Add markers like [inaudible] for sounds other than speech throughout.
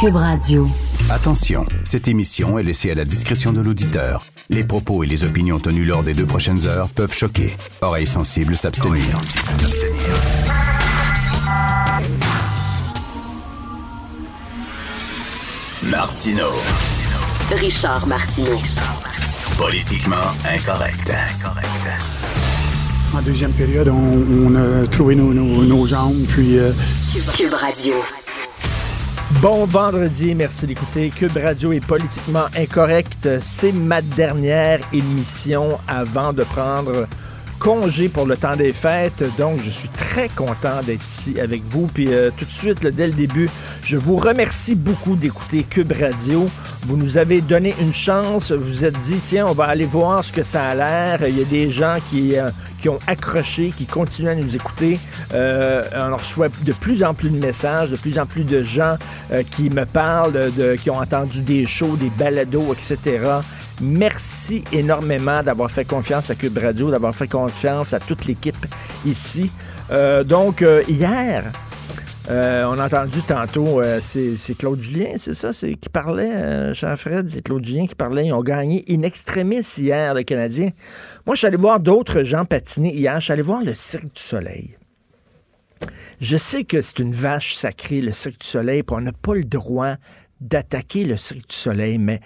Cube Radio. Attention, cette émission est laissée à la discrétion de l'auditeur. Les propos et les opinions tenues lors des deux prochaines heures peuvent choquer. Oreilles sensibles s'abstenir. Martino. Richard Martineau. Politiquement incorrect. En deuxième période, on, on a trouvé nos, nos- nos jambes, puis euh, Cube Radio. Bon vendredi, merci d'écouter. Cube Radio est politiquement incorrect. C'est ma dernière émission avant de prendre congé pour le temps des fêtes. Donc, je suis très content d'être ici avec vous. Puis euh, tout de suite, dès le début, je vous remercie beaucoup d'écouter Cube Radio. Vous nous avez donné une chance. Vous vous êtes dit, tiens, on va aller voir ce que ça a l'air. Il y a des gens qui, euh, qui ont accroché, qui continuent à nous écouter. Euh, on reçoit de plus en plus de messages, de plus en plus de gens euh, qui me parlent, de- qui ont entendu des shows, des balados, etc. Merci énormément d'avoir fait confiance à Cube Radio, d'avoir fait confiance à toute l'équipe ici. Euh, donc, euh, hier, euh, on a entendu tantôt, c'est Claude Julien, c'est ça, c'est qui parlait, Jean-Fred, c'est Claude Julien qui parlait. Ils ont gagné in extremis hier, le Canadien. Moi, je suis allé voir d'autres gens patiner hier. Je suis allé voir le Cirque du Soleil. Je sais que c'est une vache sacrée, le Cirque du Soleil, puis on n'a pas le droit d'attaquer le Cirque du Soleil, mais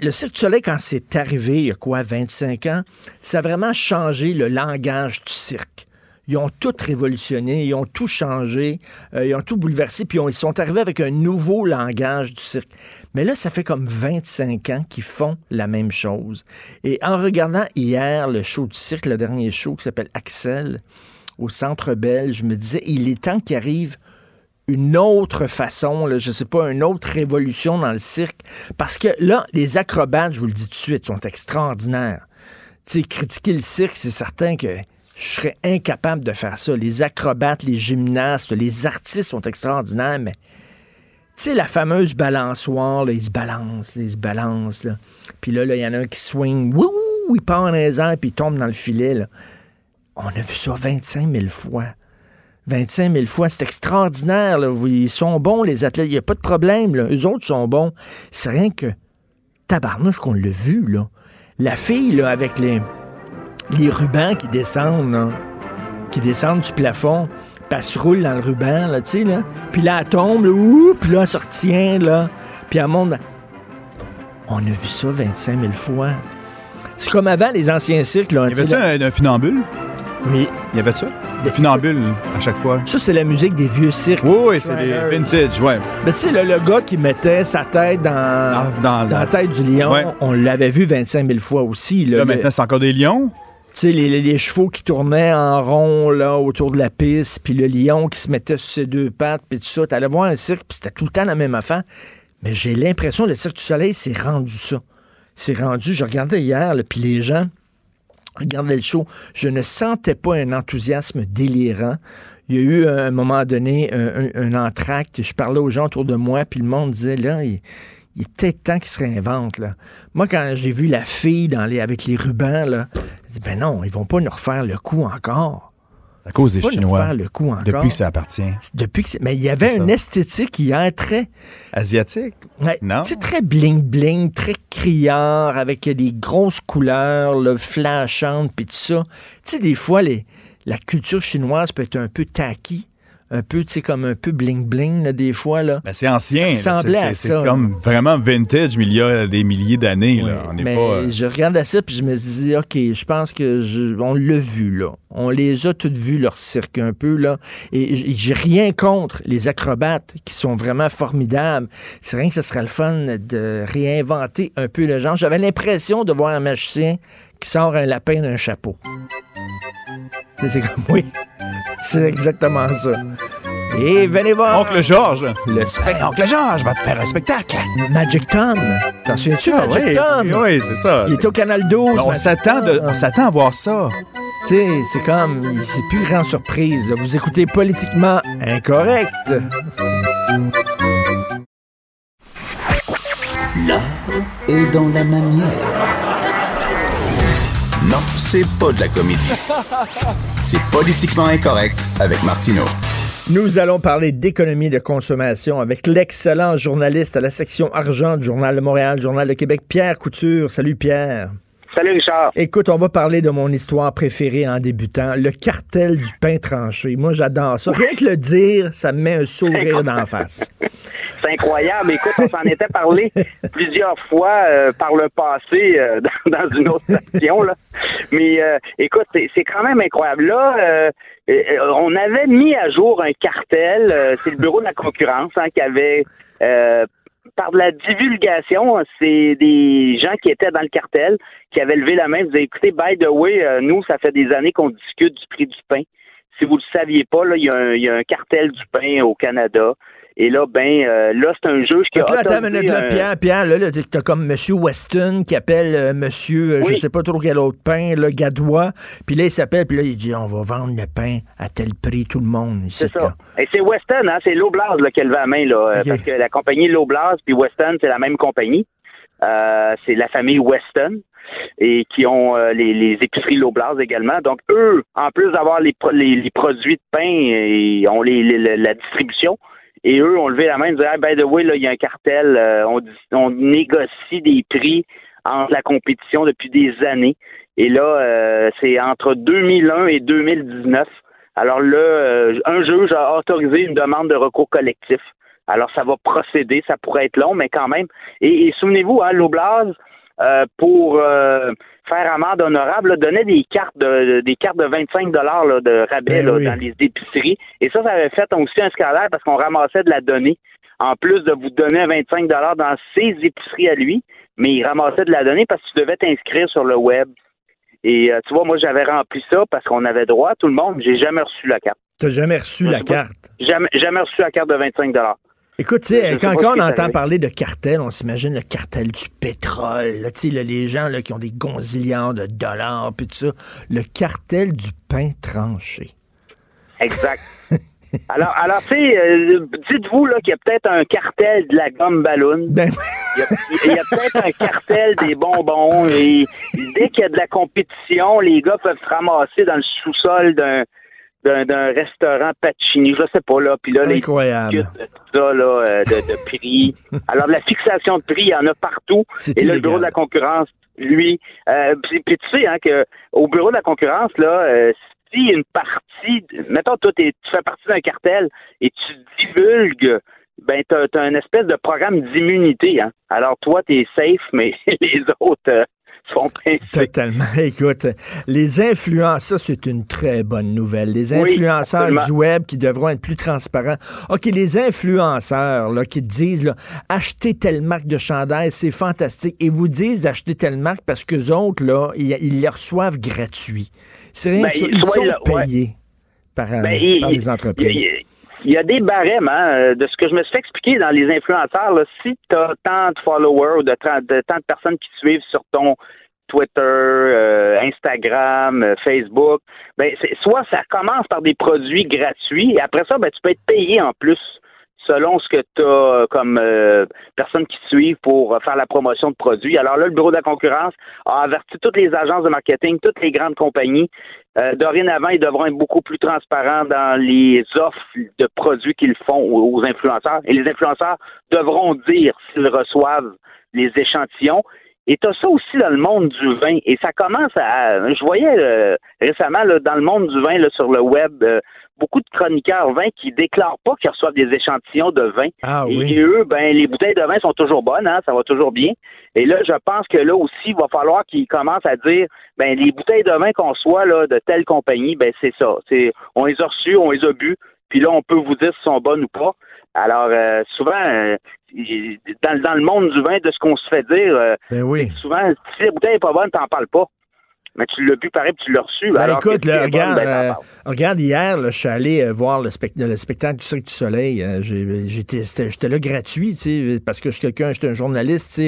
le Cirque du Soleil, quand c'est arrivé, il y a quoi, 25 ans, ça a vraiment changé le langage du cirque. Ils ont tout révolutionné, ils ont tout changé, euh, ils ont tout bouleversé, puis ils ont- ils sont arrivés avec un nouveau langage du cirque. Mais là, ça fait comme 25 ans qu'ils font la même chose. Et en regardant hier le show du cirque, le dernier show qui s'appelle Axel, au Centre Bell, je me disais, il est temps qu'il arrive une autre façon, là, je sais pas, une autre révolution dans le cirque. Parce que là, les acrobates, je vous le dis tout de suite, sont extraordinaires. Tu critiquer le cirque, c'est certain que je serais incapable de faire ça. Les acrobates, les gymnastes, les artistes sont extraordinaires, mais tu sais, la fameuse balançoire, là, ils se balancent, ils se balancent. Puis là, il y en a un qui swing, wouh, il part dans les airs, puis il tombe dans le filet. On a vu ça 25 000 fois. 25 000 fois. C'est extraordinaire. Là. Ils sont bons, les athlètes. Il n'y a pas de problème. Là. Eux autres sont bons. C'est rien que tabarnouche qu'on l'a vu. Là. La fille là, avec les, les rubans qui descendent, là, qui descendent du plafond, puis elle se roule dans le ruban, là, tu sais, là. Puis là, elle tombe, là, ouh, puis là, elle se retient, là. Puis elle monte. On a vu ça 25 000 fois. C'est comme avant les anciens cirques, là. Y sais, avait-tu là. un, un funambule? Oui. Y avait ça? Le funambule, à chaque fois. Ça, c'est la musique des vieux cirques. Oui, oui, c'est des vintage, ouais. Mais tu sais, le, le gars qui mettait sa tête dans, Dans, dans- dans la tête du lion, Ouais. on l'avait vu 25 000 fois aussi. Là, maintenant, c'est encore des lions? tu sais, les, les- les chevaux qui tournaient en rond là, autour de la piste, puis le lion qui se mettait sur ses deux pattes, puis tout ça. T'allais voir un cirque, puis c'était tout le temps la même affaire. Mais j'ai l'impression que le Cirque du Soleil s'est rendu ça. C'est rendu, je regardais hier, là, puis les gens regardaient le show. Je ne sentais pas un enthousiasme délirant. Il y a eu à un moment donné un, un- un entracte. Je parlais aux gens autour de moi, puis le monde disait, là, il, il temps qu'il se réinvente. Là. Moi, quand j'ai vu la fille dans les, avec les rubans, là, dit, ben non, ils vont pas nous refaire le coup encore. À cause des Pas Chinois. refaire le coup encore. Depuis que ça appartient. Depuis que mais il y avait une esthétique hier très, Asiatique? ouais, Non. c'est très bling bling, très criard, avec des grosses couleurs, le flashantes, puis tout ça. Tu sais, des fois, les, la culture chinoise peut être un peu tacky, un peu, tu sais, comme un peu bling bling, là, des fois, là. Ben, c'est ancien. Ça ressemblait C'est- comme vraiment vintage, mais il y a des milliers d'années. là. On n'est mais pas. euh, je regardais ça puis je me disais ok je pense que je- on l'a vu là on les a toutes vus leur cirque un peu là et j'ai rien contre les acrobates qui sont vraiment formidables c'est rien que ce serait le fun de réinventer un peu le genre j'avais l'impression de voir un magicien qui sort un lapin d'un chapeau c'est comme oui [laughs] c'est exactement ça et venez voir Oncle Georges. le spectacle Hey, Oncle Georges, va te faire un spectacle. Magic Tom t'en souviens-tu Ah, Magic oui, Tom? oui, c'est ça. il est au Canal 12 on s'attend de- on s'attend à voir ça. Tu sais, c'est comme, c'est plus grande surprise. Vous écoutez politiquement incorrect. Et dans la manière. Non, c'est pas de la comédie. C'est politiquement incorrect avec Martineau. Nous allons parler d'économie de consommation avec l'excellent journaliste à la section argent du Journal de Montréal, Journal de Québec, Pierre Couture. Salut Pierre. Salut Richard. Écoute, on va parler de mon histoire préférée en débutant, le cartel du pain tranché. Moi, j'adore ça. Rien que le dire, ça me met un sourire dans la face. [laughs] C'est incroyable. Écoute, on s'en était parlé plusieurs fois euh, par le passé euh, [laughs] dans, une autre station. Là. Mais euh, écoute, c'est quand même incroyable. Là, on avait mis à jour un cartel. c'est le bureau de la concurrence hein, qui avait par de la divulgation, c'est des gens qui étaient dans le cartel, qui avaient levé la main, vous avez écoutez, by the way, euh, nous, ça fait des années qu'on discute du prix du pain. Si vous le saviez pas, là, il y, a un cartel du pain au Canada. Et là, ben, euh, là, c'est un juge qui a. Là, attends minute, là, Pierre, Pierre, là, t'as comme M. Weston qui appelle euh, Monsieur, je sais pas trop quel autre pain, le Gadois. Puis là, il s'appelle, puis là, il dit, on va vendre le pain à tel prix, tout le monde. C'est ça. Et c'est Weston, hein, c'est l'Oblast qui a levé la main, là. Parce que la compagnie L'Oblast puis Weston, c'est la même compagnie. c'est la famille Weston et qui ont les, les, épiceries Loblas également. Donc, eux, en plus d'avoir les, les, produits de pain, ils ont la distribution. Et eux ont levé la main et dit by the way, là, il y a un cartel, euh, on, on négocie des prix entre la compétition depuis des années. Et là, euh, c'est entre 2001 et 2019. Alors là, euh, un juge a autorisé une demande de recours collectif. Alors ça va procéder, ça pourrait être long, mais quand même. Et, souvenez-vous, hein, l'Oblast, pour faire amende honorable, donnait des cartes de des cartes de 25 dollars de rabais ben dans les épiceries. Et ça, ça avait fait aussi un scandale parce qu'on ramassait de la donnée. En plus de vous donner 25 dollars dans ses épiceries à lui, mais il ramassait de la donnée parce que tu devais t'inscrire sur le web. Et euh, tu vois, moi, j'avais rempli ça parce qu'on avait droit, tout le monde. J'ai jamais reçu la carte. T'as jamais reçu la carte? Jamais, jamais reçu la carte de 25 dollars. Écoute, tu sais, quand, on entend parler de cartel, on s'imagine le cartel du pétrole, là, sais, les gens là, qui ont des gonzilliards de dollars, puis tout ça. Le cartel du pain tranché. Exact. [laughs] alors, alors tu sais, euh, dites-vous là qu'il y a peut-être un cartel de la gomme ballon. Ben... Il y a, peut-être un cartel des bonbons. Et dès qu'il y a de la compétition, les gars peuvent se ramasser dans le sous-sol d'un d'un restaurant Pacini, je sais pas là, puis là Incroyable. les ça là euh, de, de [laughs] prix. Alors la fixation de prix, il y en a partout. Et là, le bureau de la concurrence, lui, euh, puis, tu sais hein, que au bureau de la concurrence là, euh, si une partie, mettons toi tu fais partie d'un cartel et tu divulgues ben tu as, un espèce de programme d'immunité. Hein? Alors toi, tu es safe, mais [laughs] les autres euh, Totalement. [laughs] Écoute, les influenceurs, ça c'est une très bonne nouvelle. Les influenceurs du web qui devront être plus transparents. OK, les influenceurs là, qui disent là, achetez telle marque de chandail, c'est fantastique. Et vous disent d'acheter telle marque parce que autres, là, ils, les reçoivent gratuits. C'est rien ben, ils, sont payés par, ben, euh, les entreprises il y a des barèmes, hein, euh, de ce que je me suis fait expliquer dans les influenceurs. Là, si tu as tant de followers ou de, tant de personnes qui suivent sur ton Twitter, euh, Instagram, euh, Facebook, ben soit ça commence par des produits gratuits et après ça, ben tu peux être payé en plus selon ce que tu as comme personnes qui suivent pour faire la promotion de produits. Alors là, le Bureau de la concurrence a averti toutes les agences de marketing, toutes les grandes compagnies euh, dorénavant, ils devront être beaucoup plus transparents dans les offres de produits qu'ils font aux, influenceurs. Et les influenceurs devront dire s'ils reçoivent les échantillons. Et tu as ça aussi dans le monde du vin. Et ça commence à. Je voyais euh, récemment là, dans le monde du vin là, sur le web euh, beaucoup de chroniqueurs vin qui déclarent pas qu'ils reçoivent des échantillons de vin. Ah, et, oui. eux, ben les bouteilles de vin sont toujours bonnes, hein, ça va toujours bien. Et là, je pense que là aussi, il va falloir qu'ils commencent à dire ben les bouteilles de vin qu'on soit là de telle compagnie, ben c'est ça. C'est on les a reçues, on les a bu, puis là on peut vous dire si sont bonnes ou pas. Alors euh, souvent euh, dans, dans, le monde du vin, de ce qu'on se fait dire, euh, ben oui. souvent si la bouteille est pas bonne, t'en parles pas mais tu l'as vu pareil, puis tu l'as reçu. Ben écoute, regarde, ben, euh, regarde, hier, je suis allé voir le, le, spectacle du Cirque du Soleil. J'étais là gratuit, parce que je suis quelqu'un, j'étais un journaliste.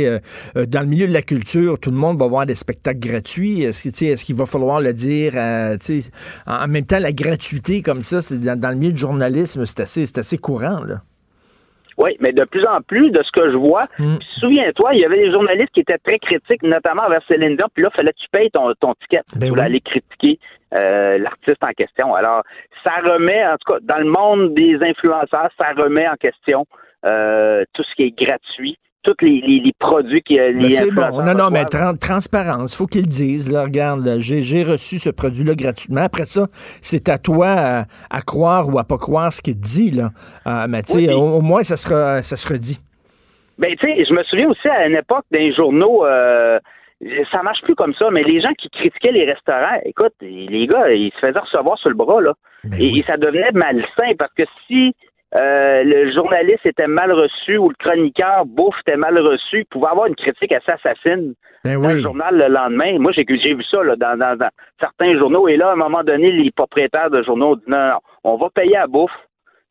dans le milieu de la culture, tout le monde va voir des spectacles gratuits. Est-ce est qu'il va falloir le dire? en même temps, la gratuité comme ça, c'est dans, dans, le milieu du journalisme, c'est assez, assez courant. Là. Oui, mais de plus en plus, de ce que je vois, mm. souviens-toi, il y avait des journalistes qui étaient très critiques, notamment envers Céline Dion, puis là, il fallait que tu payes ton, ton ticket ben pour aller critiquer l'artiste en question. Alors, ça remet, en tout cas, dans le monde des influenceurs, ça remet en question tout ce qui est gratuit tous les, produits qui les C'est bon. Non, non, mais transparence, faut qu'ils disent. Là, regarde, j'ai reçu ce produit-là gratuitement. Après ça, c'est à toi à, croire ou à pas croire ce qu'il dit. Là. Euh, mais au, moins, ça sera, ça sera dit. Ben, tu sais, je me souviens aussi à une époque d'un journaux. Euh, ça marche plus comme ça, mais les gens qui critiquaient les restaurants, écoute, les gars, ils se faisaient recevoir sur le bras, là. Ben et, ça devenait malsain parce que si euh, le journaliste était mal reçu ou le chroniqueur bouffe était mal reçu, il pouvait avoir une critique assez assassine ben dans le journal le lendemain. Moi, j'ai vu ça là, dans, dans, certains journaux. Et là, à un moment donné, les propriétaires de journaux disent non, non on va payer à bouffe,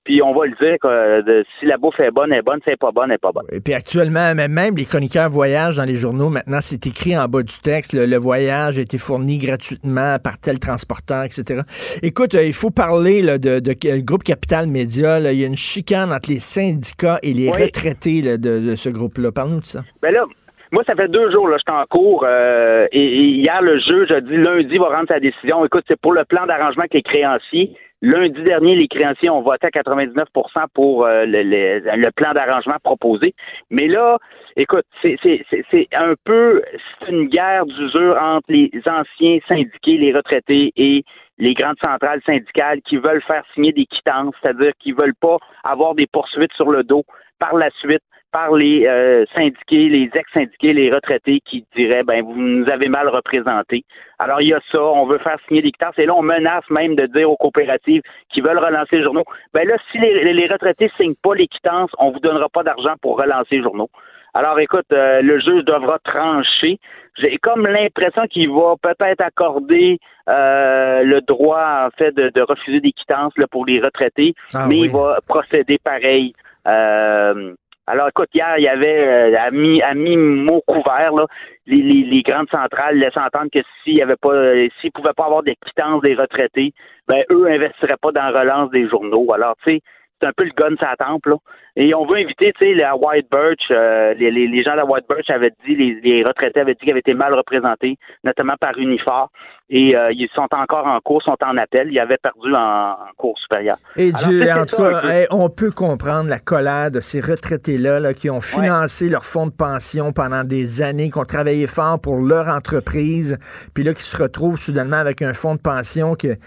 puis on va le dire que euh, si la bouffe est bonne, elle est bonne, si elle n'est pas bonne, elle n'est pas bonne. Et puis actuellement, même les chroniqueurs voyagent dans les journaux, maintenant, c'est écrit en bas du texte, le, voyage a été fourni gratuitement par tel transporteur, etc. Écoute, euh, il faut parler de, de, groupe Capital Média. Il y a une chicane entre les syndicats et les retraités de, ce groupe-là. Parle-nous de ça. Ben là, moi, ça fait deux jours, là, je suis en cours, euh, et, et, hier, le juge a dit lundi va rendre sa décision. Écoute, c'est pour le plan d'arrangement avec les créanciers. Lundi dernier, les créanciers ont voté à 99% pour euh, le, plan d'arrangement proposé. Mais là, écoute, c'est un peu, une guerre d'usure entre les anciens syndiqués, les retraités et les grandes centrales syndicales qui veulent faire signer des quittances, c'est-à-dire qui veulent pas avoir des poursuites sur le dos par la suite par les euh, syndiqués, les ex-syndiqués, les retraités qui diraient ben vous nous avez mal représentés. Alors il y a ça, on veut faire signer des quittances et là on menace même de dire aux coopératives qui veulent relancer les journaux, ben là si les, les retraités signent pas les quittances, on vous donnera pas d'argent pour relancer les journaux. Alors écoute, euh, le juge devra trancher. J'ai comme l'impression qu'il va peut-être accorder euh, le droit en fait de, refuser des quittances là, pour les retraités, ah mais il va procéder pareil. Euh, alors, écoute, hier, il y avait euh, à mi à mi mot couvert là, les, les, les, grandes centrales laissent entendre que s'il y avait pas, euh, s'ils pouvaient pas avoir des quittances des retraités, ben eux investiraient pas dans la relance des journaux. Alors, tu sais, c'est un peu le gun sa temple. Là. Et on veut inviter, tu sais, la White Birch, euh, les, les, gens de la White Birch avaient dit, les, les retraités avaient dit qu'ils avaient été mal représentés, notamment par Unifor. Et euh, ils sont encore en cours, sont en appel. Ils avaient perdu en, cours supérieur. Et Dieu, en tout cas, on peut comprendre la colère de ces retraités-là là, qui ont financé leur fonds de pension pendant des années, qui ont travaillé fort pour leur entreprise, puis là, qui se retrouvent soudainement avec un fonds de pension, qu'ils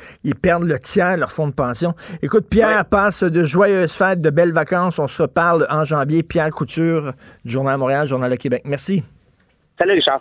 perdent le tiers de leur fonds de pension. Écoute, Pierre passe de joyeuses fêtes, de belles vacances. On se reparle en janvier. Pierre Couture, du Journal Montréal, Journal de Québec. Merci. Salut, Richard.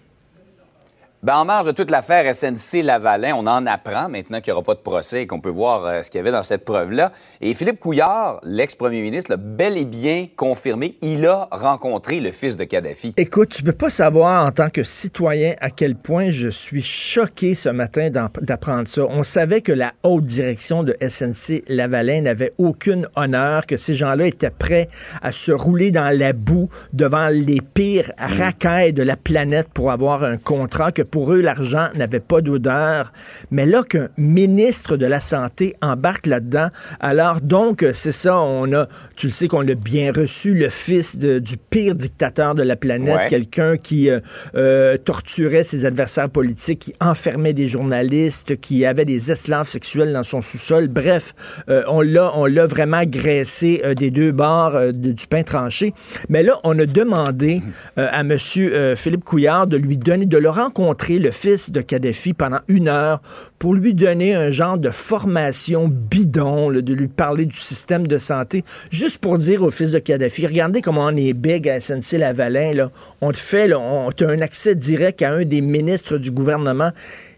Ben, en marge de toute l'affaire SNC-Lavalin, on en apprend maintenant qu'il n'y aura pas de procès et qu'on peut voir euh, ce qu'il y avait dans cette preuve-là. Et Philippe Couillard, l'ex-premier ministre, l'a bel et bien confirmé. Il a rencontré le fils de Kadhafi. Écoute, tu peux pas savoir en tant que citoyen à quel point je suis choqué ce matin d'apprendre ça. On savait que la haute direction de SNC-Lavalin n'avait aucune honneur, que ces gens-là étaient prêts à se rouler dans la boue devant les pires racailles de la planète pour avoir un contrat que pour eux, l'argent n'avait pas d'odeur. Mais là qu'un ministre de la Santé embarque là-dedans, alors donc, c'est ça, on a, tu le sais qu'on l'a bien reçu, le fils du pire dictateur de la planète, quelqu'un qui euh, euh, torturait ses adversaires politiques, qui enfermait des journalistes, qui avait des esclaves sexuels dans son sous-sol. Bref, euh, on l'a, on l'a vraiment graissé des deux bords du pain tranché. Mais là, on a demandé à Monsieur Philippe Couillard de lui donner, de le rencontrer le fils de Kadhafi pendant une heure pour lui donner un genre de formation bidon, de lui parler du système de santé, juste pour dire au fils de Kadhafi, regardez comment on est big à SNC-Lavalin, on te fait, on a un accès direct à un des ministres du gouvernement.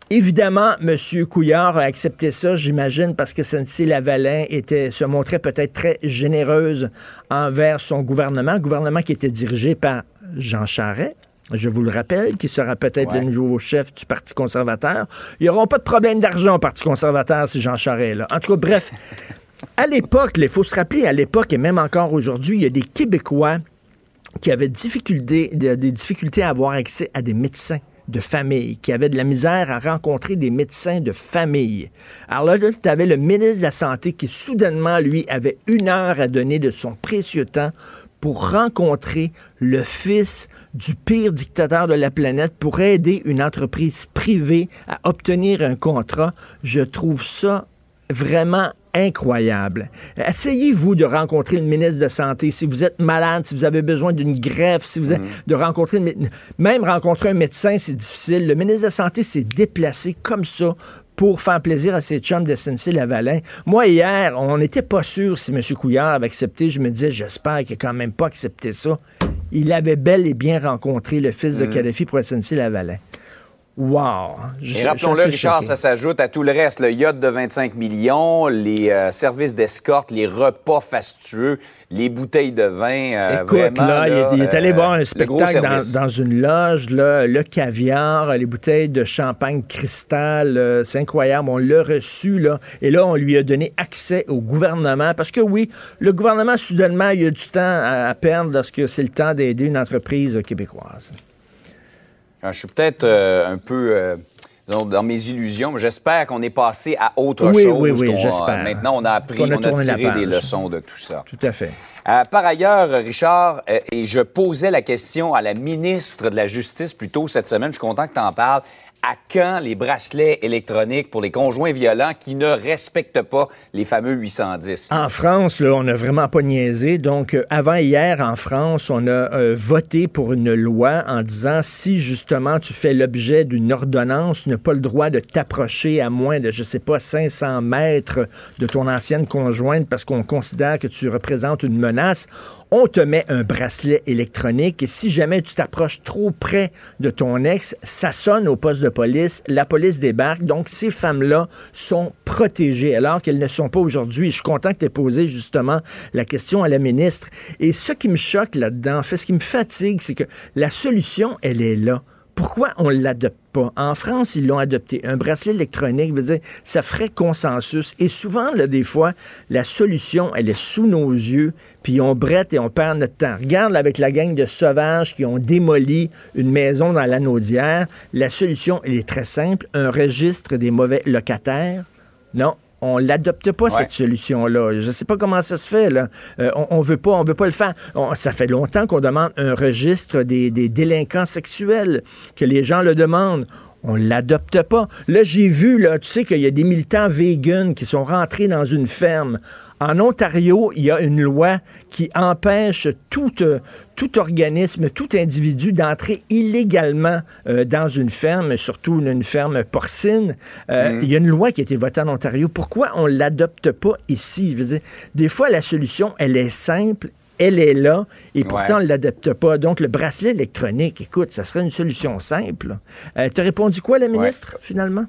Évidemment, M. Couillard a accepté ça, j'imagine, parce que SNC-Lavalin était, se montrait peut-être très généreuse envers son gouvernement, gouvernement qui était dirigé par Jean Charest je vous le rappelle, qui sera peut-être le nouveau chef du Parti conservateur. Il n'y aura pas de problème d'argent au Parti conservateur si Jean Charest là. En tout cas, bref, [laughs] à l'époque, il faut se rappeler, à l'époque et même encore aujourd'hui, il y a des Québécois qui avaient difficulté, des difficultés à avoir accès à des médecins de famille, qui avait de la misère à rencontrer des médecins de famille. Alors là, tu avais le ministre de la Santé qui soudainement, lui, avait une heure à donner de son précieux temps pour rencontrer le fils du pire dictateur de la planète pour aider une entreprise privée à obtenir un contrat. Je trouve ça vraiment incroyable. Essayez-vous de rencontrer le ministre de Santé si vous êtes malade, si vous avez besoin d'une greffe, si vous êtes, de rencontrer même rencontrer un médecin, c'est difficile. Le ministre de la Santé s'est déplacé comme ça pour faire plaisir à ses chums de SNC-Lavalin. Moi, hier, on n'était pas sûr si M. Couillard avait accepté. Je me disais, j'espère qu'il n'a quand même pas accepté ça. Il avait bel et bien rencontré le fils de Kadhafi pour SNC-Lavalin. Wow! Et rappelons-le, Richard, ça s'ajoute à tout le reste. Le yacht de 25 millions, les euh, services d'escorte, les repas fastueux, les bouteilles de vin. Euh, Écoute, là, il, est, allé euh, voir un spectacle dans, une loge, là, le caviar, les bouteilles de champagne cristal, c'est incroyable. On l'a reçu, là, et là, on lui a donné accès au gouvernement. Parce que oui, le gouvernement, soudainement, il a du temps à, à perdre lorsque c'est le temps d'aider une entreprise québécoise. Ah, je suis peut-être euh, un peu euh, dans mes illusions, mais j'espère qu'on est passé à autre chose. Oui, oui, j'espère. Maintenant, on a appris, on a, tiré des leçons de tout ça. Tout à fait. Euh, par ailleurs, Richard, et je posais la question à la ministre de la Justice plus tôt cette semaine, je suis content que tu en parles à quand les bracelets électroniques pour les conjoints violents qui ne respectent pas les fameux 810? En France, là, on n'a vraiment pas niaisé. Donc, euh, avant hier, en France, on a euh, voté pour une loi en disant si justement tu fais l'objet d'une ordonnance, tu n'as pas le droit de t'approcher à moins de, je sais pas, 500 mètres de ton ancienne conjointe parce qu'on considère que tu représentes une menace on te met un bracelet électronique et si jamais tu t'approches trop près de ton ex, ça sonne au poste de police, la police débarque. Donc, ces femmes-là sont protégées alors qu'elles ne sont pas aujourd'hui. Je suis content que tu aies posé justement la question à la ministre. Et ce qui me choque là-dedans, fait, ce qui me fatigue, c'est que la solution, elle est là. Pourquoi on l'adopte En France, ils l'ont adopté. Un bracelet électronique, veut dire, ça ferait consensus. Et souvent, là, des fois, la solution, elle est sous nos yeux, puis on brette et on perd notre temps. Regarde avec la gang de sauvages qui ont démoli une maison dans l'anaudière. La solution, elle est très simple. Un registre des mauvais locataires. Non, on l'adopte pas cette solution-là. Je sais pas comment ça se fait. Là. Euh, on, veut pas, on veut pas le faire. ça fait longtemps qu'on demande un registre des, des délinquants sexuels, que les gens le demandent on l'adopte pas. Là, j'ai vu, là, tu sais qu'il y a des militants véganes qui sont rentrés dans une ferme. En Ontario, il y a une loi qui empêche tout, euh, tout organisme, tout individu d'entrer illégalement euh, dans une ferme, surtout une, ferme porcine. Euh, mm. Il y a une loi qui a été votée en Ontario. Pourquoi on l'adopte pas ici? des fois, la solution, elle est simple elle est là et pourtant on ne l'adapte pas. Donc, le bracelet électronique, écoute, ça serait une solution simple. Euh, tu as répondu quoi, la ministre, finalement?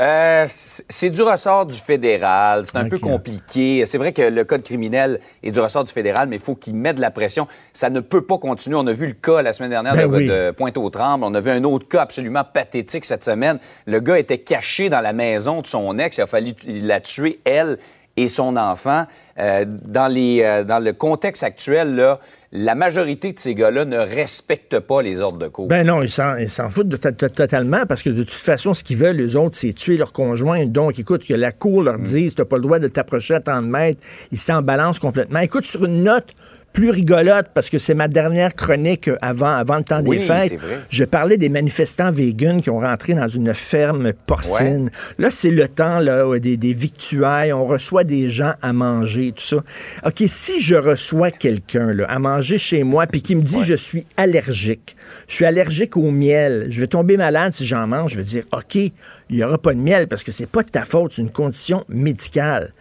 Euh, c'est du ressort du fédéral. C'est un peu compliqué. C'est vrai que le code criminel est du ressort du fédéral, mais il faut qu'il mette de la pression. Ça ne peut pas continuer. On a vu le cas la semaine dernière ben de, Pointe-aux-Trembles. On a vu un autre cas absolument pathétique cette semaine. Le gars était caché dans la maison de son ex. Il a fallu la tuer, elle et son enfant. Euh, dans, les, euh, dans le contexte actuel, là, la majorité de ces gars-là ne respectent pas les ordres de cour. Ben non, ils s'en foutent de, totalement parce que de toute façon, ce qu'ils veulent, les autres, c'est tuer leur conjoint. Donc, écoute, que la cour leur mm. dise, tu n'as pas le droit de t'approcher à tant de mètres, ils s'en balancent complètement. Écoute, sur une note plus rigolote parce que c'est ma dernière chronique avant, avant le temps des fêtes. Je parlais des manifestants véganes qui ont rentré dans une ferme porcine. Là, c'est le temps là, des, des victuailles. On reçoit des gens à manger, tout ça. OK, si je reçois quelqu'un à manger chez moi puis qui me dit je suis allergique, je suis allergique au miel, je vais tomber malade si j'en mange, je vais dire OK, il n'y aura pas de miel parce que c'est pas de ta faute, c'est une condition médicale.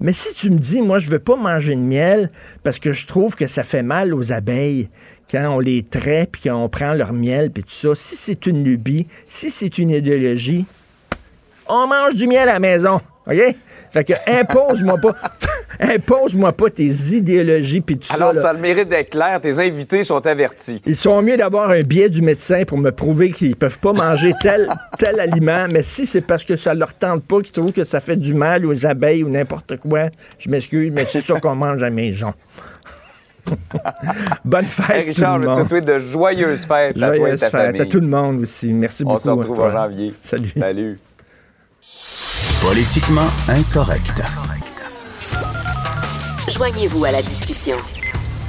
Mais si tu me dis, moi, je veux pas manger de miel parce que je trouve que ça fait mal aux abeilles quand on les traite puis qu'on prend leur miel puis tout ça, si c'est une lubie, si c'est une idéologie, on mange du miel à la maison. OK? Fait que impose-moi pas. [laughs] impose-moi pas tes idéologies puis tout Alors, ça. Alors, ça le mérite d'être clair. Tes invités sont avertis. Ils sont mieux d'avoir un biais du médecin pour me prouver qu'ils peuvent pas manger tel, [laughs] tel aliment. Mais si c'est parce que ça leur tente pas, qu'ils trouvent que ça fait du mal aux abeilles ou n'importe quoi, je m'excuse, mais c'est ça qu'on mange à la maison. [laughs] Bonne fête. Richard, tout le je monde. te souhaite de joyeuses fêtes à toi et Joyeuse ta fête famille? à tout le monde aussi. Merci beaucoup. On se retrouve en janvier. Salut. Salut. Politiquement incorrect. Joignez-vous à la discussion.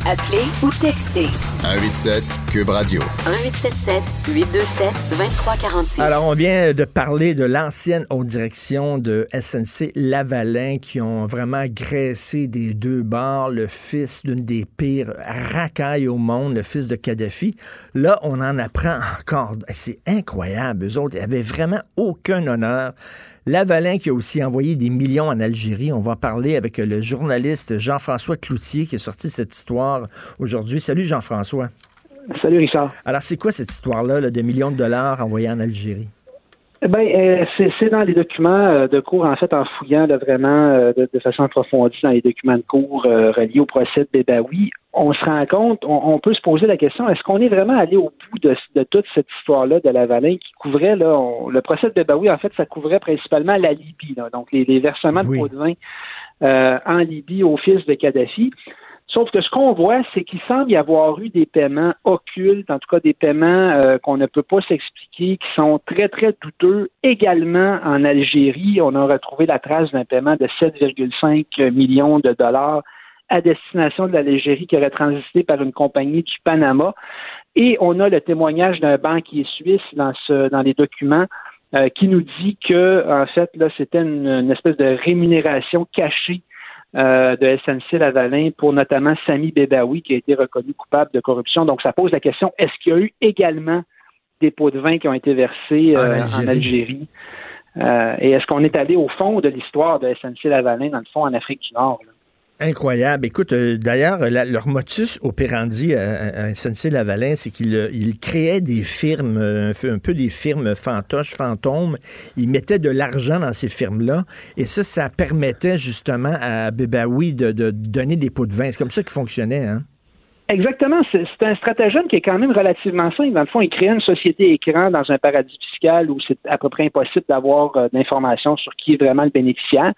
Appelez ou textez 187 Cube Radio. 1877 827 2346. Alors, on vient de parler de l'ancienne haute direction de SNC Lavalin qui ont vraiment graissé des deux bords le fils d'une des pires racailles au monde, le fils de Kadhafi. Là, on en apprend encore. C'est incroyable. Eux autres, ils avaient vraiment aucun honneur. Lavalin qui a aussi envoyé des millions en Algérie. On va en parler avec le journaliste Jean-François Cloutier qui a sorti cette histoire aujourd'hui. Salut Jean-François. Salut Richard. Alors, c'est quoi cette histoire-là là, de millions de dollars envoyés en Algérie? Eh ben, euh, c'est dans les documents euh, de cours, en fait, en fouillant là, vraiment euh, de, de façon approfondie dans les documents de cours euh, reliés au procès de Bébaoui, on se rend compte, on, on peut se poser la question, est-ce qu'on est vraiment allé au bout de, de toute cette histoire-là de Lavalin qui couvrait, là, on- le procès de Bébaoui, en fait, ça couvrait principalement la Libye, là, donc les, les versements de pots de vin euh, en Libye au fils de Kadhafi. Sauf que ce qu'on voit, c'est qu'il semble y avoir eu des paiements occultes, en tout cas des paiements euh, qu'on ne peut pas s'expliquer, qui sont très, très douteux. Également en Algérie, on a retrouvé la trace d'un paiement de 7,5 millions de dollars à destination de l'Algérie qui aurait transité par une compagnie du Panama. Et on a le témoignage d'un banquier suisse dans, ce, dans les documents euh, qui nous dit que, en fait, là, c'était une, une espèce de rémunération cachée euh, de SNC Lavalin pour notamment Sami Bebaoui, qui a été reconnu coupable de corruption. Donc, ça pose la question est-ce qu'il y a eu également des pots de vin qui ont été versés En euh, Algérie. en Algérie? Euh, et est-ce qu'on est allé au fond de l'histoire de SNC Lavalin, dans le fond, en Afrique du Nord? là? Incroyable. Écoute, euh, d'ailleurs, leur motus operandi à, à- SNC-Lavalin, c'est qu'ils euh, créaient des firmes, euh, un, peu- des firmes fantoches, fantômes. Ils mettaient de l'argent dans ces firmes-là. Et ça, ça permettait justement à Bebaoui de, de donner des pots de vin. C'est comme ça qu'ils fonctionnaient, hein? Exactement. C'est un stratagème qui est quand même relativement simple. Dans le fond, il crée une société écran dans un paradis fiscal où c'est à peu près impossible d'avoir euh, d'informations sur qui est vraiment le bénéficiaire.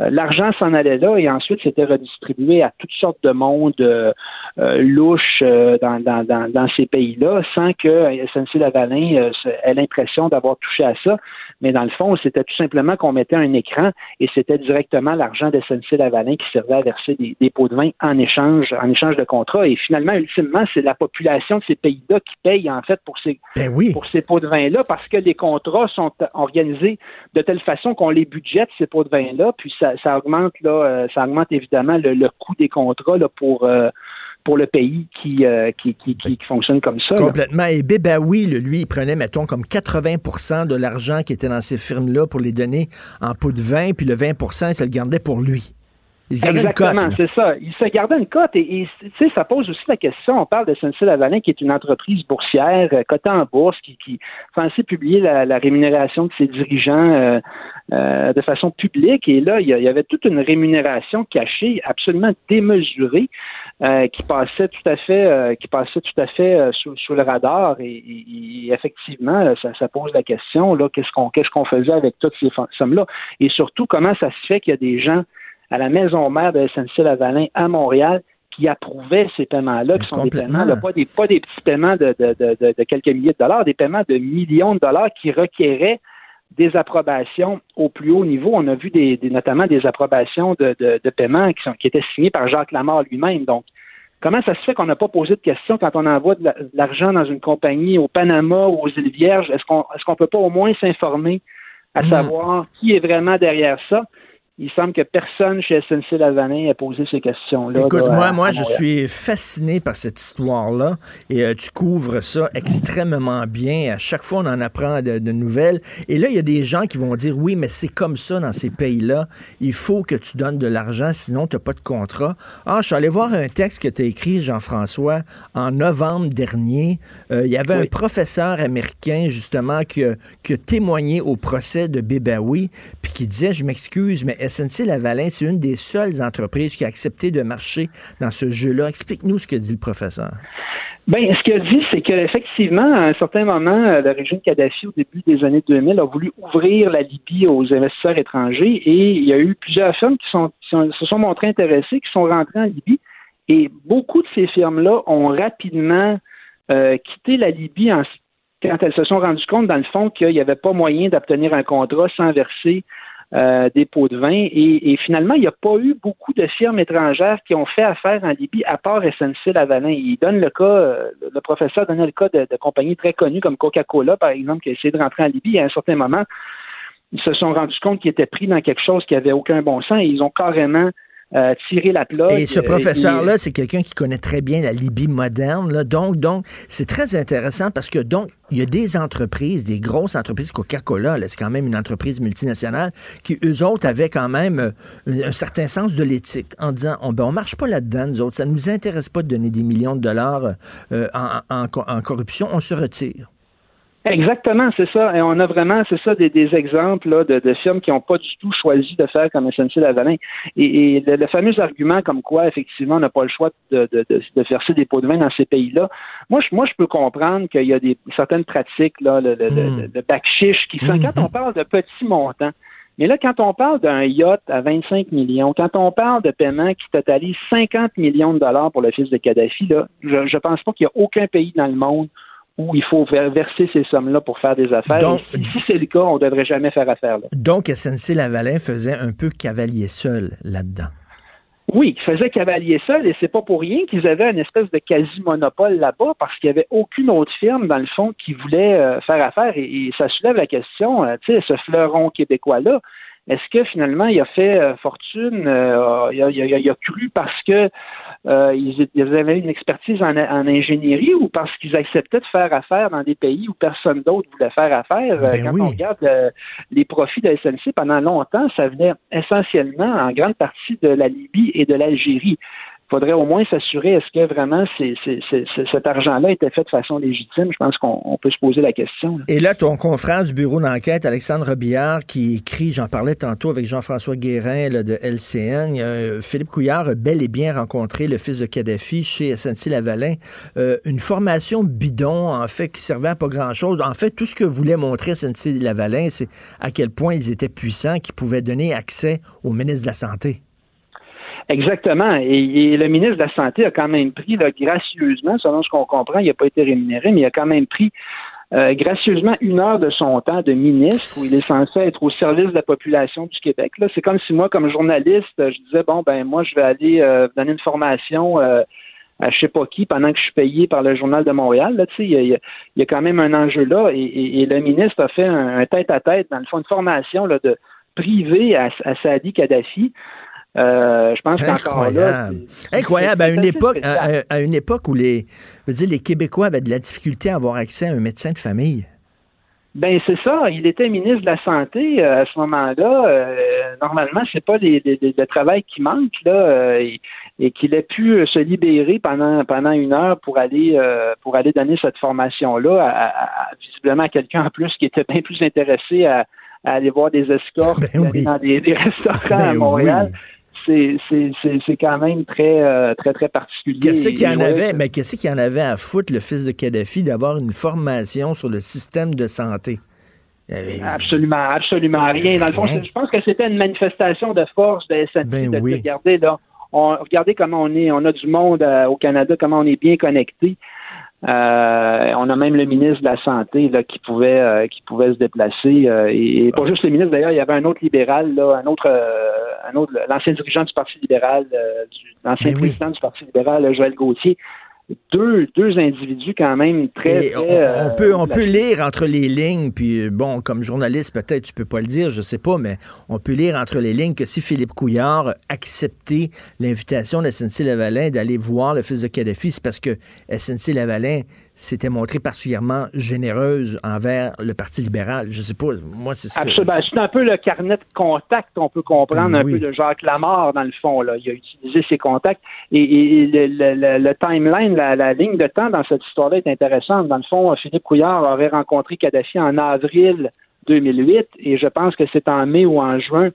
Euh, L'argent s'en allait là et ensuite c'était redistribué à toutes sortes de mondes euh, euh, louches dans, dans, dans, dans ces pays-là sans que SNC Lavalin se- ait l'impression d'avoir touché à ça. Mais dans le fond, c'était tout simplement qu'on mettait un écran et c'était directement l'argent de SNC Lavalin qui servait à verser des, des pots de vin en échange, en échange de contrats. Finalement, ultimement, c'est la population de ces pays-là qui paye en fait pour ces, Ben oui. pour ces pots de vin-là parce que les contrats sont organisés de telle façon qu'on les budgète, ces pots de vin-là, puis ça, ça augmente là, euh, ça augmente évidemment le, le coût des contrats là, pour, euh, pour le pays qui, euh, qui, qui, qui, qui fonctionne comme ça. là. Complètement. Et Bebaoui, le- lui, il prenait, mettons, comme 80% de l'argent qui était dans ces firmes-là pour les donner en pots de vin, puis le 20 il se le gardait pour lui. Il se gardait une cote. Exactement, c'est ça. Il se gardait une cote et, et, tu sais, ça pose aussi la question. On parle de SNC Lavalin qui est une entreprise boursière euh, cotée en bourse qui, qui censée publier la, la rémunération de ses dirigeants euh, euh, de façon publique. Et là, il y, avait toute une rémunération cachée, absolument démesurée, euh, qui passait tout à fait, euh, qui passait tout à fait euh, sous, sous le radar. Et, et- et effectivement, là, ça, ça pose la question là, qu'est-ce qu'on qu'est-ce qu'on faisait avec toutes ces sommes-là? Et surtout, comment ça se fait qu'il y a des gens à la maison mère de SNC Lavalin à Montréal qui approuvaient ces paiements-là, qui sont des paiements, là, pas, des, pas des petits paiements de, de, de, de- de quelques milliers de dollars, des paiements de millions de dollars qui requéraient des approbations au plus haut niveau. On a vu des, des- notamment des approbations de, de, de paiement qui, sont, qui étaient signées par Jacques Lamarre lui-même. Donc, comment ça se fait qu'on n'a pas posé de questions quand on envoie de la- de l'argent dans une compagnie au Panama ou aux îles Vierges? Est-ce qu'on qu'on peut pas au moins s'informer à Mm. savoir qui est vraiment derrière ça? Il semble que personne chez SNC Lavalin ait posé ces questions-là. Écoute, là, moi, je suis fasciné par cette histoire-là et euh, tu couvres ça extrêmement bien. À chaque fois, on en apprend de, de nouvelles. Et là, il y a des gens qui vont dire oui, mais c'est comme ça dans ces pays-là. Il faut que tu donnes de l'argent, sinon tu n'as pas de contrat. Ah, je suis allé voir un texte que tu as écrit, Jean-François, en novembre dernier. Euh, il y avait un professeur américain, justement, qui a, qui a témoigné au procès de Bébaoui, puis qui disait, je m'excuse, mais SNC Lavalin, c'est une des seules entreprises qui a accepté de marcher dans ce jeu-là. Explique-nous ce que dit le professeur. Ben, ce qu'il a dit, c'est qu'effectivement, à un certain moment, euh, le régime Kadhafi, au début des années 2000, a voulu ouvrir la Libye aux investisseurs étrangers et il y a eu plusieurs firmes qui, se sont montrées intéressées, qui sont rentrées en Libye. Et beaucoup de ces firmes-là ont rapidement euh, quitté la Libye quand elles se sont rendues compte, dans le fond, qu'il n'y avait pas moyen d'obtenir un contrat sans verser euh, des pots de vin. Et, finalement, il n'y a pas eu beaucoup de firmes étrangères qui ont fait affaire en Libye, à part SNC Lavalin. Il donne le cas, euh, le professeur donnait le cas de, compagnies très connues comme Coca-Cola, par exemple, qui a essayé de rentrer en Libye à un certain moment. Ils se sont rendus compte qu'ils étaient pris dans quelque chose qui avait aucun bon sens et ils ont carrément euh, tirer la plug. Et ce professeur-là, c'est quelqu'un qui connaît très bien la Libye moderne. Là. Donc, donc, c'est très intéressant parce que donc, il y a des entreprises, des grosses entreprises, Coca-Cola, c'est quand même une entreprise multinationale, qui eux autres avaient quand même euh, un, certain sens de l'éthique en disant, on, ben, on marche pas là-dedans, nous autres, ça ne nous intéresse pas de donner des millions de dollars euh, en, en corruption, on se retire. Exactement, c'est ça. Et on a vraiment, c'est ça, des, exemples là, de, de, firmes qui n'ont pas du tout choisi de faire comme SNC Lavalin. Et, et le, fameux argument comme quoi, effectivement, on n'a pas le choix de, de, de, verser des pots de vin dans ces pays-là. Moi, je, moi, je peux comprendre qu'il y a des certaines pratiques, là, le, le, hmm. bac chiche, qui sont, quand on parle de petits montants, mais là, quand on parle d'un yacht à 25 millions, quand on parle de paiements qui totalisent 50 millions de dollars pour le fils de Kadhafi, là, je ne pense pas qu'il y a aucun pays dans le monde où il faut verser ces sommes-là pour faire des affaires. Donc, si, c'est le cas, on ne devrait jamais faire affaire là. Donc, SNC Lavalin faisait un peu cavalier seul là-dedans. Oui, ils faisaient cavalier seul et c'est pas pour rien qu'ils avaient une espèce de quasi-monopole là-bas parce qu'il n'y avait aucune autre firme, dans le fond, qui voulait euh, faire affaire et, ça soulève la question, euh, tu sais, ce fleuron québécois-là, est-ce que finalement il a fait euh, fortune, il, a, cru parce que euh, ils, avaient une expertise en, ingénierie ou parce qu'ils acceptaient de faire affaire dans des pays où personne d'autre voulait faire affaire. Euh, ben quand on regarde euh, les profits de SNC pendant longtemps, ça venait essentiellement en grande partie de la Libye et de l'Algérie? Faudrait au moins s'assurer est-ce que vraiment cet argent-là était fait de façon légitime? Je pense qu'on peut se poser la question. Et là, ton confrère du bureau d'enquête, Alexandre Robillard, qui écrit, j'en parlais tantôt avec Jean-François Guérin de LCN, Philippe Couillard a bel et bien rencontré le fils de Kadhafi chez SNC-Lavalin. Euh, une formation bidon, en fait, qui servait à pas grand-chose. En fait, tout ce que voulait montrer SNC-Lavalin, c'est à quel point ils étaient puissants, qu'ils pouvaient donner accès au ministre de la Santé. Exactement. Et, le ministre de la Santé a quand même pris là, gracieusement, selon ce qu'on comprend, il n'a pas été rémunéré, mais il a quand même pris euh, gracieusement une heure de son temps de ministre où il est censé être au service de la population du Québec. Là, c'est comme si moi, comme journaliste, je disais bon ben moi je vais aller euh, donner une formation euh, à je sais pas qui pendant que je suis payé par le journal de Montréal. Là, il y, a, y a quand même un enjeu là et, le ministre a fait un, tête-à-tête, dans le fond, une formation là, de privée à, à Kadhafi. Euh, je pense qu'encore là. Incroyable. À une, époque, à, une époque où les, dire, les Québécois avaient de la difficulté à avoir accès à un médecin de famille. Ben c'est ça. Il était ministre de la santé euh, à ce moment-là. Euh, normalement, c'est pas le travail qui manque là, et, qu'il ait pu se libérer pendant pendant une heure pour aller pour aller donner cette formation-là, à, visiblement à quelqu'un en plus qui était bien plus intéressé à, aller voir des escortes [laughs] ben dans des, restaurants [laughs] à ben Montréal c'est quand même très, euh, très, très particulier. Qu'est-ce qu'il y en avait, mais qu'est-ce qu'il y en avait à foutre, le fils de Kadhafi, d'avoir une formation sur le système de santé? Absolument, absolument rien. Dans le fond, je pense que c'était une manifestation de force de SNC ben de regarder là. On, regardez comment on est, on a du monde euh, au Canada, comment on est bien connecté. Euh, on a même le ministre de la Santé là, qui pouvait euh, qui pouvait se déplacer. Euh, et, pas juste le ministre, d'ailleurs, il y avait un autre libéral, là, un autre un autre l'ancien dirigeant du Parti libéral, l'ancien ben président du Parti libéral, Joël Gauthier, deux, deux individus quand même très. on, euh, peut, on peut lire entre les lignes, puis euh, bon, comme journaliste, peut-être tu peux pas le dire, je sais pas, mais on peut lire entre les lignes que si Philippe Couillard a accepté l'invitation de SNC-Lavalin d'aller voir le fils de Kadhafi, c'est parce que SNC-Lavalin s'était montrée particulièrement généreuse envers le Parti libéral. Je sais pas, moi, c'est ce que... Ben, c'est un peu le carnet de contact, on peut comprendre un peu de Jacques Lamarre, dans le fond. Là. Il a utilisé ses contacts. Et, le, timeline, la, ligne de temps dans cette histoire-là est intéressante. Dans le fond, Philippe Couillard aurait rencontré Kadhafi en avril 2008, et je pense que c'est en mai ou en juin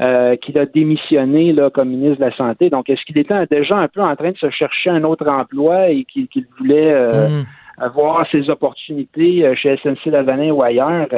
euh, qu'il a démissionné là, comme ministre de la Santé. Donc, est-ce qu'il était déjà un peu en train de se chercher un autre emploi et qu'il voulait euh, mm. avoir ses opportunités euh, chez SNC Lavalin ou ailleurs?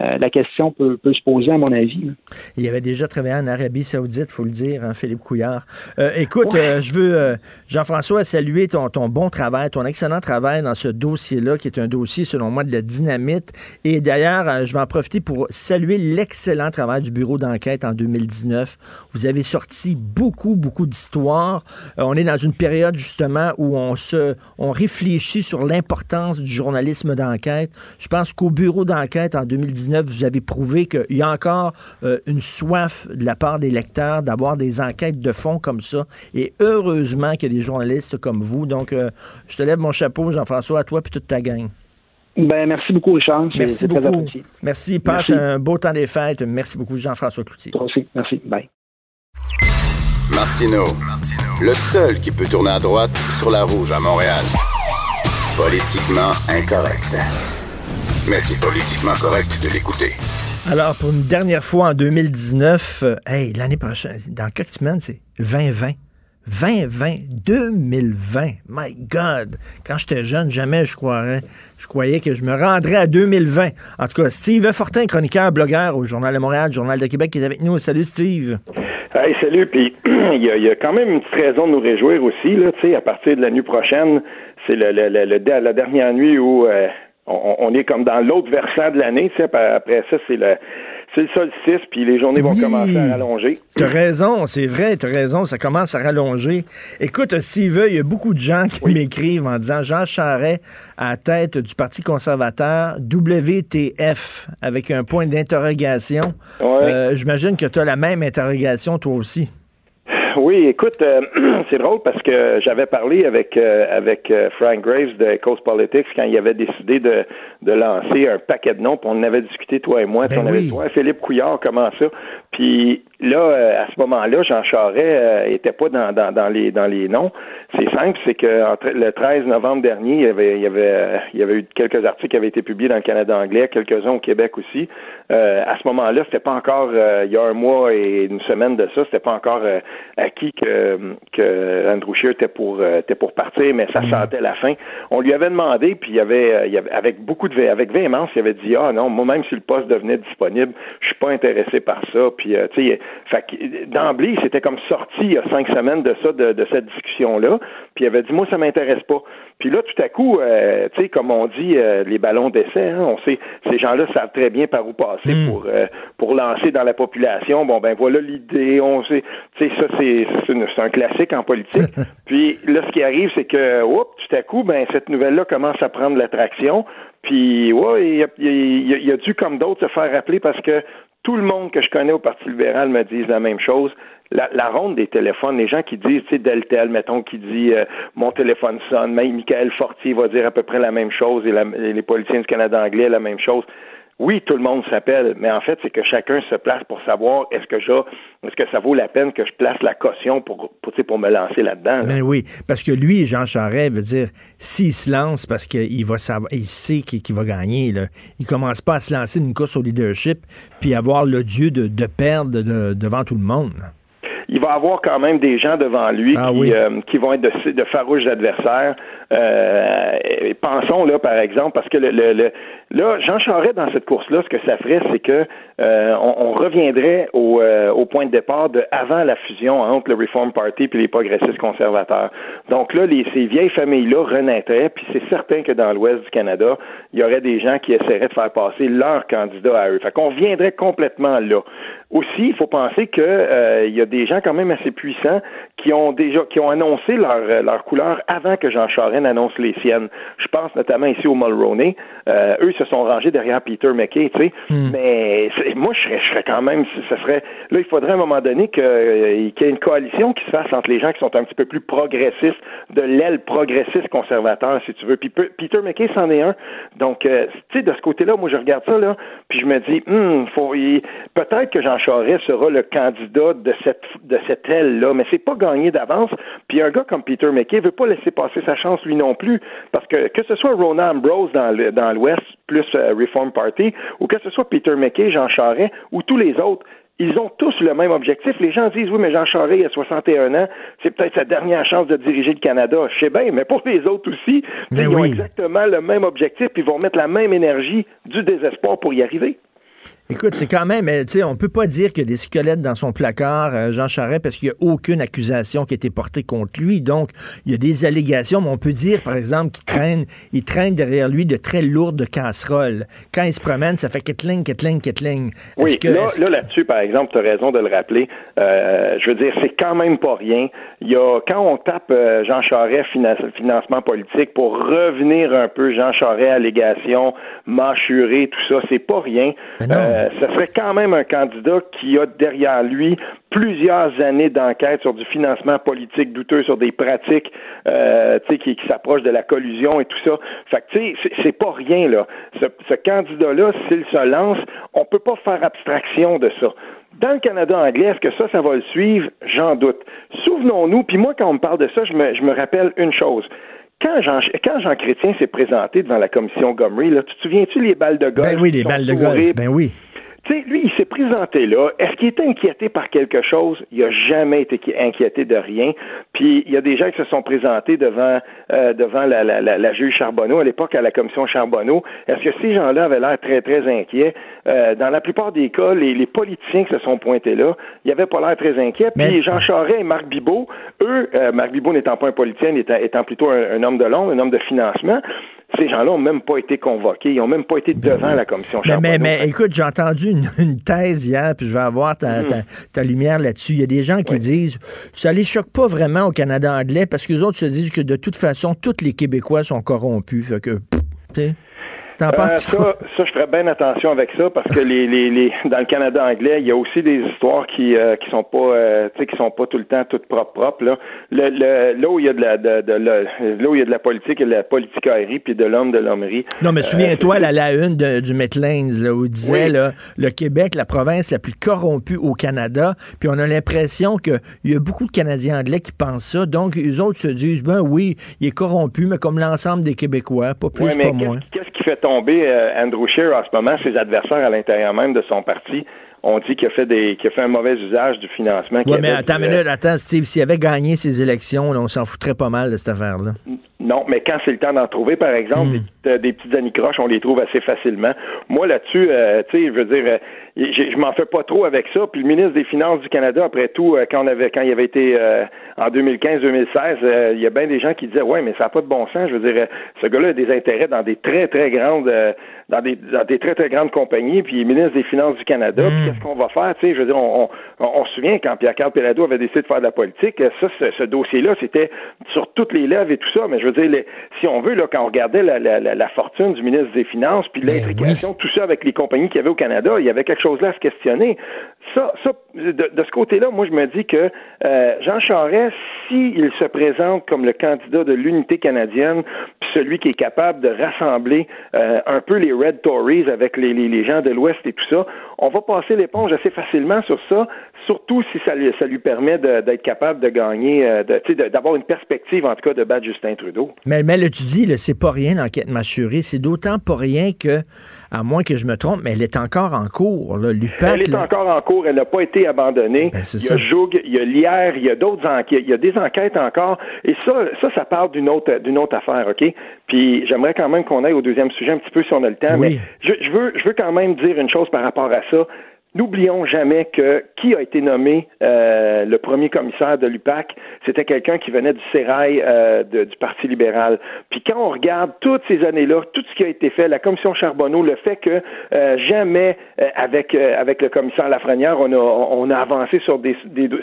Euh, la question peut, se poser, à mon avis. Il avait déjà travaillé en Arabie Saoudite, faut le dire, hein, Philippe Couillard. Euh, écoute, euh, je veux, Jean-François, saluer ton, ton bon travail, ton excellent travail dans ce dossier-là, qui est un dossier, selon moi, de la dynamite. Et d'ailleurs, je vais en profiter pour saluer l'excellent travail du bureau d'enquête en 2019. Vous avez sorti beaucoup, beaucoup d'histoires. on est dans une période, justement, où on se, on réfléchit sur l'importance du journalisme d'enquête. Je pense qu'au bureau d'enquête en 2019, vous avez prouvé qu'il y a encore euh, une soif de la part des lecteurs d'avoir des enquêtes de fond comme ça. Et heureusement qu'il y a des journalistes comme vous. Donc, euh, je te lève mon chapeau, Jean-François, à toi et toute ta gang. Ben, merci beaucoup, Richard. Merci beaucoup. Merci. Passe un beau temps des fêtes. Merci beaucoup, Jean-François Cloutier. Toi aussi. Merci. Bye. Martino, le seul qui peut tourner à droite sur la rouge à Montréal. Politiquement incorrect. Mais c'est politiquement correct de l'écouter. Alors, pour une dernière fois en 2019, euh, hey, l'année prochaine, dans quelques semaines, c'est 2020. 2020, 2020. My God! Quand j'étais jeune, jamais je croirais, je croyais que je me rendrais à 2020. En tout cas, Steve Fortin, chroniqueur, blogueur au Journal de Montréal, Journal de Québec, qui est avec nous. Salut, Steve. Hey, salut. Puis, [clears throat] il y, a, quand même une petite raison de nous réjouir aussi, là, tu sais, à partir de la nuit prochaine, c'est le, la dernière nuit où euh, on, est comme dans l'autre versant de l'année. Tu sais, après ça, c'est le c'est le solstice, puis les journées vont commencer à rallonger. T'as raison, c'est vrai, t'as raison, ça commence à rallonger. Écoute, Steve, il y a beaucoup de gens qui m'écrivent en disant Jean Charret à tête du Parti conservateur, WTF, avec un point d'interrogation. Euh, j'imagine que tu as la même interrogation toi aussi. Oui, écoute, euh, [clears throat] c'est drôle parce que j'avais parlé avec euh, avec euh, Frank Graves de Coast Politics quand il avait décidé de, de lancer un paquet de noms, puis on en avait discuté toi et moi, ben on avait dit Philippe Couillard, comment ça? Puis là, à ce moment-là, Jean Charest était pas dans, dans, dans les dans les noms. C'est simple, c'est que entre le 13 novembre dernier, il y avait il y avait il y avait eu quelques articles qui avaient été publiés dans le Canada anglais, quelques-uns au Québec aussi. à ce moment-là, c'était pas encore il y a un mois et une semaine de ça, c'était pas encore acquis que, que Andrew Scheer était pour, euh, était pour partir, mais ça mm. sentait la fin. On lui avait demandé, puis il y avait, euh, il y avait avec beaucoup de avec véhémence, il avait dit ah non, moi même si le poste devenait disponible, je suis pas intéressé par ça. Puis euh, tu sais, d'emblée, c'était comme sorti il y a cinq semaines de ça, de, de cette discussion là. Puis il avait dit moi ça m'intéresse pas. Puis là, tout à coup, euh, tu sais, comme on dit, euh, les ballons d'essai, hein, on sait, ces gens-là savent très bien par où passer hmm. pour euh, pour lancer dans la population. Bon, ben voilà l'idée. On sait, tu sais, ça c'est c'est un classique en politique. [laughs] Puis là, ce qui arrive, c'est que, oups, tout à coup, ben cette nouvelle-là commence à prendre l'attraction. Puis, ouais, il a, il y a dû, comme d'autres, se faire rappeler parce que tout le monde que je connais au Parti libéral me disent la même chose la, ronde des téléphones, les gens qui disent, tu sais, Deltel, mettons, qui dit euh, mon téléphone sonne, mais Michael Fortier va dire à peu près la même chose et, les politiciens du Canada anglais la même chose. Oui, tout le monde s'appelle, mais en fait, c'est que chacun se place pour savoir est-ce que j'ai, est-ce que ça vaut la peine que je place la caution pour, pour, pour me lancer là-dedans. Ben oui, parce que lui, Jean Charest, veut dire, s'il se lance parce qu'il va savoir, il sait qu'il va gagner, là, il commence pas à se lancer une course au leadership puis avoir l'odieux de, de perdre devant tout le monde il va avoir quand même des gens devant lui ah qui, euh, qui, vont être de, de farouches adversaires. Euh, pensons là, par exemple, parce que le, le, là, Jean Charest dans cette course-là, ce que ça ferait, c'est que euh, on, reviendrait au, euh, au, point de départ de avant la fusion entre le Reform Party et les progressistes conservateurs. Donc là, les, ces vieilles familles-là renaîtraient, puis c'est certain que dans l'Ouest du Canada, il y aurait des gens qui essaieraient de faire passer leur candidat à eux. Fait qu'on reviendrait complètement là. Aussi, il faut penser que euh, il y a des gens quand même assez puissants qui ont déjà qui ont annoncé leur, leur couleur avant que Jean Charest annonce les siennes. Je pense notamment ici au Mulroney. Euh, se sont rangés derrière Peter McKay, tu sais. Hmm. Mais moi, je serais, je serais quand même, ce serait, là, il faudrait à un moment donné euh, qu'il y ait une coalition qui se fasse entre les gens qui sont un petit peu plus progressistes, de l'aile progressiste conservateur, si tu veux. Puis Peter McKay, c'en est un. Donc, euh, tu sais, de ce côté-là, moi, je regarde ça, là, puis je me dis, hmm, faut, peut-être que Jean Charest sera le candidat de cette, de cette aile-là, mais c'est pas gagné d'avance. Puis un gars comme Peter McKay veut pas laisser passer sa chance, lui non plus, parce que que ce soit Rona Ambrose dans l'Ouest, plus euh, Reform Party, ou que ce soit Peter McKay, Jean Charest, ou tous les autres, ils ont tous le même objectif. Les gens disent, oui, mais Jean Charest, il a 61 ans, c'est peut-être sa dernière chance de diriger le Canada. Je sais bien, mais pour les autres aussi, ils ont exactement le même objectif, puis ils vont mettre la même énergie du désespoir pour y arriver. Écoute, c'est quand même, euh, tu sais, on peut pas dire qu'il y a des squelettes dans son placard, euh, Jean Charest, parce qu'il n'y a aucune accusation qui a été portée contre lui. Donc, il y a des allégations, mais on peut dire, par exemple, qu'il traîne, il traîne derrière lui de très lourdes casseroles. Quand il se promène, ça fait ketling, ketling, ketling. Oui, là, là, là-dessus, par exemple, tu as raison de le rappeler. Euh, je veux dire, c'est quand même pas rien. Il y a, quand on tape euh, Jean Charest financement politique pour revenir un peu Jean Charest allégations, mâchuré, tout ça, c'est pas rien. Euh, ce serait quand même un candidat qui a derrière lui plusieurs années d'enquête sur du financement politique douteux, sur des pratiques euh, qui, qui s'approchent de la collusion et tout ça. Fait que, tu sais, c'est pas rien, là. Ce, ce candidat-là, s'il se lance, on peut pas faire abstraction de ça. Dans le Canada anglais, est-ce que ça, ça va le suivre? J'en doute. Souvenons-nous, puis moi, quand on me parle de ça, je me, je me rappelle une chose. Quand Jean, quand Jean Chrétien s'est présenté devant la commission Gomery, là, tu te souviens-tu les balles de golf? Ben oui, les balles de golf, ben oui. Sais, lui, il s'est présenté là. Est-ce qu'il était inquiété par quelque chose? Il n'a jamais été inquiété de rien. Puis il y a des gens qui se sont présentés devant euh, devant la, la, la, juge Charbonneau, à l'époque à la commission Charbonneau. Est-ce que ces gens-là avaient l'air très, très inquiets? Euh, dans la plupart des cas, les, les, politiciens qui se sont pointés là, ils n'avaient pas l'air très inquiets. Puis Jean Charest et Marc Bibot, eux, euh, Marc Bibot n'étant pas un politicien, étant, étant plutôt un, un homme de l'ombre, un homme de financement, ces gens-là n'ont même pas été convoqués, ils n'ont même pas été devant la commission Charbonneau. Mais, mais, écoute, j'ai entendu [laughs] une, thèse hier, puis je vais avoir ta, ta, lumière là-dessus. Il y a des gens qui disent ça les choque pas vraiment au Canada anglais parce que les autres se disent que de toute façon, tous les Québécois sont corrompus. Fait que, euh, ça, ça, je ferais bien attention avec ça parce que les, les, les, dans le Canada anglais, il y a aussi des histoires qui euh, qui sont pas euh, qui sont pas tout le temps toutes propres propres là. Le, le, là où il y a de la de, de, là où il y a de la politique, il y a de la politique aérie puis de l'homme de l'hommerie. Non, mais souviens-toi la, la une de, du Metlands là où il disait là, le Québec, la province la plus corrompue au Canada, puis on a l'impression que il y a beaucoup de Canadiens anglais qui pensent ça, donc les autres se disent ben oui, il est corrompu, mais comme l'ensemble des Québécois, pas plus, pas moins. Qui fait tomber euh, Andrew Scheer en ce moment, ses adversaires à l'intérieur même de son parti on dit qu'il a fait des qu'il a fait un mauvais usage du financement. Oui, mais attends une minute, attends, Steve, s'il avait gagné ces élections, on s'en foutrait pas mal de cette affaire-là. Non, mais quand c'est le temps d'en trouver, par exemple, hmm. des, petites anicroches, on les trouve assez facilement. Moi, là-dessus, euh, tu sais, je veux dire, euh, je, m'en fais pas trop avec ça. Puis le ministre des Finances du Canada, après tout, quand on avait quand il avait été en 2015-2016, il y a bien des gens qui disaient Ouais, mais ça n'a pas de bon sens. Je veux dire, ce gars-là a des intérêts dans des très, très grandes dans des, dans des très, très grandes compagnies, puis ministre des Finances du Canada, puis hmm. qu'est-ce qu'on va faire? Tu sais, je veux dire, on, on, on, se souvient quand Pierre-Carl Pelado avait décidé de faire de la politique, ça, ce, ce dossier-là, c'était sur toutes les lèvres et tout ça, mais je veux dire, si on veut, là, quand on regardait la, la, la, fortune du ministre des Finances, puis ben l'intrication, tout ça avec les compagnies qu'il y avait au Canada, il y avait quelque chose là à questionner. Ça, ça de, de ce côté-là, moi, je me dis que euh, Jean Charest, s'il se présente comme le candidat de l'unité canadienne, puis celui qui est capable de rassembler euh, un peu les Red Tories avec les, les, gens de l'Ouest et tout ça, on va passer l'éponge assez facilement sur ça, surtout si ça lui, ça lui permet d'être capable de gagner, euh, d'avoir une perspective, en tout cas, de battre Justin Trudeau. Mais, mais là, tu dis, c'est pas rien l'enquête mâchurée. C'est d'autant pas rien que, à moins que je me trompe, mais elle est encore en cours. Là. elle est encore en cours. Elle n'a pas été abandonnée. Ben, il y a Joug, il y a Lière, il y a d'autres enquêtes. Il y a des enquêtes encore. Et ça, ça, ça part d'une autre, d'une autre affaire, OK? Puis j'aimerais quand même qu'on aille au deuxième sujet un petit peu si on a le temps. Mais je, je, veux, je veux quand même dire une chose par rapport à ça. N'oublions jamais que qui a été nommé euh, le premier commissaire de l'UPAC, c'était quelqu'un qui venait du sérail euh, du Parti libéral. Puis quand on regarde toutes ces années-là, tout ce qui a été fait, la commission Charbonneau, le fait que euh, jamais avec avec le commissaire Lafrenière, on a on a avancé sur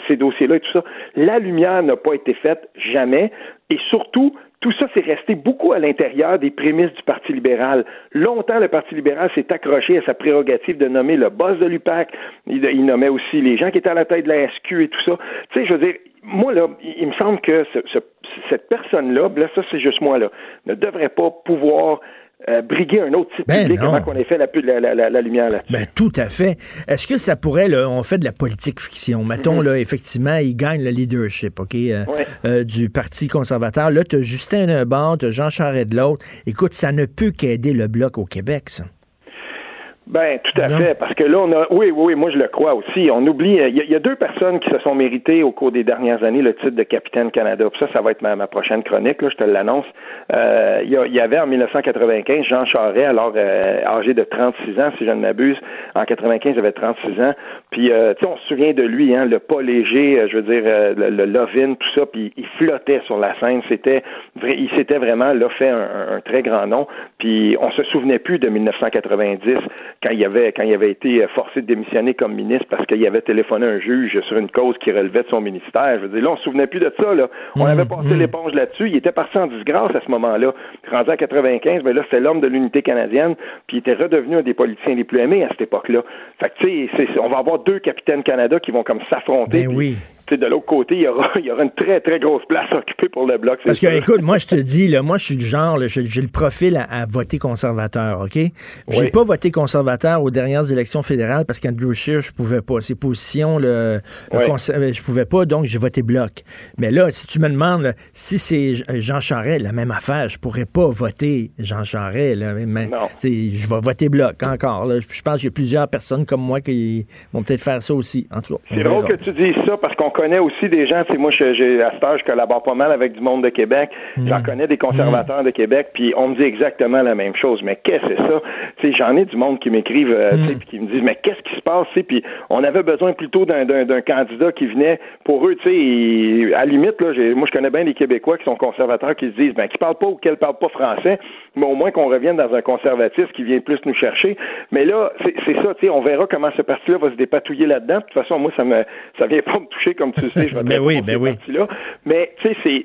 ces dossiers-là et tout ça, la lumière n'a pas été faite jamais. Et surtout, tout ça, c'est resté beaucoup à l'intérieur des prémices du Parti libéral. Longtemps, le Parti libéral s'est accroché à sa prérogative de nommer le boss de l'UPAC. Il, nommait aussi les gens qui étaient à la tête de la SQ et tout ça. Tu sais, je veux dire, moi, là, il me semble que cette personne-là, là, ça, c'est juste moi, là, ne devrait pas pouvoir euh, briguer un autre type ben public avant qu'on ait fait la, la, la, la lumière là Ben, tout à fait. Est-ce que ça pourrait, là, on fait de la politique fiction, mettons, mm-hmm. là, effectivement, il gagne le leadership, OK, euh, euh, du Parti conservateur. Là, tu as Justin d'un bord, tu as Jean Charest de l'autre. Écoute, ça ne peut qu'aider le Bloc au Québec, ça. Ben, tout à fait, parce que là, on a, oui, oui, oui, moi je le crois aussi. On oublie, il y, a deux personnes qui se sont méritées au cours des dernières années le titre de capitaine Canada. Puis ça, ça va être ma, prochaine chronique, là, je te l'annonce. Euh, il, y, avait en 1995 Jean Charest, alors euh, âgé de 36 ans, si je ne m'abuse. En 95, il avait 36 ans. Puis, euh, tu sais, on se souvient de lui, hein, le pas léger, je veux dire, le, le Lovin, tout ça. Puis, il flottait sur la scène. C'était, il s'était vraiment là fait un, un, très grand nom. Puis, on se souvenait plus de 1990 quand il avait quand il avait été forcé de démissionner comme ministre parce qu'il avait téléphoné un juge sur une cause qui relevait de son ministère. Je veux dire, là, on se souvenait plus de ça. Là. On mmh, avait passé mmh. l'éponge là-dessus. Il était parti en disgrâce à ce moment-là. Rendu à 95, ben là, c'est l'homme de l'unité canadienne, puis il était redevenu un des politiciens les plus aimés à cette époque-là. Fait que, tu sais, on va avoir deux capitaines Canada qui vont comme s'affronter. Ben oui de l'autre côté, il y, aura, [laughs] il y aura une très, très grosse place occupée pour le bloc. Parce que, écoute, moi, je te dis, là, moi, je suis du genre, j'ai le profil à, voter conservateur, OK? J'ai pas voté conservateur aux dernières élections fédérales parce qu'Andrew Scheer, je pouvais pas. Ses positions, le, je pouvais pas, donc j'ai voté bloc. Mais là, si tu me demandes si c'est Jean Charest, la même affaire, je pourrais pas voter Jean Charest. Là, mais, je vais voter bloc encore. Je pense qu'il y a plusieurs personnes comme moi qui vont peut-être faire ça aussi. En tout cas, c'est drôle que tu dises ça parce qu'on connais aussi des gens, tu sais, moi, j'ai, à ce je collabore pas mal avec du monde de Québec. Mm. J'en connais des conservateurs de Québec, puis on me dit exactement la même chose. Mais qu'est-ce que c'est ça? Tu sais, j'en ai du monde qui m'écrivent, euh, tu sais, mm. qui me disent, mais qu'est-ce qui se passe, puis on avait besoin plutôt d'un, candidat qui venait pour eux, tu sais, à la limite, là, moi, je connais bien les Québécois qui sont conservateurs qui se disent, ben, qui parlent pas ou qui parlent pas français, mais au moins qu'on revienne dans un conservatisme qui vient plus nous chercher. Mais là, c'est, c'est ça, tu sais, on verra comment ce parti-là va se dépatouiller là-dedans. De toute façon, moi, ça me, ça vient pas me toucher, comme tu sais, ben oui, ben oui. Là. Mais tu sais, c'est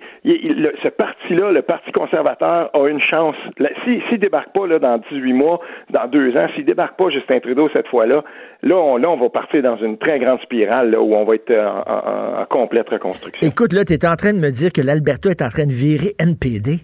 ce parti-là, le Parti conservateur, a une chance. S'il si, débarque pas là, dans 18 mois, dans deux ans, s'il débarque pas Justin Trudeau cette fois-là, là, on, là, on va partir dans une très grande spirale là, où on va être en, en complète reconstruction. Écoute, là, tu es en train de me dire que l'Alberta est en train de virer NPD.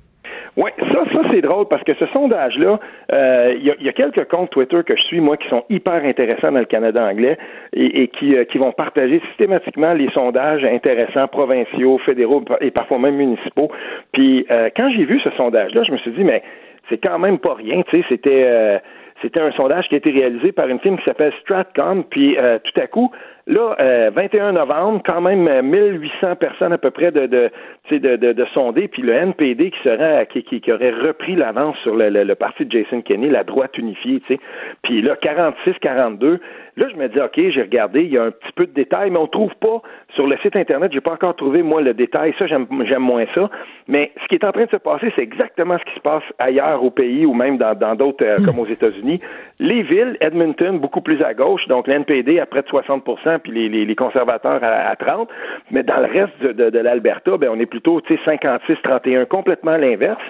Oui, ça, ça c'est drôle parce que ce sondage-là, euh, il y, a quelques comptes Twitter que je suis, moi, qui sont hyper intéressants dans le Canada anglais et, qui, euh, qui vont partager systématiquement les sondages intéressants provinciaux, fédéraux et parfois même municipaux. Puis euh, quand j'ai vu ce sondage-là, je me suis dit, mais c'est quand même pas rien, tu sais, c'était... c'était un sondage qui a été réalisé par une firme qui s'appelle Stratcom, puis tout à coup, Là, 21 novembre, quand même 1800 personnes à peu près de, de, de, de, puis le NPD qui serait qui, qui, aurait repris l'avance sur le, le, parti de Jason Kenney, la droite unifiée, tu sais. Puis là, 46-42, Là, je me dis, OK, j'ai regardé, il y a un petit peu de détails, mais on trouve pas sur le site Internet, j'ai pas encore trouvé, moi, le détail. Ça, j'aime, moins ça. Mais ce qui est en train de se passer, c'est exactement ce qui se passe ailleurs au pays ou même dans, d'autres, euh, comme aux États-Unis. Les villes, Edmonton, beaucoup plus à gauche, donc l'NPD à près de 60 puis les, les, les conservateurs à, 30 Mais dans le reste de, de, l'Alberta, ben, on est plutôt, tu sais, 56-31, complètement l'inverse.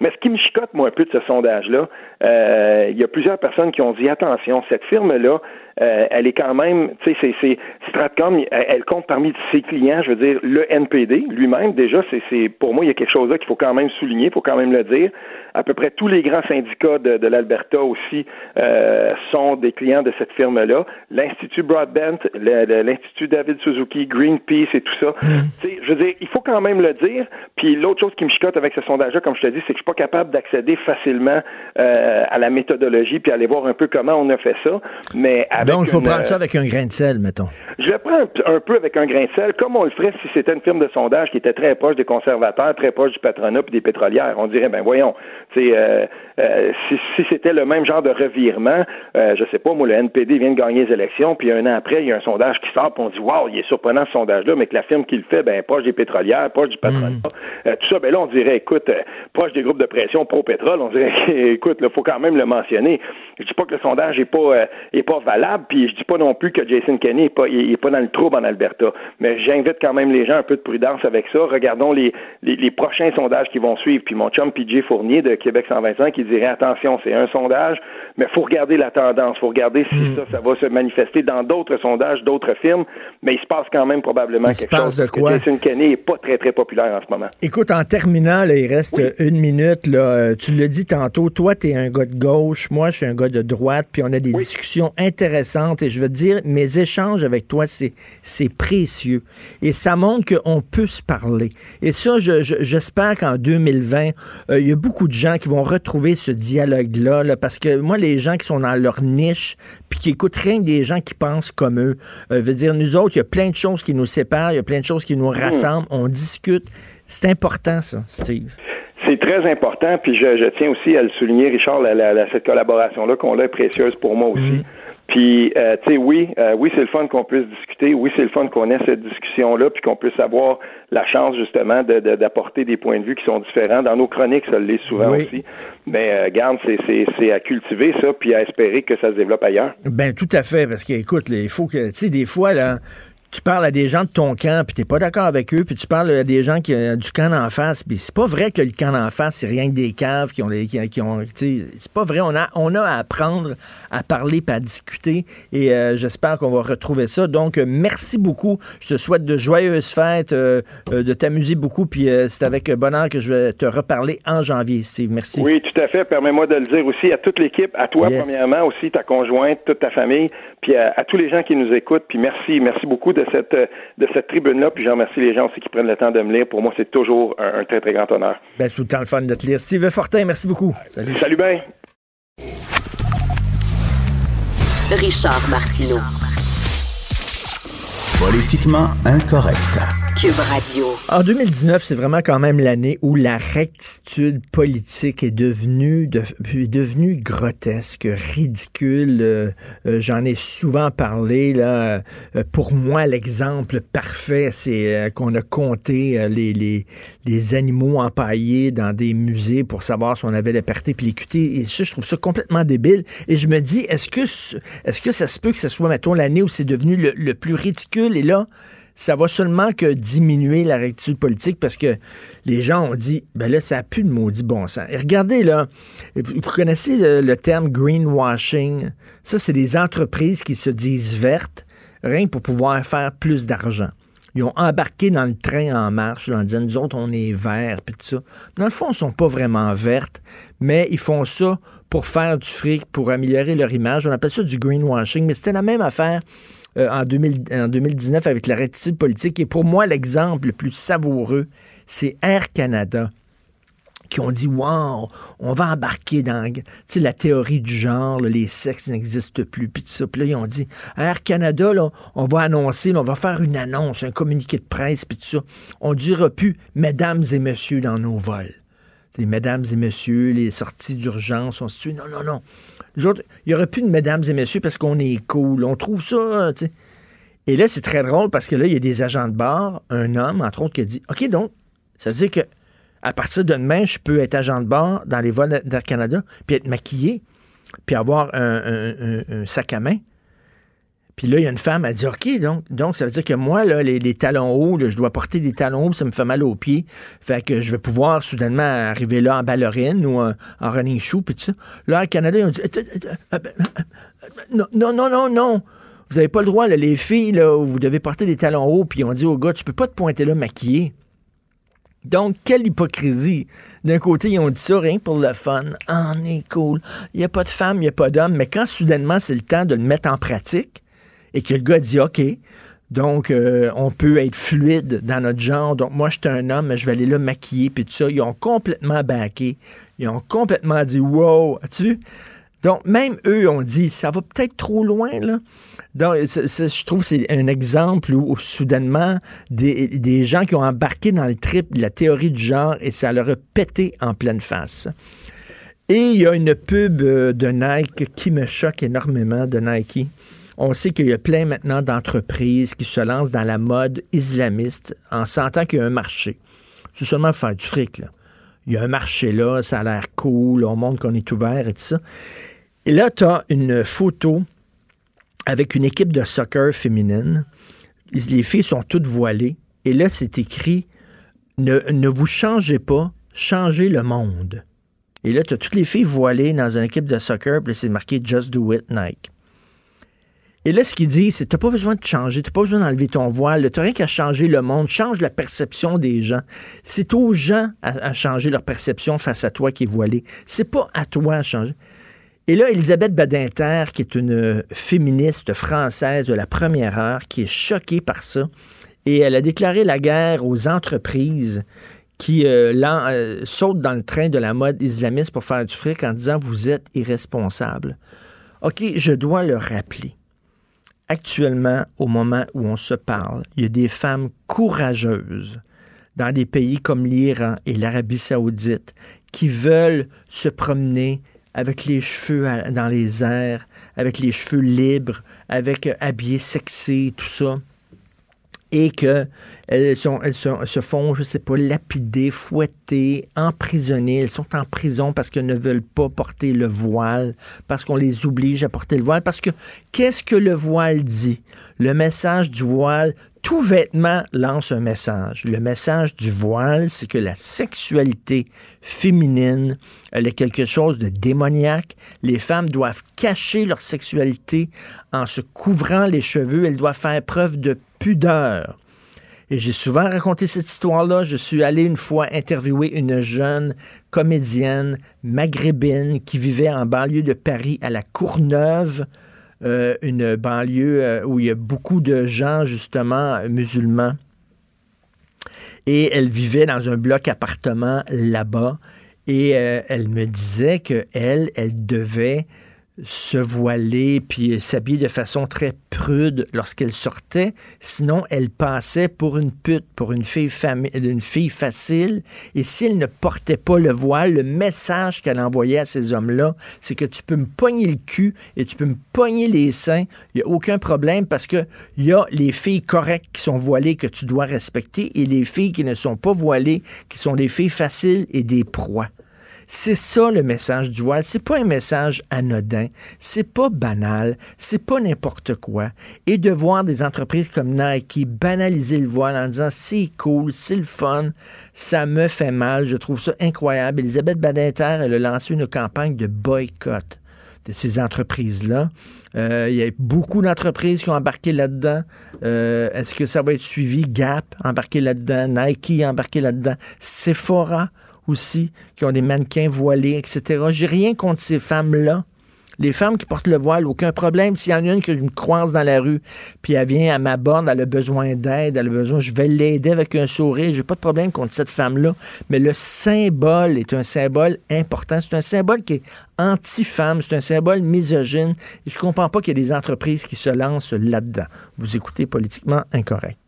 Mais ce qui me chicote, moi, un peu de ce sondage-là, euh, il y a plusieurs personnes qui ont dit attention, cette firme-là, euh, elle est quand même, tu sais, c'est Stratcom, elle, compte parmi ses clients, je veux dire, le NPD lui-même, déjà, c'est pour moi, il y a quelque chose là qu'il faut quand même souligner, il faut quand même le dire. À peu près tous les grands syndicats de, de l'Alberta aussi euh, sont des clients de cette firme-là. L'Institut Broadband, l'Institut David Suzuki, Greenpeace et tout ça. Mm. Tu sais, je veux dire, il faut quand même le dire. Puis l'autre chose qui me chicote avec ce sondage-là, comme je te dis, c'est que je suis pas capable d'accéder facilement euh, à la méthodologie puis aller voir un peu comment on a fait ça. Mais donc, il faut prendre ça avec un grain de sel, mettons. Je vais prendre un, peu avec un grain de sel, comme on le ferait si c'était une firme de sondage qui était très proche des conservateurs, très proche du patronat et des pétrolières. On dirait, ben voyons, euh, euh, si, si c'était le même genre de revirement, euh, je sais pas, moi, le NPD vient de gagner les élections, puis un an après, il y a un sondage qui sort, puis on dit, wow, il est surprenant ce sondage-là, mais que la firme qui le fait, ben proche des pétrolières, proche du patronat, mm. tout ça, ben là, on dirait, écoute, proche des groupes de pression pro-pétrole, on dirait, [laughs] écoute, il faut quand même le mentionner. Je dis pas que le sondage est pas, est pas valable, puis je dis pas non plus que Jason Kenney est pas, est, pas dans le trouble en Alberta, mais j'invite quand même les gens un peu de prudence avec ça. Regardons les, les, prochains sondages qui vont suivre. Puis mon chum PJ Fournier de Québec 125 qui dirait attention, c'est un sondage, mais faut regarder la tendance, faut regarder si hmm. ça, ça va se manifester dans d'autres sondages, d'autres firmes, mais il se passe quand même probablement il quelque chose. De quoi? Jason Kenney est pas très très populaire en ce moment. Écoute, en terminant, il reste une minute, là, euh, tu l'as dit tantôt, toi, tu es un gars de gauche, moi, je suis un gars de droite, puis on a des discussions intéressantes. Et je veux te dire, mes échanges avec toi, c'est, c'est précieux. Et ça montre qu'on peut se parler. Et ça, je, je- j'espère qu'en 2020, euh, il y a beaucoup de gens qui vont retrouver ce dialogue-là, là, parce que moi, les gens qui sont dans leur niche, puis qui écoutent rien que des gens qui pensent comme eux, euh, veut dire, nous autres, il y a plein de choses qui nous séparent, il y a plein de choses qui nous rassemblent, on discute. C'est important, ça, Steve. C'est très important, puis je, je tiens aussi à le souligner, Richard, la- la- la- cette collaboration-là qu'on a est précieuse pour moi aussi. Puis, euh, tu sais, oui, euh, oui, c'est le fun qu'on puisse discuter, oui, c'est le fun qu'on ait cette discussion-là, puis qu'on puisse avoir la chance justement de- de- d'apporter des points de vue qui sont différents. Dans nos chroniques, ça l'est souvent Oui. aussi. Mais euh, garde, c'est- c'est c'est à cultiver ça, puis à espérer que ça se développe ailleurs. Ben tout à fait, parce que écoute, il faut que, tu sais, des fois, là, tu parles à des gens de ton camp, puis t'es pas d'accord avec eux, puis tu parles à des gens qui ont du camp d'en face, puis c'est pas vrai que le camp d'en face, c'est rien que des caves qui ont des, qui, qui ont, c'est pas vrai. On a, on a à apprendre à parler, puis à discuter, et euh, j'espère qu'on va retrouver ça. Donc, euh, merci beaucoup. Je te souhaite de joyeuses fêtes, euh, euh, de t'amuser beaucoup, puis c'est avec bonheur que je vais te reparler en janvier, Steve. Merci. Oui, tout à fait. Permets-moi de le dire aussi à toute l'équipe, à toi Yes. premièrement, aussi ta conjointe, toute ta famille, puis à, à tous les gens qui nous écoutent. Puis merci, merci beaucoup de cette euh, de cette tribune-là. Puis je remercie les gens aussi qui prennent le temps de me lire. Pour moi, c'est toujours un, un très très grand honneur. Ben, c'est tout le temps le fun de te lire. Steve Fortin, merci beaucoup. Salut. Salut bien. Richard Martineau. Politiquement incorrect. En 2019, c'est vraiment quand même l'année où la rectitude politique est devenue, de- est devenue grotesque, ridicule. Euh, euh, J'en ai souvent parlé. Là. Euh, pour moi, l'exemple parfait, c'est qu'on a compté les, animaux empaillés dans des musées pour savoir si on avait la puis l'équité. Et ça, je trouve ça complètement débile. Et je me dis, est-ce que, ce- est-ce que ça se peut que ce soit, mettons, l'année où c'est devenu le, le plus ridicule? Et là, ça va seulement que diminuer la rectitude politique parce que les gens ont dit, ben là, ça n'a plus de maudit bon sens. Et regardez, là, vous connaissez le, terme greenwashing? Ça, c'est des entreprises qui se disent vertes, rien pour pouvoir faire plus d'argent. Ils ont embarqué dans le train en marche en disant, nous autres, on est verts, puis tout ça. Dans le fond, ils ne sont pas vraiment vertes, mais ils font ça pour faire du fric, pour améliorer leur image. On appelle ça du greenwashing, mais c'était la même affaire euh, en, 2000 en 2019 avec la rectitude politique. Et pour moi, l'exemple le plus savoureux, c'est Air Canada qui ont dit Wow, on va embarquer dans la théorie du genre, les sexes n'existent plus, puis tout ça. Puis là, ils ont dit Air Canada, on va annoncer, on va faire une annonce, un communiqué de presse, puis tout ça. On dira plus mesdames et messieurs dans nos vols. Les mesdames et messieurs, les sorties d'urgence, on se tue. Non, non, non. Autres, il n'y aurait plus de mesdames et messieurs parce qu'on est cool. On trouve ça, sais. Et là, c'est très drôle parce que là, il y a des agents de bar, un homme, entre autres, qui a dit OK, donc, ça veut dire que à partir de demain, je peux être agent de bar dans les vols d'Air Canada, puis être maquillé, puis avoir un sac à main. Puis là, il y a une femme, elle dit OK, donc, donc ça veut dire que moi, là, les, les talons hauts, je dois porter des talons hauts, ça me fait mal aux pieds. Fait que je vais pouvoir soudainement arriver là en ballerine ou en, running shoe, puis tout ça. Là, au Canada, ils ont dit non, non, non, non, non. Vous n'avez pas le droit, les filles, là, vous devez porter des talons hauts, puis on dit au gars, tu peux pas te pointer là maquillé. Donc, quelle hypocrisie. D'un côté, ils ont dit ça rien pour le fun. Ah, on est cool. Il n'y a pas de femme, il n'y a pas d'homme. Mais quand soudainement, c'est le temps de le mettre en pratique et que le gars dit OK, donc euh, on peut être fluide dans notre genre. Donc, moi, je suis un homme, je vais aller là maquiller, puis tout ça. Ils ont complètement baqué. Ils ont complètement dit Wow, as-tu vu? Donc, même eux ont dit, ça va peut-être trop loin, là. Donc, je trouve que c'est un exemple où, où soudainement, des, des gens qui ont embarqué dans le trip de la théorie du genre et ça leur a pété en pleine face. Et il y a une pub euh, de Nike qui me choque énormément de Nike. On sait qu'il y a plein maintenant d'entreprises qui se lancent dans la mode islamiste en sentant qu'il y a un marché. C'est seulement faire du fric, là. Il y a un marché là, ça a l'air cool, on montre qu'on est ouvert et tout ça. Et là, tu as une photo avec une équipe de soccer féminine. Les filles sont toutes voilées. Et là, c'est écrit ne, ne vous changez pas, changez le monde. Et là, tu as toutes les filles voilées dans une équipe de soccer, puis c'est marqué Just Do It Nike. Et là, ce qu'il dit, c'est t'as pas besoin de changer, t'as pas besoin d'enlever ton voile, t'as rien qu'à changer le monde, change la perception des gens. C'est aux gens à, changer leur perception face à toi qui est voilé. C'est pas à toi à changer. Et là, Elisabeth Badinter, qui est une féministe française de la première heure, qui est choquée par ça, et elle a déclaré la guerre aux entreprises qui euh, euh, sautent dans le train de la mode islamiste pour faire du fric en disant vous êtes irresponsable. OK, je dois le rappeler. Actuellement, au moment où on se parle, il y a des femmes courageuses dans des pays comme l'Iran et l'Arabie saoudite qui veulent se promener avec les cheveux dans les airs, avec les cheveux libres, avec euh, habillés sexy, tout ça et qu'elles elles se font, je sais pas, lapider, fouetter, emprisonner. Elles sont en prison parce qu'elles ne veulent pas porter le voile, parce qu'on les oblige à porter le voile. Parce que qu'est-ce que le voile dit? Le message du voile, tout vêtement lance un message. Le message du voile, c'est que la sexualité féminine, elle est quelque chose de démoniaque. Les femmes doivent cacher leur sexualité en se couvrant les cheveux. Elles doivent faire preuve de pudeur. Et j'ai souvent raconté cette histoire-là. Je suis allé une fois interviewer une jeune comédienne maghrébine qui vivait en banlieue de Paris à la Courneuve, euh, une banlieue euh, où il y a beaucoup de gens justement musulmans. Et elle vivait dans un bloc appartement là-bas. Et euh, elle me disait que elle, elle devait se voiler puis s'habiller de façon très prude lorsqu'elle sortait. Sinon, elle passait pour une pute, pour une fille, une fille facile. Et si elle ne portait pas le voile, le message qu'elle envoyait à ces hommes-là, c'est que tu peux me pogner le cul et tu peux me pogner les seins. Il n'y a aucun problème parce que il y a les filles correctes qui sont voilées que tu dois respecter et les filles qui ne sont pas voilées, qui sont des filles faciles et des proies. C'est ça le message du voile. C'est pas un message anodin. C'est pas banal. C'est pas n'importe quoi. Et de voir des entreprises comme Nike banaliser le voile en disant c'est cool, c'est le fun, ça me fait mal. Je trouve ça incroyable. Elisabeth Badinter, elle a lancé une campagne de boycott de ces entreprises-là. Euh, il y a beaucoup d'entreprises qui ont embarqué là-dedans. Euh, est-ce que ça va être suivi? Gap embarqué là-dedans, Nike embarqué là-dedans, Sephora aussi, qui ont des mannequins voilés, etc. J'ai rien contre ces femmes-là. Les femmes qui portent le voile, aucun problème. S'il y en a une que je me croise dans la rue, puis elle vient à ma borne, elle a besoin d'aide, elle a besoin, je vais l'aider avec un sourire. J'ai pas de problème contre cette femme-là. Mais le symbole est un symbole important. C'est un symbole qui est anti-femme. C'est un symbole misogyne. Et je comprends pas qu'il y ait des entreprises qui se lancent là-dedans. Vous écoutez politiquement incorrect.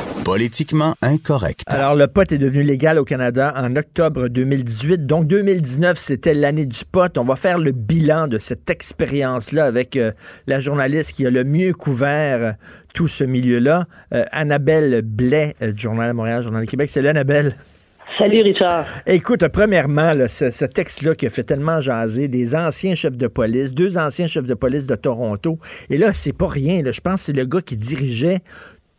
Politiquement incorrect. Alors, le pot est devenu légal au Canada en octobre 2018. Donc, 2019, c'était l'année du pot. On va faire le bilan de cette expérience-là avec euh, la journaliste qui a le mieux couvert euh, tout ce milieu-là, euh, Annabelle Blais, du Journal de Montréal, Journal du Québec. Salut, Annabelle. Salut Richard. Écoute, premièrement, ce, texte-là qui a fait tellement jaser des anciens chefs de police, deux anciens chefs de police de Toronto. Et là, c'est pas rien. je pense que c'est le gars qui dirigeait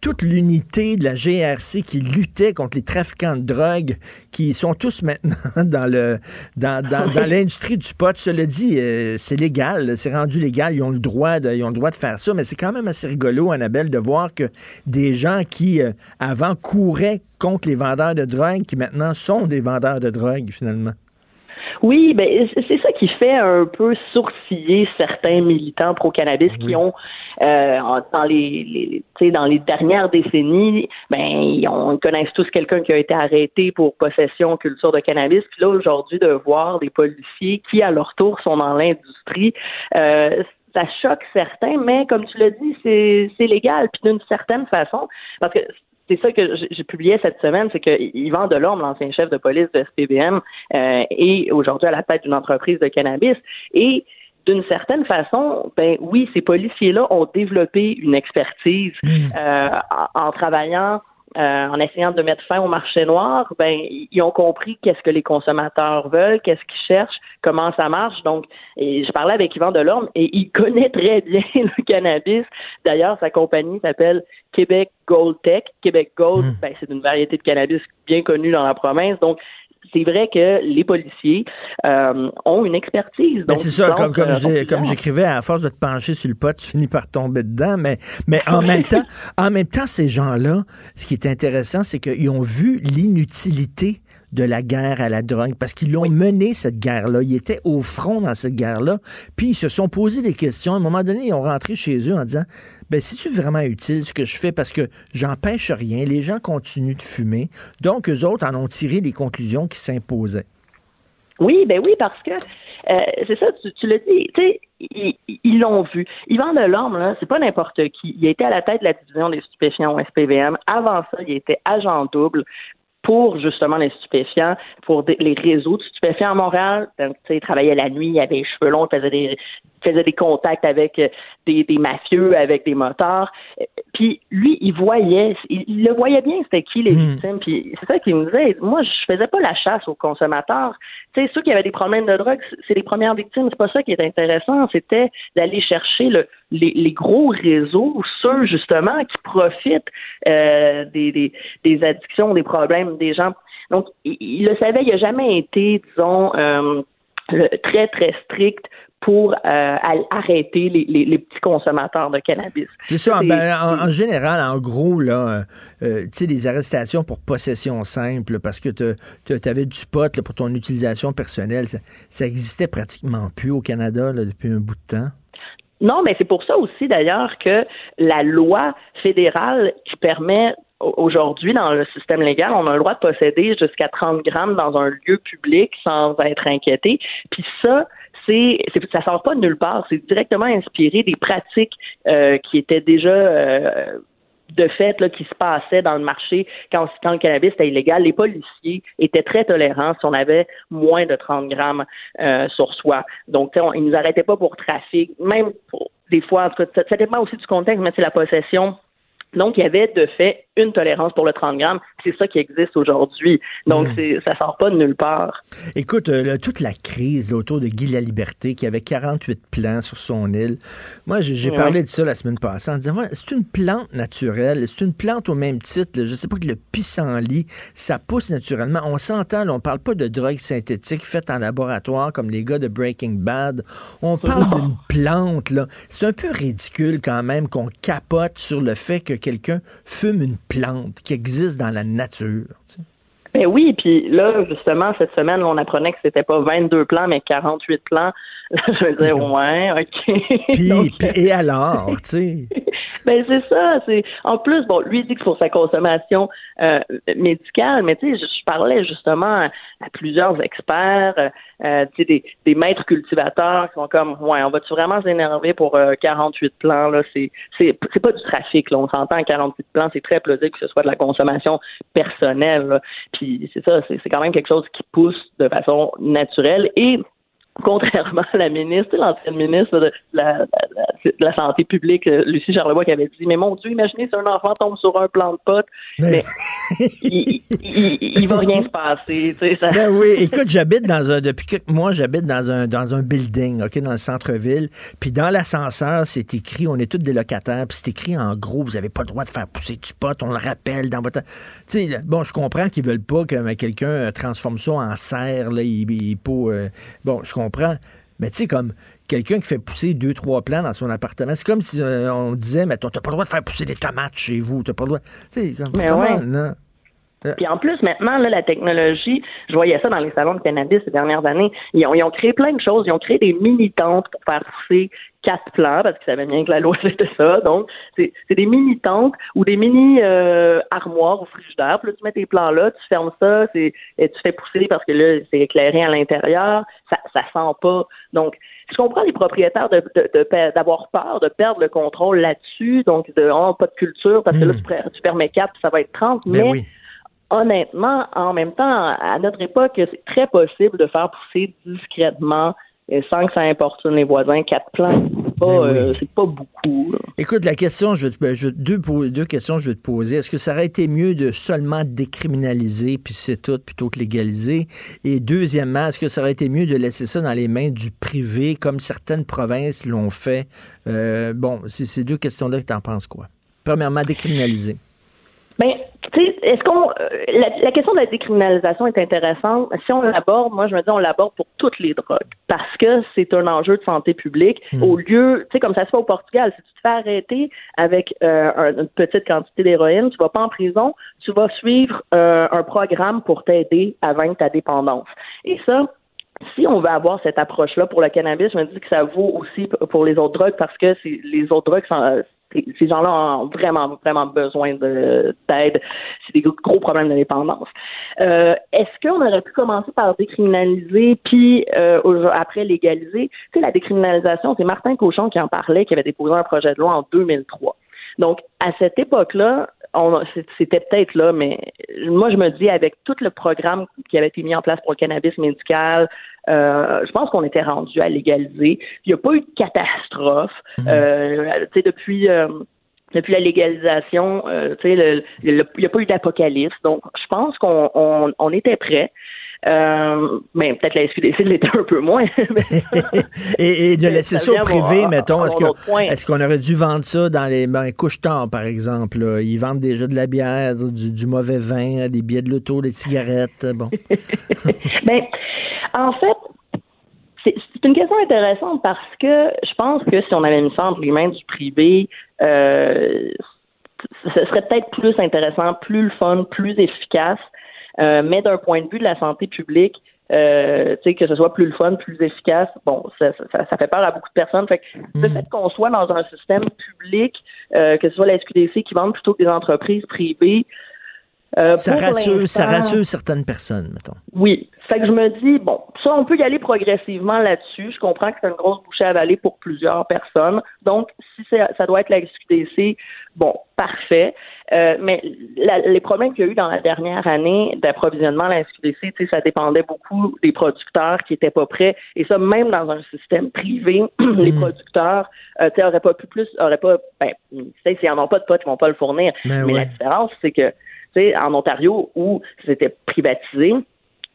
toute l'unité de la GRC qui luttait contre les trafiquants de drogue, qui sont tous maintenant dans le dans, dans, l'industrie du pot. Cela dit, euh, c'est légal, c'est rendu légal, ils ont le droit de, ils ont le droit de faire ça, mais c'est quand même assez rigolo, Annabelle, de voir que des gens qui euh, avant couraient contre les vendeurs de drogue, qui maintenant sont des vendeurs de drogue finalement. Oui, ben c'est ça qui fait un peu sourciller certains militants pro-cannabis qui ont euh, dans les, les dans les dernières décennies, ben ils, ont, connaissent tous quelqu'un qui a été arrêté pour possession culture de cannabis. Puis là aujourd'hui de voir des policiers qui à leur tour sont dans l'industrie. Euh, ça choque certains, mais comme tu l'as dit, c'est légal, puis d'une certaine façon, parce que c'est ça que j'ai publié cette semaine, c'est que Yvan Delorme, l'ancien chef de police de SPBM, euh, est aujourd'hui à la tête d'une entreprise de cannabis. Et d'une certaine façon, ben oui, ces policiers-là ont développé une expertise mmh. euh, en, travaillant en essayant de mettre fin au marché noir, ben ils ont compris qu'est-ce que les consommateurs veulent, qu'est-ce qu'ils cherchent, comment ça marche. Donc, et je parlais avec Yvan Delorme et il connaît très bien [laughs] le cannabis. D'ailleurs, sa compagnie s'appelle Québec Gold Tech. Québec Gold, Hmm. ben, c'est une variété de cannabis bien connue dans la province. Donc, c'est vrai que les policiers euh, ont une expertise. Donc, c'est ça, comme, comme, euh, comme j'écrivais, à force de te pencher sur le pot, tu finis par tomber dedans. Mais, mais en même temps, [laughs] en même temps, ces gens-là, ce qui est intéressant, c'est qu'ils ont vu l'inutilité de la guerre à la drogue parce qu'ils l'ont mené cette guerre-là. Ils étaient au front dans cette guerre-là. Puis ils se sont posé des questions. À un moment donné, ils ont rentré chez eux en disant ben c'est-tu vraiment utile ce que je fais parce que j'empêche rien. Les gens continuent de fumer. Donc, eux autres en ont tiré les conclusions qui s'imposaient. Oui, ben oui, parce que euh, c'est ça, tu, tu l'as dit, tu sais, ils ils l'ont vu. Yvan Delorme, là, c'est pas n'importe qui. Il était à la tête de la division des stupéfiants au SPVM. Avant ça, il était agent double pour justement les stupéfiants, pour les réseaux de stupéfiants à Montréal. Donc, tu sais, il travaillait la nuit, il avait les cheveux longs, il faisait des, faisait des contacts avec euh, des, des mafieux, avec des motards. Puis lui, il voyait, il, il le voyait bien, c'était qui les victimes. Puis c'est ça qu'il me disait. Moi, je faisais pas la chasse aux consommateurs. Tu sais, ceux qui avaient des problèmes de drogue, c'est- les premières victimes. C'est pas ça qui est intéressant. C'était d'aller chercher le, les, les gros réseaux, ceux justement qui profitent euh, des, des, des addictions, des problèmes des gens. Donc, il, il le savait. Il a jamais été, disons, euh, très très strict pour euh, arrêter les, les, les petits consommateurs de cannabis. C'est ça. Ben, en, en général, en gros, là, euh, euh, tu sais, les arrestations pour possession simple, parce que tu avais du pot là, pour ton utilisation personnelle, ça, ça existait pratiquement plus au Canada là, depuis un bout de temps. Non, mais c'est pour ça aussi d'ailleurs que la loi fédérale qui permet aujourd'hui dans le système légal, on a le droit de posséder jusqu'à 30 grammes dans un lieu public sans être inquiété. Puis ça, c'est, ça sort pas de nulle part. C'est directement inspiré des pratiques euh, qui étaient déjà euh, de fait là, qui se passaient dans le marché quand, le cannabis était illégal. Les policiers étaient très tolérants si on avait moins de 30 grammes euh, sur soi. Donc, on- ils nous arrêtaient pas pour trafic, même pour, des fois, en tout cas, ça dépend aussi du contexte, mais c'est la possession. Donc, il y avait de fait une tolérance pour le 30 grammes. C'est ça qui existe aujourd'hui. Donc, c'est, ça sort pas de nulle part. Écoute, euh, là, toute la crise autour de Guy Laliberté, qui avait 48 plants sur son île, moi, j'ai parlé de ça la semaine passée en disant, ouais, c'est une plante naturelle, c'est une plante au même titre, là, je sais pas que le pissenlit, ça pousse naturellement. On s'entend, on parle pas de drogue synthétique faite en laboratoire comme les gars de Breaking Bad. On parle d'une plante, là. C'est un peu ridicule quand même qu'on capote sur le fait que quelqu'un fume une plante qui existe dans la nature. tu sais. Ben oui, puis là, justement, cette semaine, là, on apprenait que c'était pas 22 plans, mais 48 plans. [laughs] Je me disais, [laughs] ouais, OK. Puis, [laughs] Donc, puis- et alors, tu sais? [laughs] Ben c'est ça. C'est en plus bon, lui il dit que pour sa consommation euh, médicale, mais tu sais, je, je parlais justement à, à plusieurs experts, euh, euh, tu sais, des, des maîtres cultivateurs qui sont comme, ouais, on va-tu vraiment s'énerver pour euh, 48 plants là? C'est c'est c'est pas du trafic là. On s'entend à 48 plants, c'est très plausible que ce soit de la consommation personnelle. là. Puis c'est ça, c'est c'est quand même quelque chose qui pousse de façon naturelle et contrairement à la ministre, l'ancienne ministre de la, la- la- de la Santé publique, euh, Lucie Charlebois, qui avait dit Mais mon Dieu, imaginez si un enfant tombe sur un plant de pote, mais il, il, il- il va rien se passer. Tu sais, ça... Ben oui, écoute, j'habite dans un depuis quelques mois, j'habite dans un dans un building, OK, dans le centre-ville, puis dans l'ascenseur, c'est écrit on est tous des locataires, puis c'est écrit en gros, vous avez pas le droit de faire pousser du pot, on le rappelle dans votre Tu sais, bon, je comprends qu'ils veulent pas que quelqu'un euh, transforme ça en serre là, il, il peut, euh, bon, je comprends. Mais tu sais, comme quelqu'un qui fait pousser deux, trois plants dans son appartement, c'est comme si euh, on disait, mais toi, t'as pas le droit de faire pousser des tomates chez vous, t'as pas le droit. Tu sais, comme, Mais comment, ouais. non? Puis en plus, maintenant, là, la technologie, je voyais ça dans les salons de cannabis ces dernières années. Ils ont, ils ont créé plein de choses. Ils ont créé des mini-tentes pour faire pousser quatre plants parce qu'ils savaient bien que la loi [laughs] c'était ça. Donc, c'est c'est des mini-tentes ou des mini-armoires au frigidaire. Puis là, tu mets tes plants là, tu fermes ça, c'est et tu fais pousser parce que là, c'est éclairé à l'intérieur. Ça, ça sent pas. Donc, je comprends les propriétaires de, de- de d'avoir peur de perdre le contrôle là-dessus. Donc, de oh, pas de culture parce que là, tu, per- tu permets quatre, puis ça va être 30. Ben mais oui. Honnêtement, en même temps, à notre époque, c'est très possible de faire pousser discrètement et sans que ça importune les voisins quatre plants. pas, Ben oui. euh, c'est pas beaucoup. là. Écoute, la question, je ben, je- deux, questions que je vais te poser. Est-ce que ça aurait été mieux de seulement décriminaliser, puis c'est tout, plutôt que légaliser? Et deuxièmement, est-ce que ça aurait été mieux de laisser ça dans les mains du privé, comme certaines provinces l'ont fait? Euh, bon, c'est ces deux questions-là que tu en penses quoi? Premièrement, décriminaliser. Sais, est-ce qu'on euh, la, la question de la décriminalisation est intéressante. Si on l'aborde, moi je me dis on l'aborde pour toutes les drogues parce que c'est un enjeu de santé publique. Au lieu, tu sais, comme ça se fait au Portugal, si tu te fais arrêter avec euh, un- une petite quantité d'héroïne, tu vas pas en prison, tu vas suivre euh, un programme pour t'aider à vaincre ta dépendance. Et ça, si on veut avoir cette approche-là pour le cannabis, je me dis que ça vaut aussi pour les autres drogues parce que c'est- les autres drogues ces- gens-là ont vraiment, vraiment besoin de- d'aide. C'est des gros- problèmes de dépendance. Euh, Est-ce qu'on aurait pu commencer par décriminaliser puis euh, après légaliser? Tu sais, la décriminalisation, c'est Martin Cochon qui en parlait, qui avait déposé un projet de loi en 2003. Donc, à cette époque-là, c'était peut-être là, mais moi, je me dis, avec tout le programme qui avait été mis en place pour le cannabis médical, euh, je pense qu'on était rendu à légaliser. Il n'y a pas eu de catastrophe. Euh, tu sais, depuis... euh, depuis la légalisation, euh, il n'y a pas eu d'apocalypse. Donc, je pense qu'on on, on était prêt. Euh, mais peut-être la SQDC [laughs] l'était un peu moins. [laughs] et, et de laisser ça, Ça au privé, mettons, est-ce qu'on aurait dû vendre ça dans les ben, couche-tard, par exemple? là? Ils vendent déjà de la bière, du, du mauvais vin, des billets de l'auto, des cigarettes. Bon. [laughs] Ben, en fait, c'est une question intéressante parce que je pense que si on avait mis ça entre les mains du privé, euh, ce serait peut-être plus intéressant, plus le fun, plus efficace. Euh, mais d'un point de vue de la santé publique, euh, que ce soit plus le fun, plus efficace, bon, ça, ça, ça fait peur à beaucoup de personnes. Fait que le fait qu'on soit dans un système public, euh, que ce soit la SQDC qui vende plutôt que des entreprises privées, Ça rassure, ça rassure certaines personnes, mettons. oui. Fait que je me dis, bon, ça, on peut y aller progressivement là-dessus. Je comprends que c'est une grosse bouchée à avaler pour plusieurs personnes. Donc, si ça doit être la SQDC, bon, parfait. Euh, mais la- les problèmes qu'il y a eu dans la dernière année d'approvisionnement à la SQDC, tu sais, ça dépendait beaucoup des producteurs qui étaient pas prêts. Et ça, même dans un système privé, [clears throat] les producteurs, euh, tu sais, auraient pas pu plus, auraient pas, ben, tu sais, s'ils n'en ont pas de potes, ils vont pas le fournir. Ben mais ouais. la différence, c'est que, tu sais, en Ontario, où c'était privatisé,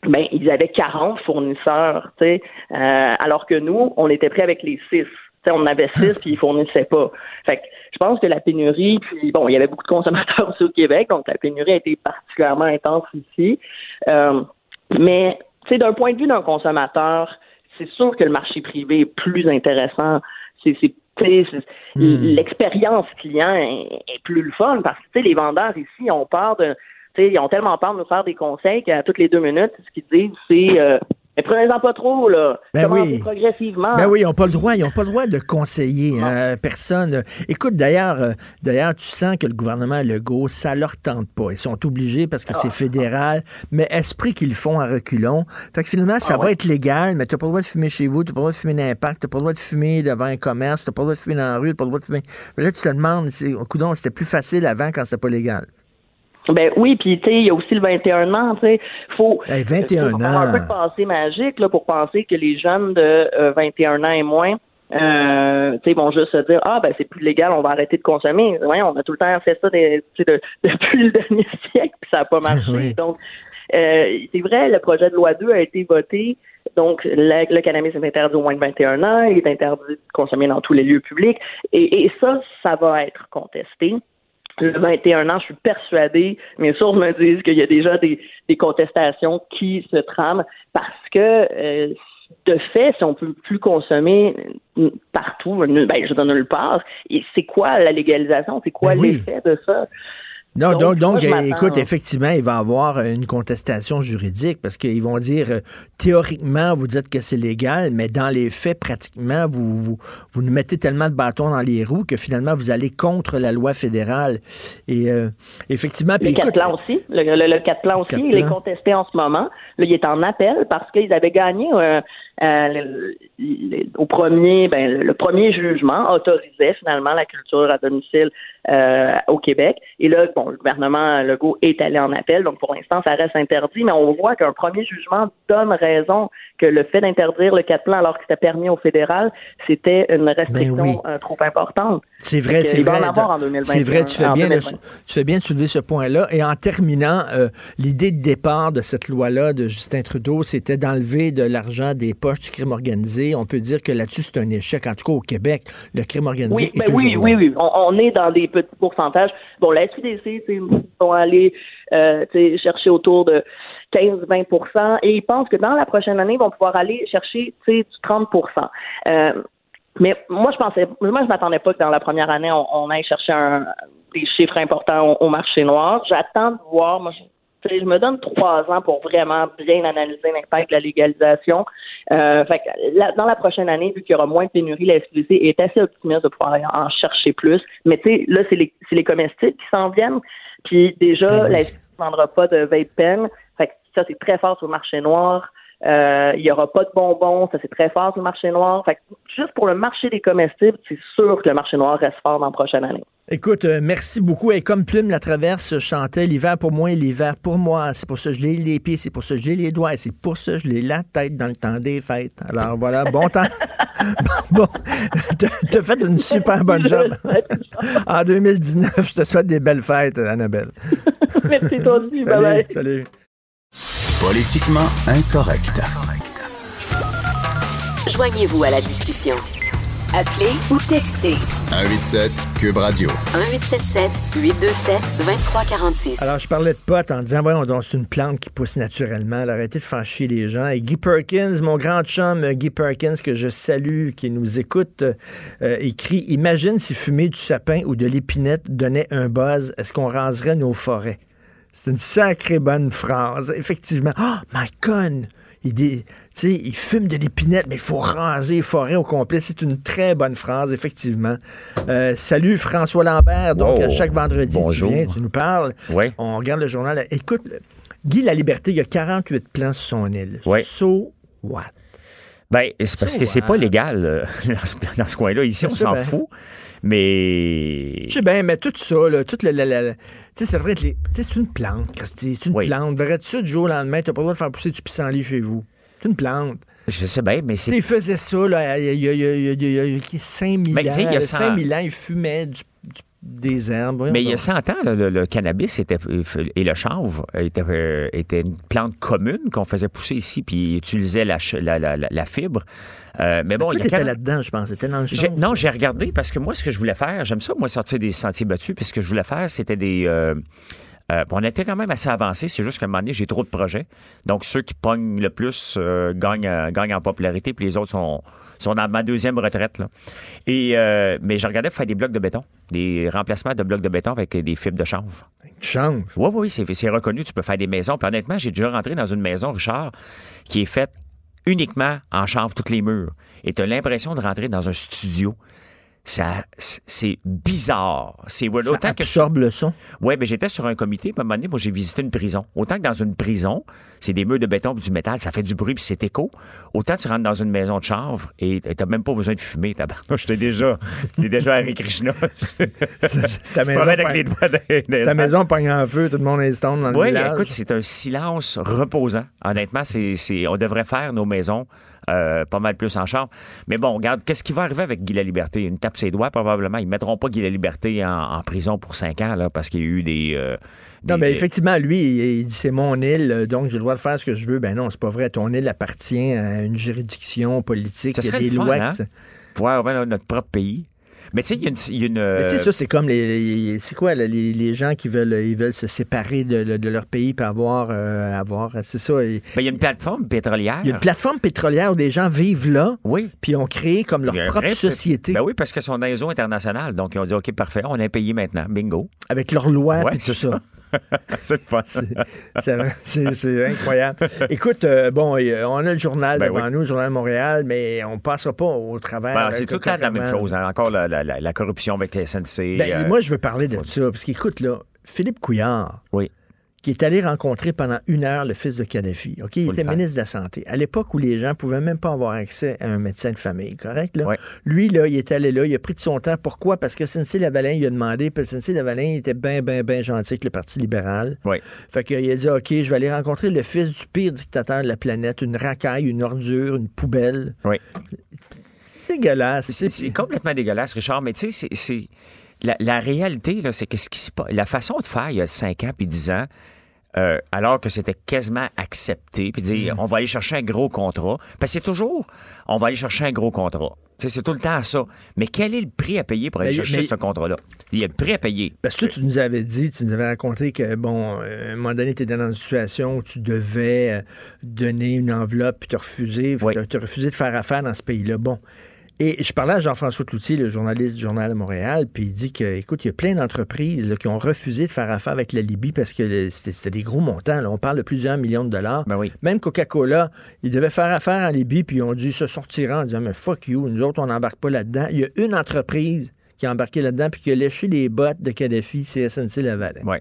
ben, ils avaient 40 fournisseurs, tu sais, euh, alors que nous, on était prêts avec les 6. Tu sais, on en avait 6 puis ils fournissaient pas. Fait que je pense que la pénurie, puis bon, il y avait beaucoup de consommateurs [laughs] aussi au Québec, donc la pénurie a été particulièrement intense ici. Euh, mais, tu sais, d'un point de vue d'un consommateur, c'est sûr que le marché privé est plus intéressant. C'est, c'est- l'expérience client est, est plus le fun parce que, tu sais, les vendeurs ici ont peur de, ils ont tellement peur de nous faire des conseils qu'à toutes les deux minutes, ce qu'ils disent, c'est, euh, mais prenez-en pas trop, là. Ben oui. progressivement. Ben oui, ils n'ont pas le droit, ils ont pas le droit de conseiller hein, personne. Écoute, d'ailleurs, euh, d'ailleurs, tu sens que le gouvernement Legault, ça leur tente pas. Ils sont obligés parce que c'est fédéral, mais esprit qu'ils le font à reculons. Fait que finalement, ça va être légal, mais tu n'as pas le droit de fumer chez vous, tu n'as pas le droit de fumer dans un parc, tu n'as pas le droit de fumer devant un commerce, tu n'as pas le droit de fumer dans la rue, tu n'as pas le droit de fumer. Mais là, tu te demandes, c'est, coudonc, c'était plus facile avant quand c'était pas légal. Ben oui, puis tu sais, il y a aussi le 21 ans, tu sais, faut Hey, 21 faut avoir un peu de pensée magique là pour penser que les jeunes de euh, 21 ans et moins euh, tu sais, vont juste se dire ah ben c'est plus légal, on va arrêter de consommer. Ouais, on a tout le temps fait ça des- de- [laughs] depuis le dernier siècle, puis ça n'a pas [laughs] marché. Oui. Donc euh, c'est vrai, le projet de loi 2 a été voté. Donc, la- le cannabis est interdit au moins de 21 ans, il est interdit de consommer dans tous les lieux publics. Et, et ça, ça va être contesté. Le 21 ans, je suis persuadée, mes sources me disent qu'il y a déjà des, des contestations qui se trament parce que euh, de fait, si on peut plus consommer partout, ben, je donne nulle part, et c'est quoi la légalisation? C'est quoi Ben oui. l'effet de ça? Non, donc, Donc, donc, moi, je euh, écoute, effectivement, il va y avoir une contestation juridique parce qu'ils vont dire euh, théoriquement, vous dites que c'est légal, mais dans les faits, pratiquement, vous, vous, vous nous mettez tellement de bâtons dans les roues que finalement, vous allez contre la loi fédérale. Et euh, effectivement, Le 4 écoute, plan aussi. Le, le, le 4 plan aussi, il est plans. contesté en ce moment. Là, il est en appel parce qu'ils avaient gagné, euh, euh, le- le- au premier, ben, le premier jugement autorisait finalement la culture à domicile euh, au Québec. Et là, bon, le gouvernement Legault est allé en appel, donc pour l'instant, ça reste interdit, mais on voit qu'un premier jugement donne raison que le fait d'interdire le 4 plans alors que c'était permis au fédéral, c'était une restriction Ben oui. euh, trop importante. C'est vrai, c'est vrai. en avoir en 2021, C'est vrai, tu fais, en bien de, 2020. tu fais bien de soulever ce point-là. Et en terminant, l'idée de départ de cette loi-là de Justin Trudeau, c'était d'enlever de l'argent des poches du crime organisé. On peut dire que là-dessus, c'est un échec. En tout cas, au Québec, le crime organisé Oui, est ben toujours oui, là. oui, oui. On, on est dans des petits pourcentages. Bon, la SQDC, ils vont aller euh, chercher autour de 15-20% et ils pensent que dans la prochaine année, ils vont pouvoir aller chercher tu sais, du 30% euh, mais moi, je pensais, moi, je m'attendais pas que dans la première année, on, on aille chercher un, des chiffres importants au, au marché noir. J'attends de voir. Moi, je, me donne trois ans pour vraiment bien analyser l'impact de la légalisation. Euh, fait que la- dans la prochaine année, vu qu'il y aura moins de pénurie, la SQDC est assez optimiste de pouvoir en chercher plus. Mais tu sais, là, c'est les, les comestibles qui s'en viennent. Puis déjà, la SQDC ne vendra pas de vape pen. Fait que ça, c'est très fort sur le marché noir. Euh, il y aura pas de bonbons, ça c'est très fort sur le marché noir. Fait que juste pour le marché des comestibles, c'est sûr que le marché noir reste fort dans la prochaine année. Écoute, euh, merci beaucoup. Et comme Plume la traverse chantait l'hiver pour moi et l'hiver pour moi. C'est pour ça que je l'ai les pieds, c'est pour ça que j'ai les doigts, c'est pour ça que je l'ai la tête dans le temps des fêtes. Alors voilà, bon temps. [laughs] bon, bon. t'as fait une super bonne job. [laughs] en 2019, je te souhaite des belles fêtes, Annabelle. [laughs] Merci toi aussi, bye bye. Salut. Politiquement incorrect. Joignez-vous à la discussion. Appelez ou textez 187 Cube Radio. 1877 827 2346. Alors, je parlais de potes en disant, voyons donc, c'est une plante qui pousse naturellement. Alors, arrêtez de faire chier les gens. Et Guy Perkins, mon grand chum Guy Perkins, que je salue, qui nous écoute, euh, écrit Imagine si fumer du sapin ou de l'épinette donnait un buzz, est-ce qu'on raserait nos forêts? C'est une sacrée bonne phrase. Effectivement. Oh, my con! Il, dit, il fume de l'épinette, mais il faut raser les forêts au complet. C'est une très bonne phrase, effectivement. Euh, salut François Lambert. Donc, Wow. chaque vendredi, Bonjour. tu viens, tu nous parles. On regarde le journal. Écoute, Guy La Liberté, il y a 48 plans sur son île. Oui. So what? Ben, c'est parce So que c'est pas légal euh, [laughs] dans ce, coin-là. Ici, on Je sais s'en bien. Mais. Je sais bien, mais tout ça, là, tout le, le- le- le- tu sais, tu sais, c'est une plante, Christy, c'est une plante. Verrais-tu ça du jour au lendemain, t'as pas le droit de faire pousser du pissenlit chez vous. C'est une plante. Je sais bien, mais c'est. Il faisait ça, là, il y a, il y a- il y a- il y a- il y a- il y a 5000 Ben, tu sais, il y a ans. cent- 5000 ans, il fumait du- du- des herbes. Mais il y a donc. 100 ans, là, le, le cannabis était, et le chanvre était, euh, était une plante commune qu'on faisait pousser ici, puis la, ch- la, la- la- la fibre. Euh, mais bon, Toi, il y a t'étais 40 là-dedans, je pense. T'étais dans le champ. non, j'ai regardé parce que moi, ce que je voulais faire, j'aime ça, moi, sortir des sentiers battus, puis ce que je voulais faire, c'était des. euh, euh, on était quand même assez avancé, c'est juste qu'à un moment donné, j'ai trop de projets. Donc, ceux qui pognent le plus euh, gagnent, euh, gagnent en popularité, puis les autres sont, sont dans ma deuxième retraite. Là. Et, mais je regardais pour faire des blocs de béton, des remplacements de blocs de béton avec des fibres de chanvre. Chanvre? Oui, oui, c'est c'est reconnu, tu peux faire des maisons. Puis honnêtement, j'ai déjà rentré dans une maison, Richard, qui est faite uniquement en chanvre, toutes les murs. Et tu as l'impression de rentrer dans un studio. Ça, c'est bizarre. C'est Ça autant que absorbe le son. Oui, mais j'étais sur un comité, puis à un moment donné, moi, j'ai visité une prison. Autant que dans une prison, c'est des murs de béton et du métal, ça fait du bruit puis c'est écho. Autant tu rentres dans une maison de chanvre et t'as même pas besoin de fumer. Tabarnouche, j'étais déjà, j'étais déjà Hare Krishna. [laughs] C'est ta maison avec les doigts les Ta maison pogne en feu, tout le monde est dans le Oui, écoute, c'est un silence reposant. Honnêtement, c'est, c'est- on devrait faire nos maisons euh, pas mal plus en chambre. Mais bon, regarde, qu'est-ce qui va arriver avec Guy la Liberté? Une tape ses doigts, probablement. Ils mettront pas Guy la Liberté en, en prison pour cinq ans, là, parce qu'il y a eu des... euh, Non, mais effectivement, lui, il, il dit c'est mon île, donc j'ai le droit de faire ce que je veux. Ben non, c'est pas vrai. Ton île appartient à une juridiction politique. Ça Il y a serait des le fun, lois. hein? notre propre pays. Mais tu sais, il y a une... il y a une, Mais tu sais, euh, ça, c'est comme les. c'est quoi, les, les gens qui veulent, ils veulent se séparer de, de leur pays pour avoir. euh, avoir c'est ça. il- ben, il y a une plateforme pétrolière. Il y a une plateforme pétrolière où des gens vivent là, Oui. puis ont créé comme leur un propre vrai- société Ben oui, parce que sont dans les eaux internationales. Donc, ils ont dit, OK, parfait, on est payé maintenant. Bingo. avec leurs lois Ouais, c'est ça. [laughs] C'est fun. C'est incroyable. Écoute, euh, bon, euh, on a le journal Ben devant oui. nous, le journal de Montréal, mais on passera pas au travers. Ben, euh, c'est que tout le temps de la même chose. hein. Encore la, la- la- la corruption avec les SNC. Ben, euh, moi, je veux parler de ça, parce qu'écoute, là, Philippe Couillard, Oui. Qui est allé rencontrer pendant une heure le fils de Kadhafi. OK, il Faut était ministre de la Santé. À l'époque où les gens pouvaient même pas avoir accès à un médecin de famille, correct? Là? Lui, là, il est allé là, il a pris de son temps. Pourquoi? Parce que SNC Lavalin, il a demandé, puis SNC Lavalin était bien, bien, bien gentil avec le Parti libéral. Fait qu'il a dit, OK, je vais aller rencontrer le fils du pire dictateur de la planète, une racaille, une ordure, une poubelle. Oui. C'est dégueulasse. C'est complètement dégueulasse, Richard, mais tu sais, c'est-. La, la réalité, là, c'est que ce qui se passe. La façon de faire il y a 5 ans puis 10 ans, euh, alors que c'était quasiment accepté, puis dire Mm. on va aller chercher un gros contrat. Parce que c'est toujours on va aller chercher un gros contrat. Tu c'est tout le temps ça. Mais quel est le prix à payer pour aller Mais- chercher mais- ce contrat-là? Il y a le prix à payer. Parce que toi, tu nous avais dit, tu nous avais raconté que, bon, euh, à un moment donné, tu étais dans une situation où tu devais euh, donner une enveloppe puis te refuser. Tu as refusé de faire affaire dans ce pays-là. Bon. Et je parlais à Jean-François Cloutier, le journaliste du Journal de Montréal, puis il dit que, écoute, il y a plein d'entreprises qui ont refusé de faire affaire avec la Libye parce que c'était des gros montants. là. On parle de plusieurs millions de dollars. Ben Même Coca-Cola, ils devaient faire affaire en Libye, puis ils ont dû se sortir en disant, mais fuck you, nous autres, on n'embarque pas là-dedans. Il y a une entreprise qui a embarqué là-dedans, puis qui a léché les bottes de Kadhafi, c'est SNC Lavalin. Oui.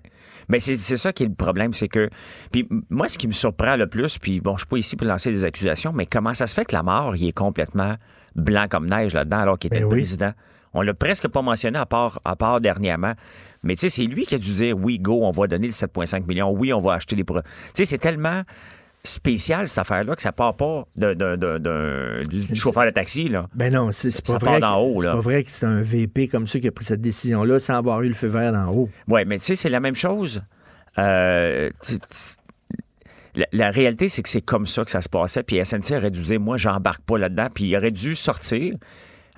Mais c'est ça qui est le problème, c'est que. Puis moi, ce qui me surprend le plus, puis bon, je suis pas ici pour lancer des accusations, mais comment ça se fait que la mort, il est complètement blanc comme neige là-dedans, alors qu'il était Ben le oui. président? On l'a presque pas mentionné à part, à part dernièrement. Mais tu sais, c'est lui qui a dû dire oui, go, on va donner le 7,5 millions, oui, on va acheter les. pro- Tu sais, c'est tellement spécial cette affaire-là que ça part pas de- de- de- du chauffeur de taxi, là. Ben non, c'est pas vrai. que- haut, C'est là. pas vrai que c'est un VP comme ça qui a pris cette décision-là sans avoir eu le feu vert d'en haut. Oui, mais tu sais, c'est la même chose. Euh, tu- tu- la, la réalité, c'est que c'est comme ça que ça se passait. Puis SNC aurait dû dire, moi, j'embarque pas là-dedans. Puis il aurait dû sortir.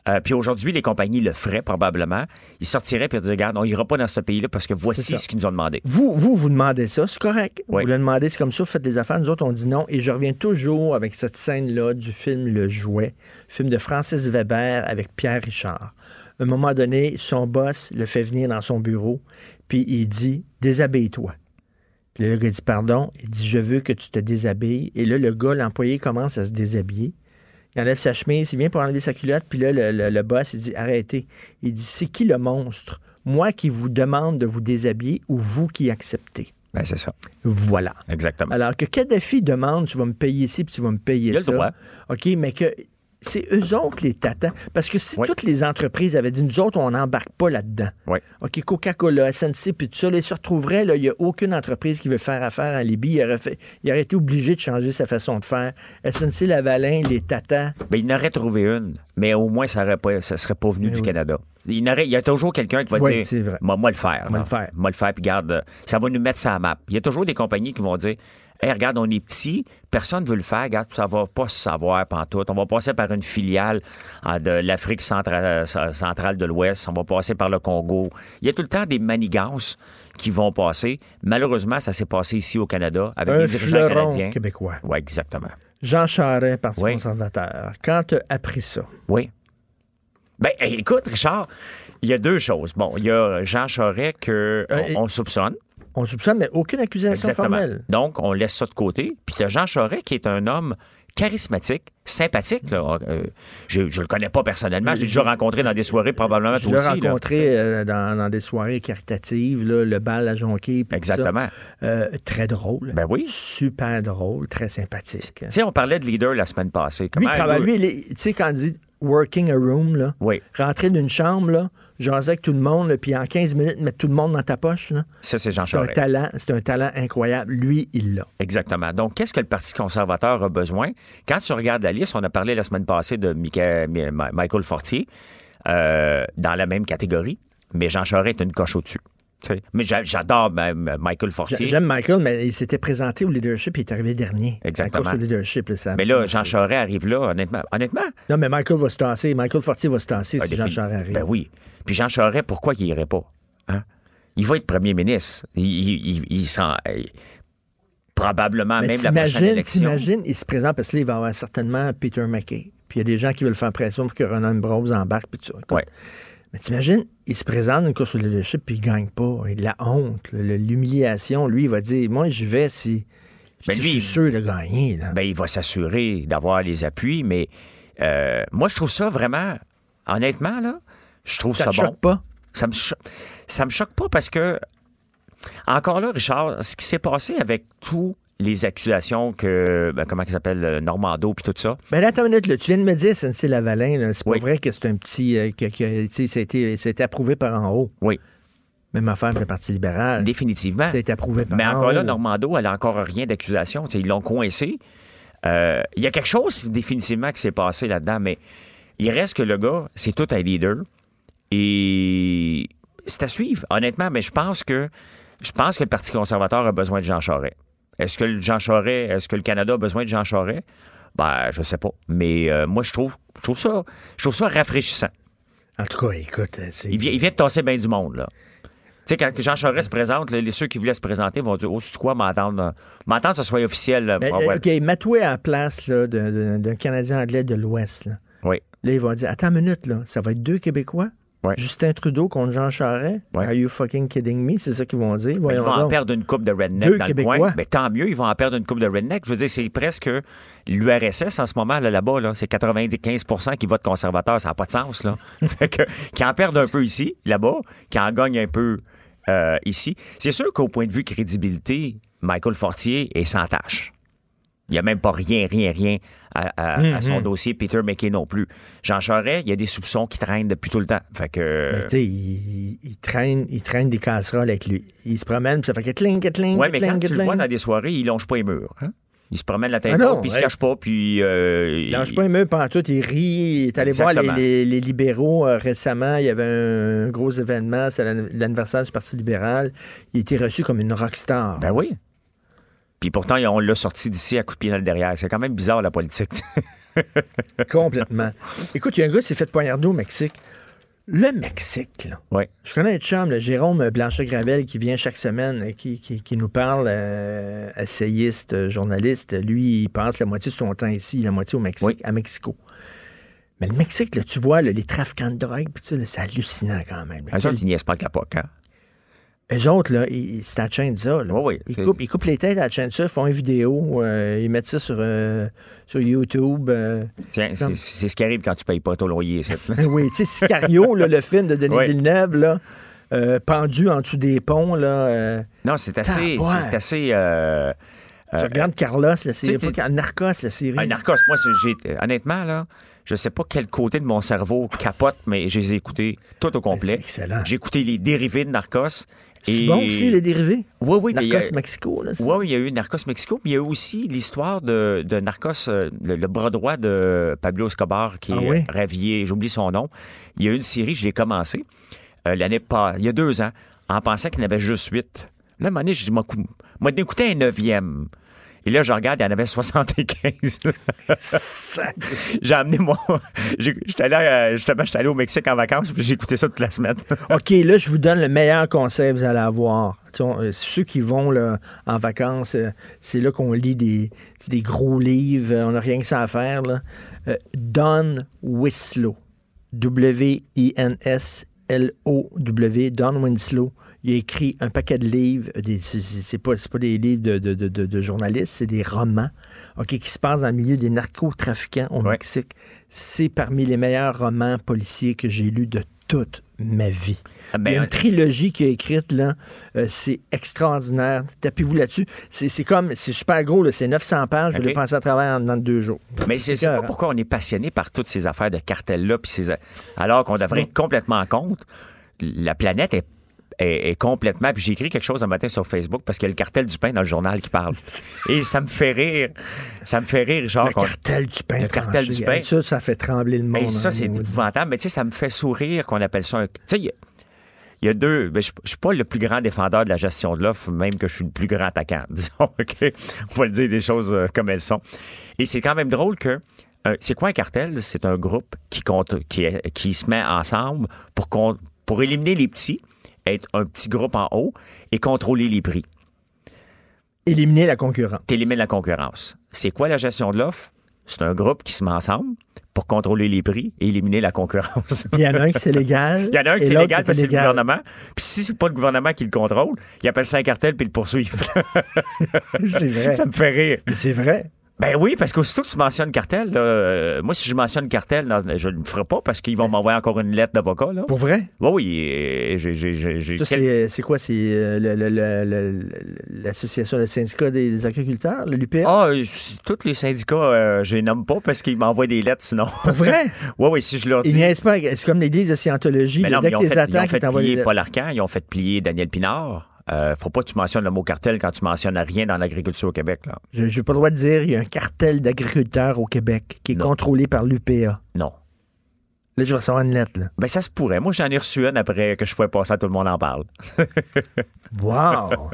Euh, puis aujourd'hui, les compagnies le feraient probablement. Ils sortiraient puis ils diraient, regarde, on ira pas dans ce pays-là parce que voici ce qu'ils nous ont demandé. Vous, vous, vous demandez ça, c'est correct. Oui. Vous le demandez, c'est comme ça, vous faites des affaires. Nous autres, on dit non. Et je reviens toujours avec cette scène-là du film Le Jouet, film de Francis Weber avec Pierre Richard. À un moment donné, son boss le fait venir dans son bureau, puis il dit Déshabille-toi. Puis le gars dit Pardon. Il dit Je veux que tu te déshabilles. Et là, le gars, l'employé, commence à se déshabiller. Il enlève sa chemise, il vient pour enlever sa culotte, puis là, le, le- le boss, il dit Arrêtez. Il dit C'est qui le monstre? Moi qui vous demande de vous déshabiller ou vous qui acceptez? Ben, c'est ça. Voilà. Exactement. Alors que Kadhafi demande Tu vas me payer ici, puis tu vas me payer Il a le ça. droit. OK, mais que. C'est eux autres les tatans. Parce que si toutes les entreprises avaient dit, nous autres, on n'embarque pas là-dedans. Oui. OK, Coca-Cola, SNC, puis tout ça, là, ils se retrouveraient, là, il n'y a aucune entreprise qui veut faire affaire en Libye. Il aurait, fait- il aurait été obligé de changer sa façon de faire. SNC Lavalin, les tatans. Ben, il en aurait trouvé une, mais au moins, ça ne serait pas venu du Canada. Il, n'aurait- il y a toujours quelqu'un qui va dire vrai. Moi, moi le faire. Moi le faire. Moi le faire, puis garde, ça va nous mettre ça à map. Il y a toujours des compagnies qui vont dire Hey, regarde, on est petit, personne ne veut le faire, regarde, ça va pas se savoir pantoute. On va passer par une filiale ah, de l'Afrique euh, centrale de l'Ouest, on va passer par le Congo. Il y a tout le temps des manigances qui vont passer. Malheureusement, ça s'est passé ici au Canada avec Un des dirigeants canadiens. québécois. Oui, exactement. Jean Charest, Parti Oui. conservateur. Quand tu as appris ça? Oui. Ben, écoute, Richard, il y a deux choses. Bon, il y a Jean Charest que Euh, on, soupçonne. On soupçonne, mais aucune accusation Exactement. formelle. Donc, on laisse ça de côté. Puis tu Jean Charest qui est un homme charismatique, sympathique. Là. Euh, je ne le connais pas personnellement. Je l'ai déjà rencontré dans des soirées, probablement Je toi l'ai aussi. rencontré euh, dans, dans des soirées caritatives, là, le bal à Jonquille. ça. Exactement. Euh, très drôle. Ben oui. Super drôle, très sympathique. Tu sais, on parlait de leader la semaine passée. Lui, Comment il travaille, lui, il est- tu sais, quand il dit working a room, là, Oui. rentrer d'une chambre, là, jaser avec tout le monde, là, puis en 15 minutes, mettre tout le monde dans ta poche, là, Ça, c'est Jean c'est un talent, c'est un talent incroyable. Lui, il l'a. Exactement. Donc, qu'est-ce que le Parti conservateur a besoin? Quand tu regardes la liste, on a parlé la semaine passée de Mica- Mi- Ma- Michael Fortier euh, dans la même catégorie, mais Jean Charest est une coche au-dessus. Tu. Mais j'a- j'adore Michael Fortier. J'aime Michael, mais il s'était présenté au leadership, il est arrivé dernier. Exactement. Du leadership, là, ça- Mais là, Jean Charest arrive là, honnêtement. Honnêtement, Non, mais Michael va se tasser. Michael Fortier va se tasser ah, si Jean Charest arrive. Ben oui. Puis Jean Charest, pourquoi il irait pas? Hein? Il va être premier ministre. Il, il, il- il s'en- il- probablement Mais même la prochaine t'imagines, élection. t'imagines, il se présente parce que là, il va y avoir certainement Peter McKay. Puis il y a des gens qui veulent faire pression pour que Ronan Brose embarque. Puis tout ça. Écoute, Ouais. Mais t'imagines, il se présente une course au leadership puis il gagne pas. Il a la honte, l'humiliation. Lui, il va dire Moi, je vais si, Ben si lui, je suis sûr de gagner. Là. Ben, il va s'assurer d'avoir les appuis, mais euh, moi, je trouve ça vraiment, honnêtement, là, je trouve Ça ça, te bon. choque pas? Ça me, cho- ça me choque pas parce que Encore là, Richard, ce qui s'est passé avec tous les accusations que, ben, comment il s'appelle, euh, Normando puis tout ça. Ben là, attends une minute, là, tu viens de me dire, SNC Lavalin, c'est pas Oui. vrai que c'est un petit, euh, que, que, ça a été, ça a été approuvé par en haut. Oui. Même affaire avec le Parti libéral. Définitivement. Ça a été approuvé par Mais en encore là. Normando, elle a encore rien d'accusation. Tu sais, Ils l'ont coincé. Euh, Il y a quelque chose définitivement qui s'est passé là-dedans, mais il reste que le gars, c'est tout un leader. Et c'est à suivre, honnêtement, mais je pense que je pense que le Parti conservateur a besoin de Jean Charest. Est-ce que le Jean Charest, est-ce que le Canada a besoin de Jean Charest? Ben, je sais pas. Mais euh, moi, je trouve, je trouve ça, je trouve ça rafraîchissant. En tout cas, écoute, euh, c'est. Il vient, il vient de tasser bien du monde, là. Tu sais, quand Jean Charest se présente, les ceux qui voulaient se présenter vont dire Oh, c'est quoi m'entendre? euh, M'entendre, que ce soit officiel. là. Ben, Ah, ouais. OK, mets-toi à la place d'un- Canadien anglais de l'Ouest. Là. Oui. Là, ils vont dire Attends une minute, là, ça va être deux Québécois? Ouais. Justin Trudeau contre Jean Charest? Ouais. Are you fucking kidding me? C'est ça qu'ils vont dire. Ben, ils vont en perdre une coupe de redneck Deux dans Québécois. le coin. Mais tant mieux, ils vont en perdre une coupe de redneck. Je veux dire, c'est presque l'URSS en ce moment, là, là-bas, là, c'est 95% qui votent conservateur. Ça n'a pas de sens, là. [laughs] fait que, qui en perdent un peu ici, là-bas, qui en gagnent un peu euh, ici. C'est sûr qu'au point de vue crédibilité, Michael Fortier est sans tâche. Il n'y a même pas rien, rien, rien à, à- à son dossier. Peter McKay non plus. Jean Charest, il y a des soupçons qui traînent depuis tout le temps. Fait que... Mais tu sais, il, traîne, il traîne des casseroles avec lui. Il se promène, puis ça fait que cling, Ouais, que mais cling, quand tu le vois dans des soirées, il longe pas les murs. hein? Il se promène la tête Ah non, haute, puis il se cache pas, puis... euh, Il lâche pas un mur pendant tout, il rit. Il est allé voir les, Exactement. les- les libéraux euh, récemment. Il y avait un, gros événement, c'est l'an- l'anniversaire du Parti libéral. Il était reçu comme une rockstar. Ben oui. Puis pourtant, on l'a sorti d'ici à coup de pied dans le derrière. C'est quand même bizarre, la politique. [laughs] Complètement. Écoute, il y a un gars qui s'est fait poignarder au Mexique. Le Mexique, là. Oui. Je connais un chum, le Jérôme Blanchet-Gravel, qui vient chaque semaine, euh, qui, qui- qui nous parle, euh, essayiste, euh, journaliste. Lui, il passe la moitié de son temps ici, la moitié au Mexique, Oui. à Mexico. Mais le Mexique, là, tu vois, là, les trafiquants de drogue, puis ça, c'est hallucinant quand même. Eux autres, ils niaisent pas avec la POC, hein? Eux autres, là, ils- c'est à ça. Là. Oui, oui, Ils, coupent, ils coupent les têtes à la chaîne de ça, font une vidéo, euh, ils mettent ça sur, euh, sur YouTube. euh. Tiens, C'est comme- ce qui arrive quand tu payes pas ton loyer. c'est- [laughs] oui, tu sais, Sicario, là, le film de Denis Oui. Villeneuve, là, pendu en dessous des ponts, là. Non, c'est assez... Tabarouette. C'est assez... tu regardes Carlos, la série, pas Narcos, la série. Un narcos, moi, honnêtement, là, je sais pas quel côté de mon cerveau capote, mais je les ai écoutés tout au complet. C'est excellent. J'ai écouté les dérivés de Narcos. C'est bon aussi, les dérivés. Oui, oui. a- Narcos Mexico, là. c'est- Oui, il y a eu Narcos Mexico, mais il y a eu aussi l'histoire de, de Narcos, euh, le, le bras droit de Pablo Escobar, qui Ah est oui? ravié, j'oublie son nom. Il y a eu une série, je l'ai commencé euh, l'année pas, il y a deux ans, en pensant qu'il y en avait juste huit. Là, à un moment donné, je dis, moi, d'écouter un neuvième. Et là, je regarde, il y en avait 75. j'ai amené moi. J'étais allé, euh, justement, j'étais allé au Mexique en vacances, puis j'ai écouté ça toute la semaine. [laughs] OK, là, je vous donne le meilleur conseil que vous allez avoir. On- euh, ceux qui vont là, en vacances, euh, c'est là qu'on lit des, gros livres, on n'a rien que ça à faire. Là. Don Winslow. W-I-N-S-L-O-W. Don Winslow. Il a écrit un paquet de livres. euh, c'est, pas, pas des livres de, de- de- journalistes, c'est des romans ok, qui se passent dans le milieu des narcotrafiquants au Mexique. C'est parmi les meilleurs romans policiers que j'ai lus de toute ma vie. Ah, ben, Il y a euh, une trilogie qui est écrite, là. Euh, c'est extraordinaire. Tapez-vous là-dessus. C'est, comme, c'est super gros. C'est 900 pages. Je l'ai pensé à travers en, dans deux jours. Mais c'est pas pourquoi on est passionné par toutes ces affaires de cartels-là, ces- alors qu'on devrait être complètement contre. La planète est, est- est complètement. Puis j'ai écrit quelque chose un matin sur Facebook parce qu'il y a le cartel du pain dans le journal qui parle. [laughs] Et ça me fait rire. Ça me fait rire, Richard. Le cartel du pain. Le cartel tranché. du pain. Ça, ça fait trembler le monde. Et ça, hein, c'est épouvantable. Mais tu sais, ça me fait sourire qu'on appelle ça un. Tu sais, il y a- deux. ben, je je suis pas le plus grand défendeur de la gestion de l'offre, même que je suis le plus grand attaquant. [laughs] Disons, OK? On va le dire des choses euh, comme elles sont. Et c'est quand même drôle que. euh, c'est quoi un cartel? C'est un groupe qui, compte, qui, qui se met ensemble pour, pour éliminer les petits, être un petit groupe en haut et contrôler les prix. Éliminer la concurrence. T'élimines la concurrence. C'est quoi la gestion de l'offre? C'est un groupe qui se met ensemble pour contrôler les prix et éliminer la concurrence. Il y en a un qui c'est légal. [laughs] Il y en a un qui c'est légal parce que c'est le gouvernement. Puis si c'est pas le gouvernement qui le contrôle, il appelle ça un cartel puis il le poursuivent. [laughs] C'est vrai. ça me fait rire. Mais c'est vrai. Ben oui, parce qu'aussitôt que tu mentionnes cartel, là, euh, moi, si je mentionne cartel, non, je ne le ferai pas parce qu'ils vont m'envoyer encore une lettre d'avocat. Là. Pour vrai? Oui, oui. Ça, quel- c'est, c'est quoi? C'est euh, le- le- le- l'association, le syndicat des agriculteurs, le l'UPA? Ah, euh, tous les syndicats, euh, je les nomme pas parce qu'ils m'envoient des lettres sinon. Pour vrai? [laughs] oui, oui, si je leur dis. Ils pas. C'est comme l'Église de Scientologie. Mais non, dès mais ils ont fait, ils ont fait plier Paul Arcan, ils ont fait plier Daniel Pinard. Euh, faut pas que tu mentionnes le mot cartel quand tu mentionnes rien dans l'agriculture au Québec. Là. Je n'ai pas le droit de dire il y a un cartel d'agriculteurs au Québec qui est contrôlé par l'UPA. Non. Là, je vais recevoir une lettre. Là. Ben, ça se pourrait. Moi, j'en ai reçu une après que je pouvais passer à tout le monde en parle. [laughs] Wow!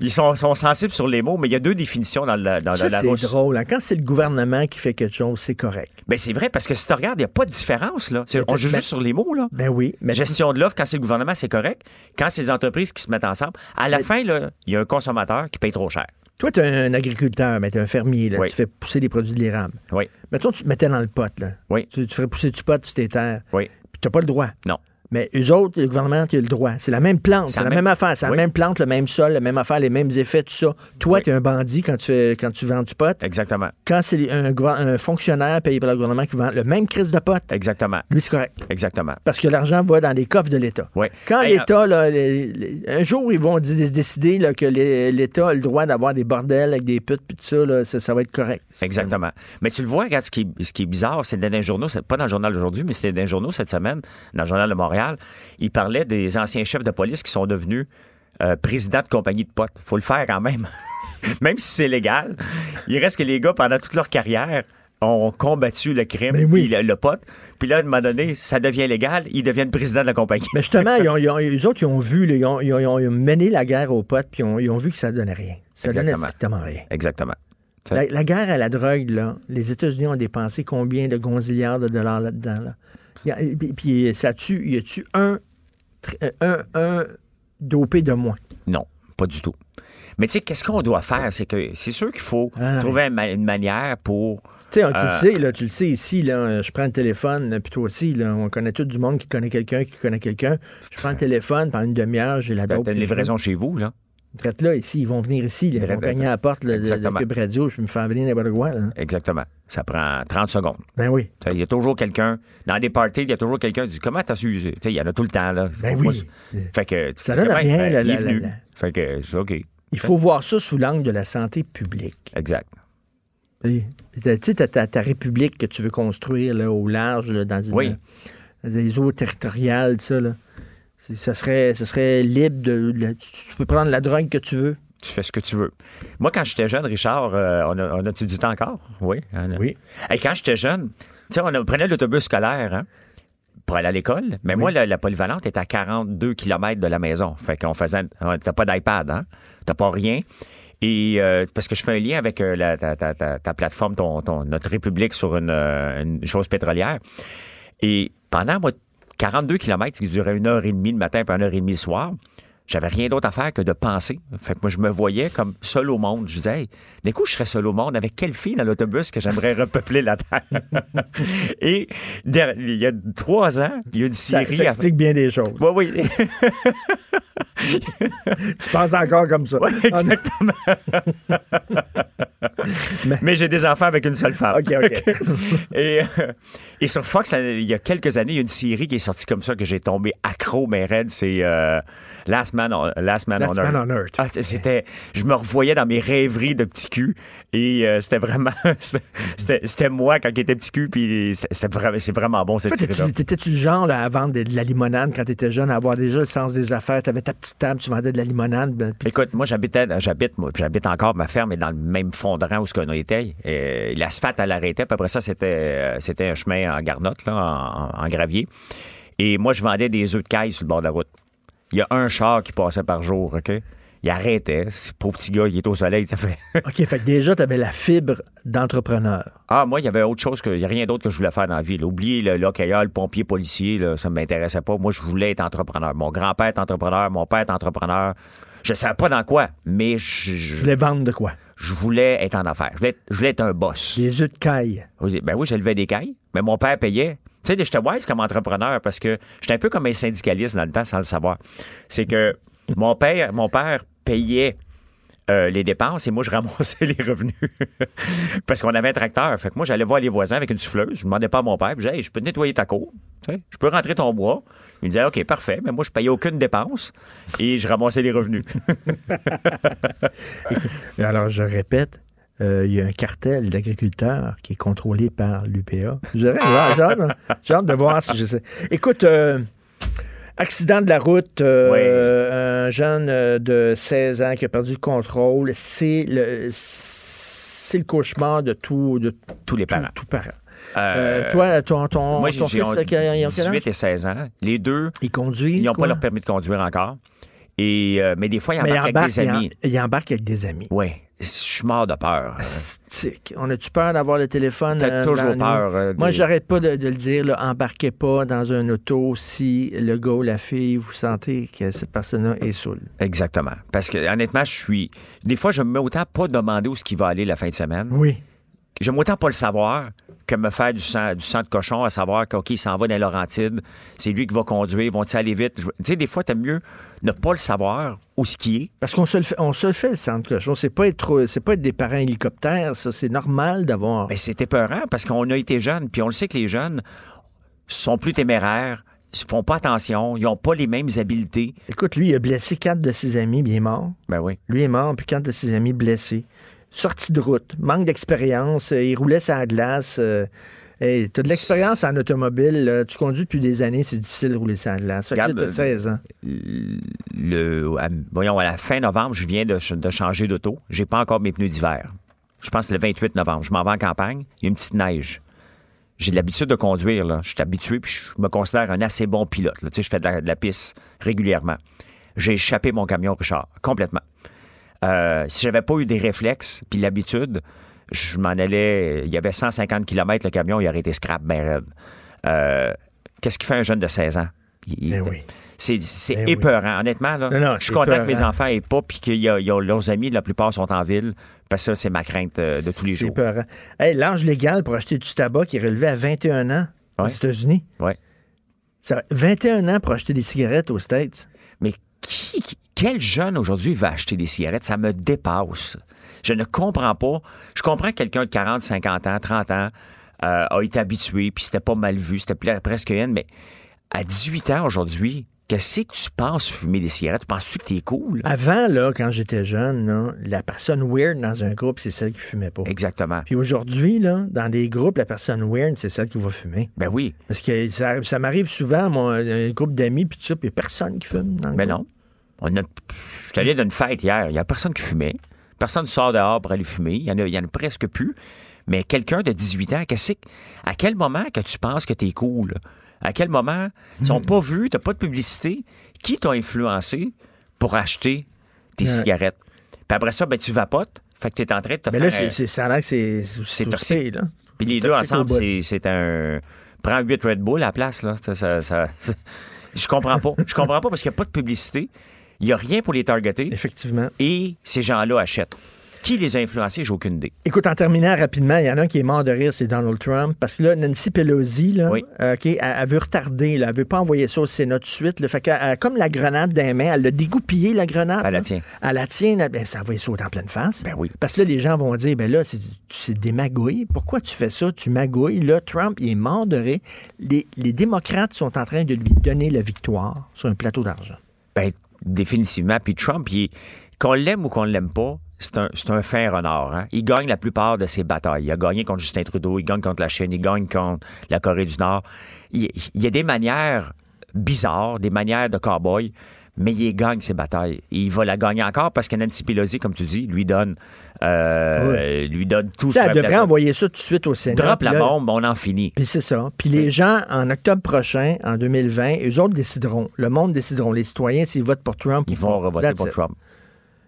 Ils sont, sont sensibles sur les mots, mais il y a deux définitions dans, le, dans Ça, la c'est drôle. hein. Quand c'est le gouvernement qui fait quelque chose, c'est correct. Ben, c'est vrai, parce que si tu regardes, il n'y a pas de différence. Là. On joue ben- juste sur les mots. Là. Ben oui. Mais Gestion de l'offre, quand c'est le gouvernement, c'est correct. Quand c'est les entreprises qui se mettent ensemble, à la fin, il y a un consommateur qui paye trop cher. Toi, tu es un agriculteur, mais tu es un fermier. Là, Oui. Tu fais pousser des produits de l'érable. Oui. Mettons, tu te mettais dans le pot. Là. Oui. Tu, tu ferais pousser du pot sur tes terres. Oui. Puis tu n'as pas le droit. Non. Mais eux autres, le gouvernement, tu as le droit. C'est la même plante, C'est la la même- même affaire. C'est Oui. la même plante, le même sol, la même affaire, les mêmes effets, tout ça. Toi, tu es un bandit quand tu, quand tu vends du pot. Exactement. Quand c'est un, un fonctionnaire payé par le gouvernement qui vend le même crise de pot, Exactement. lui, c'est correct. Exactement. Parce que l'argent va dans les coffres de l'État. Oui. Quand l'État, les- un jour, ils vont dé- décider là, que l'État a le droit d'avoir des bordels avec des putes puis tout ça, là, ça, ça va être correct. Exactement. Mais tu le vois, regarde, ce qui, est- ce qui est bizarre, c'est dans les journaux, c'est pas dans le journal d'aujourd'hui, mais c'était dans les journaux cette semaine, dans le journal de Montréal, il parlait des anciens chefs de police qui sont devenus euh, présidents de compagnie de potes. faut le faire quand même. [laughs] même si c'est légal. Il reste que les gars, pendant toute leur carrière, ont combattu le crime, puis le, le pote. Puis là, à un moment donné, ça devient légal, ils deviennent présidents de la compagnie. Mais justement, [laughs] ils ont, ils ont- eux autres, ils ont vu, ils, ont, ils mené la guerre aux potes, puis ils ont, vu que ça donnait rien. Ça donnait Exactement. strictement rien. Exactement. La, la guerre à la drogue, là, les États-Unis ont dépensé combien de gonzillards de dollars là-dedans? Là? Et puis, puis ça tue, y a-tu un, tr- un, un dopé de moins? Non, pas du tout. Mais tu sais, qu'est-ce qu'on doit faire? C'est que c'est sûr qu'il faut Ah, trouver une, ma- une manière pour. Tu sais, tu euh, le sais, là, tu le sais ici, là, je prends le téléphone, puis toi aussi, là, on connaît tout du monde qui connaît quelqu'un qui connaît quelqu'un. Je prends le téléphone, pendant une demi-heure, j'ai la Ben, dope. t'as une livraison chez vous, là. Là, ici, ils vont venir ici, là, ils vont cogner à la porte de Exactement. Cube Radio, je me faire venir n'importe quoi. Là. Exactement. Ça prend 30 secondes. Ben oui. Il y a toujours quelqu'un, dans des parties, il y a toujours quelqu'un qui dit Comment t'as su? Il y en a tout le temps, là. Ben oui. Fait que. Ça donne rien, Ben, la- il est la- venu. la- la- Fait que, c'est OK. Il faut voir ça sous l'angle de la santé publique. Exact. Tu sais, ta, ta république que tu veux construire là, au large, là, dans une, Oui. dans des eaux territoriales, ça. Là. Ça serait, ça serait libre de. de- tu peux prendre la drogue que tu veux. Tu fais ce que tu veux. Moi, quand j'étais jeune, Richard, euh, on, a, on a-tu du temps encore? Oui. on a- Oui. Hey, quand j'étais jeune, tu sais, on a- prenait l'autobus scolaire, hein, pour aller à l'école. Mais moi, la, la polyvalente était à 42 km de la maison. Fait qu'on faisait. T'as pas d'iPad, hein? T'as pas rien. Et euh, parce que je fais un lien avec euh, la- ta, ta- ta- ta plateforme, ton, ton- notre République sur une, euh, une chose pétrolière. Et pendant moi, 42 km qui durait une heure et demie le matin puis une heure et demie le soir, j'avais rien d'autre à faire que de penser. Fait que moi, je me voyais comme seul au monde. Je disais, hey, d'un coup, je serais seul au monde. Avec quelle fille dans l'autobus que j'aimerais repeupler la Terre? [laughs] et il y a trois ans, il y a une Ça, série... ça explique bien des choses. Oui, oui. Tu penses encore comme ça. [laughs] Ouais, exactement. [laughs] Mais, j'ai des enfants avec une seule femme. OK, OK. et, euh, et sur Fox, il y a quelques années, il y a une série qui est sortie comme ça que j'ai tombé accro, mais raide. C'est euh, Last Man on, Last Man Last on Man Earth. on Earth. Ah, c'était, je me revoyais dans mes rêveries de petit cul et euh, c'était vraiment, [laughs] c'était, c'était moi quand j'étais petit cul, puis c'était, c'était vraiment, c'est vraiment bon cette t'étais- T'étais-tu le genre là, à vendre de, de la limonade quand t'étais jeune, à avoir déjà le sens des affaires? T'avais ta petite table, tu vendais de la limonade. ben, Écoute, moi j'habitais, j'habite, moi, j'habite encore, ma ferme est dans le même fondement où ce qu'on était. Et l'asphalte, elle arrêtait, puis après ça, c'était, euh, c'était un chemin en garnotte, là, en, en gravier. Et moi, je vendais des œufs de caille sur le bord de la route. Il y a un char qui passait par jour, OK? Il arrêtait. Ce pauvre petit gars, il est au soleil, ça fait. [laughs] OK, fait que déjà, t'avais la fibre d'entrepreneur. Ah, moi, il y avait autre chose que. Il n'y a rien d'autre que je voulais faire dans la vie. là. Oubliez le l'hockeyeur, le pompier, policier, là, ça ne m'intéressait pas. Moi, je voulais être entrepreneur. Mon grand-père est entrepreneur, mon père est entrepreneur. Je ne savais pas dans quoi, mais je, je- voulais vendre de quoi? je voulais être en affaires. Je voulais être, je voulais être un boss. Des œufs de caille. Ben oui, j'élevais des cailles, mais mon père payait. Tu sais, j'étais wise comme entrepreneur parce que j'étais un peu comme un syndicaliste dans le temps sans le savoir. C'est que [laughs] mon père, mon père payait euh, les dépenses et moi, je ramassais [laughs] les revenus. Parce qu'on avait un tracteur. Fait que moi, j'allais voir les voisins avec une souffleuse. Je demandais pas à mon père. Je disais, hey, je peux te nettoyer ta cour. Tu sais, je peux rentrer ton bois. Il me disait, OK, parfait. Mais moi, je payais aucune dépense et je ramassais les revenus. [laughs] Alors, je répète, euh, il y a un cartel d'agriculteurs qui est contrôlé par l'UPA. J'ai hâte, de voir si je sais. Écoute, euh, accident de la route, euh, un jeune de 16 ans qui a perdu le contrôle, c'est le, c'est le cauchemar de, tout, de Tous les parents. Tout, parent. Euh, Euh, toi, ton, ton, moi, ton j'ai fils, il a quel âge? 18 et 16 ans. Les deux, Ils conduisent. ils n'ont pas leur permis de conduire encore. Et, euh, mais des fois, il embarquent embarque, avec des il en- amis. il embarque avec des amis. Oui, je suis mort de peur. Stick. On a-tu peur d'avoir le téléphone? T'as euh, toujours peur, euh, Moi, des- j'arrête pas de, de le dire. Là, embarquez pas dans un auto si le gars ou la fille, vous sentez que cette personne-là est saoule. Exactement. Parce que honnêtement, je suis. Des fois, je me mets autant pas demander où ce qui va aller la fin de semaine. Oui. J'aime autant pas le savoir que me faire du sang, du sang de cochon à savoir qu'il s'en va dans Laurentides, c'est lui qui va conduire, vont-ils aller vite? Tu sais, des fois, t'aimes mieux ne pas le savoir où ce qui est. Parce qu'on se le fait, on se le fait le centre cochon. C'est pas être trop, c'est pas être des parents hélicoptères, ça. C'est normal d'avoir. Ben, c'est épeurant parce qu'on a été jeunes, puis on le sait que les jeunes sont plus téméraires, ils font pas attention, ils ont pas les mêmes habiletés. Écoute, lui, il a blessé quatre de ses amis, puis il est mort. Ben oui. Lui est mort, puis quatre de ses amis blessés. Sorti de route, manque d'expérience, euh, il roulait la glace. Euh, hey, t'as de l'expérience en automobile, là. tu conduis depuis des années, c'est difficile de rouler la glace. Fait Regarde, t'as 16 ans. Le, à- voyons, à la fin novembre, je viens de, ch- de changer d'auto. J'ai pas encore mes pneus d'hiver. Je pense le 28 novembre. Je m'en vais en campagne. Il y a une petite neige. J'ai l'habitude de conduire. Là. Je suis habitué puis je me considère un assez bon pilote. Là. Tu sais, je fais de la, de la piste régulièrement. J'ai échappé mon camion, Richard, complètement. Euh, si j'avais pas eu des réflexes puis l'habitude, je m'en allais. Il y avait 150 km le camion, il aurait été scrap ben. Euh, Qu'est-ce qui fait un jeune de 16 ans? Il- Ben oui. C'est c'est Ben oui. épeurant, honnêtement. Là. Non, non, je suis content que mes épeurant. enfants aient pas, puis que y a- y a- leurs amis, la plupart sont en ville, parce que ça, c'est ma crainte euh, de tous les jours. peurant. Hey, L'âge légal pour acheter du tabac qui est relevé à 21 ans aux. États-Unis? Ça- 21 ans pour acheter des cigarettes aux States? Mais qui, qui- quel jeune aujourd'hui va acheter des cigarettes? Ça me dépasse. Je ne comprends pas. Je comprends que quelqu'un de 40, 50 ans, 30 ans euh, a été habitué, puis c'était pas mal vu, c'était presque une, mais à 18 ans aujourd'hui, qu'est-ce que tu penses fumer des cigarettes? Penses-tu que t'es cool? Avant, là, quand j'étais jeune, là, la personne weird dans un groupe, c'est celle qui fumait pas. Exactement. Puis aujourd'hui, là, dans des groupes, la personne weird, c'est celle qui va fumer. Ben oui. Parce que ça, ça m'arrive souvent, moi, un groupe d'amis, puis tout ça, puis il n'y a personne qui fume. Dans le Mais groupe. Ben non. On a, je suis allé dans une fête hier. Il n'y a personne qui fumait. Personne ne sort dehors pour aller fumer. Il y en en a presque plus. Mais quelqu'un de 18 ans, à quel moment que tu penses que tu es cool? À quel moment? Ils sont pas vus, tu pas de publicité. Qui t'a influencé pour acheter tes Ouais. cigarettes? Puis après ça, ben, tu vapotes. Fait que tu es en train de te Mais faire... là, c'est, ça a l'air que c'est, c'est, toxique. là. Puis les deux ensemble, c'est, c'est un... Prends 8 Red Bull à la place, là. Ça, ça- ça- [laughs] Je comprends pas. Je comprends pas parce qu'il n'y a pas de publicité. Il n'y a rien pour les targeter. Effectivement. Et ces gens-là achètent. Qui les a influencés, j'ai aucune idée. Écoute, en terminant rapidement, il y en a un qui est mort de rire, c'est Donald Trump. Parce que là, Nancy Pelosi, là, Oui. euh, elle, elle veut retarder, là, elle veut pas envoyer ça au Sénat tout de suite. Là, fait qu'elle- elle- comme la grenade d'un main, elle l'a dégoupillée, la grenade. Elle la tient. Elle la tient, ben, ça envoie ça en pleine face. Ben oui. Parce que là, les gens vont dire, ben là, c'est des magouilles. Pourquoi tu fais ça? Tu magouilles. Là, Trump, il est mort de rire. Les, les démocrates sont en train de lui donner la victoire sur un plateau d'argent. Ben, définitivement. Puis Trump, qu'on l'aime ou qu'on ne l'aime pas, c'est un, un fin renard. hein. Il gagne la plupart de ses batailles. Il a gagné contre Justin Trudeau, il gagne contre la Chine, il gagne contre la Corée du Nord. Il, y a des manières bizarres, des manières de cow-boy, mais il gagne ses batailles. Il va la gagner encore parce que Nancy Pelosi, comme tu dis, lui donne, euh, lui donne tout Ça, elle devrait envoyer ça tout de suite au Sénat. Drop la là- bombe, on en finit. Puis c'est ça. Puis les gens, en octobre prochain, en 2020, eux autres décideront. Le monde décideront. Les citoyens, s'ils votent pour Trump. Ils vont revoter pour it. Trump.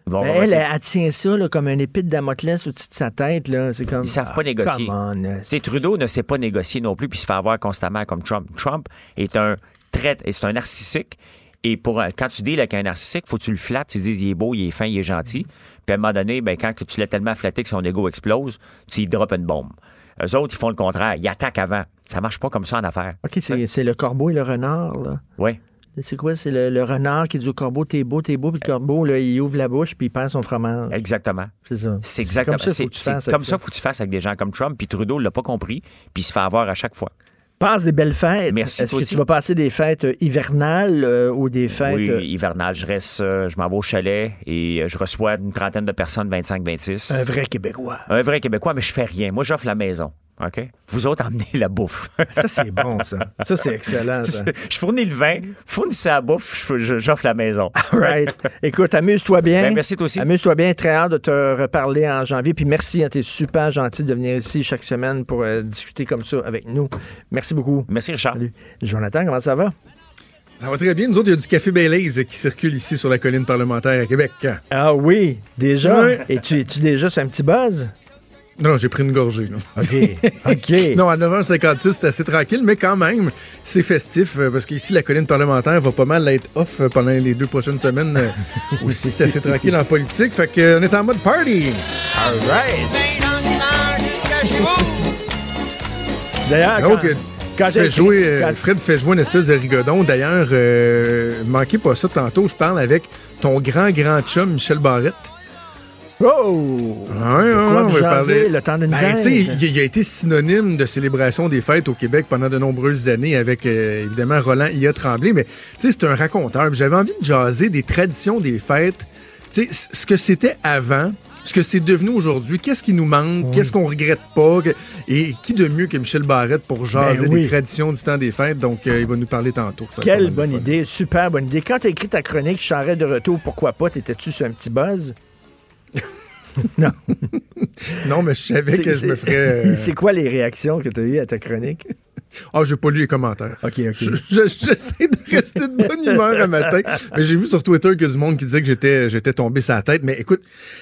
Revoter. elle, elle, tient ça là, comme un épée de Damoclès au-dessus de sa tête. Là. C'est comme, Ils savent ah, pas négocier. come on. C'est Trudeau ne sait pas négocier non plus puis se fait avoir constamment comme Trump. Trump est un très c'est un narcissique et pour un- quand tu deals avec un narcissique, faut que tu le flattes, tu dis il est beau, il est fin, il est gentil. Puis à un moment donné, ben quand tu l'as tellement flatté que son ego explose, tu lui droppes une bombe. Eux autres, ils font le contraire, ils attaquent avant. Ça marche pas comme ça en affaires. OK, c'est, le corbeau et le renard. Là. Oui. C'est quoi? C'est le, le renard qui dit au corbeau, t'es beau, t'es beau, puis le corbeau, là, il ouvre la bouche, puis il perd son fromage. Exactement. C'est ça. C'est exactement comme ça, faut c'est- que tu c'est fasses comme ça, faut que tu fasses avec des gens comme Trump. Puis Trudeau l'a pas compris, puis il se fait avoir à chaque fois. Passe des belles fêtes. Merci, Est-ce que aussi. tu vas passer des fêtes euh, hivernales euh, ou des fêtes. Oui, euh, hivernal. Je reste, je m'en vais au chalet et je reçois une trentaine de personnes, 25-26. un vrai Québécois. Un vrai Québécois, mais je fais rien. Moi, j'offre la maison. OK? Vous autres, emmenez la bouffe. [laughs] Ça, c'est bon, ça. Ça, c'est excellent, ça. [laughs] je fournis le vin, fournissez la bouffe, j'offre la maison. [laughs] Right. Écoute, amuse-toi bien. Ben, merci toi aussi. Amuse-toi bien. Très hâte de te reparler en janvier. Puis merci, hein, t'es super gentil de venir ici chaque semaine pour euh, discuter comme ça avec nous. Merci beaucoup. Merci, Richard. Salut. Jonathan, comment ça va? Ça va très bien. Nous autres, il y a du café Baileys qui circule ici sur la colline parlementaire à Québec. Ah oui, déjà? Et tu es-tu déjà sur un petit buzz? Non, j'ai pris une gorgée. là. OK. [laughs] OK. Non, à 9h56, c'est assez tranquille, mais quand même, c'est festif euh, parce qu'ici, la colline parlementaire va pas mal être off euh, pendant les deux prochaines semaines. euh, [laughs] aussi, c'est assez tranquille en politique. Fait qu'on est en mode party. All right. D'ailleurs, Donc, quand- euh, quand jouer, euh, Fred fait jouer une espèce de rigodon. D'ailleurs, euh, manquez pas ça tantôt. Je parle avec ton grand, grand chum, Michel Barrette. Oh! Ouais, De quoi vous parler. le temps d'une Ben, il, il a été synonyme de célébration des fêtes au Québec pendant de nombreuses années avec, euh, évidemment, Roland I.A. Tremblay. Mais, tu sais, c'est un raconteur. J'avais envie de jaser des traditions des fêtes. Tu sais, c- ce que c'était avant, ce que c'est devenu aujourd'hui, qu'est-ce qui nous manque, qu'est-ce qu'on regrette pas. et qui de mieux que Michel Barrette pour jaser Ben oui. des traditions du temps des fêtes? Donc, euh, il va nous parler tantôt. Ça Quelle bonne idée, super bonne idée. Quand tu as écrit ta chronique, je serais de retour, pourquoi pas? T'étais-tu sur un petit buzz? [laughs] [laughs] Non, mais je savais que je me ferais... euh, [laughs] C'est quoi les réactions que tu as eues à ta chronique? Ah, j'ai pas lu les commentaires. OK, OK. Je- je- J'essaie de rester de bonne humeur un matin. Mais j'ai vu sur Twitter qu'il y a du monde qui disait que j'étais, j'étais tombé la tête. Mais écoute,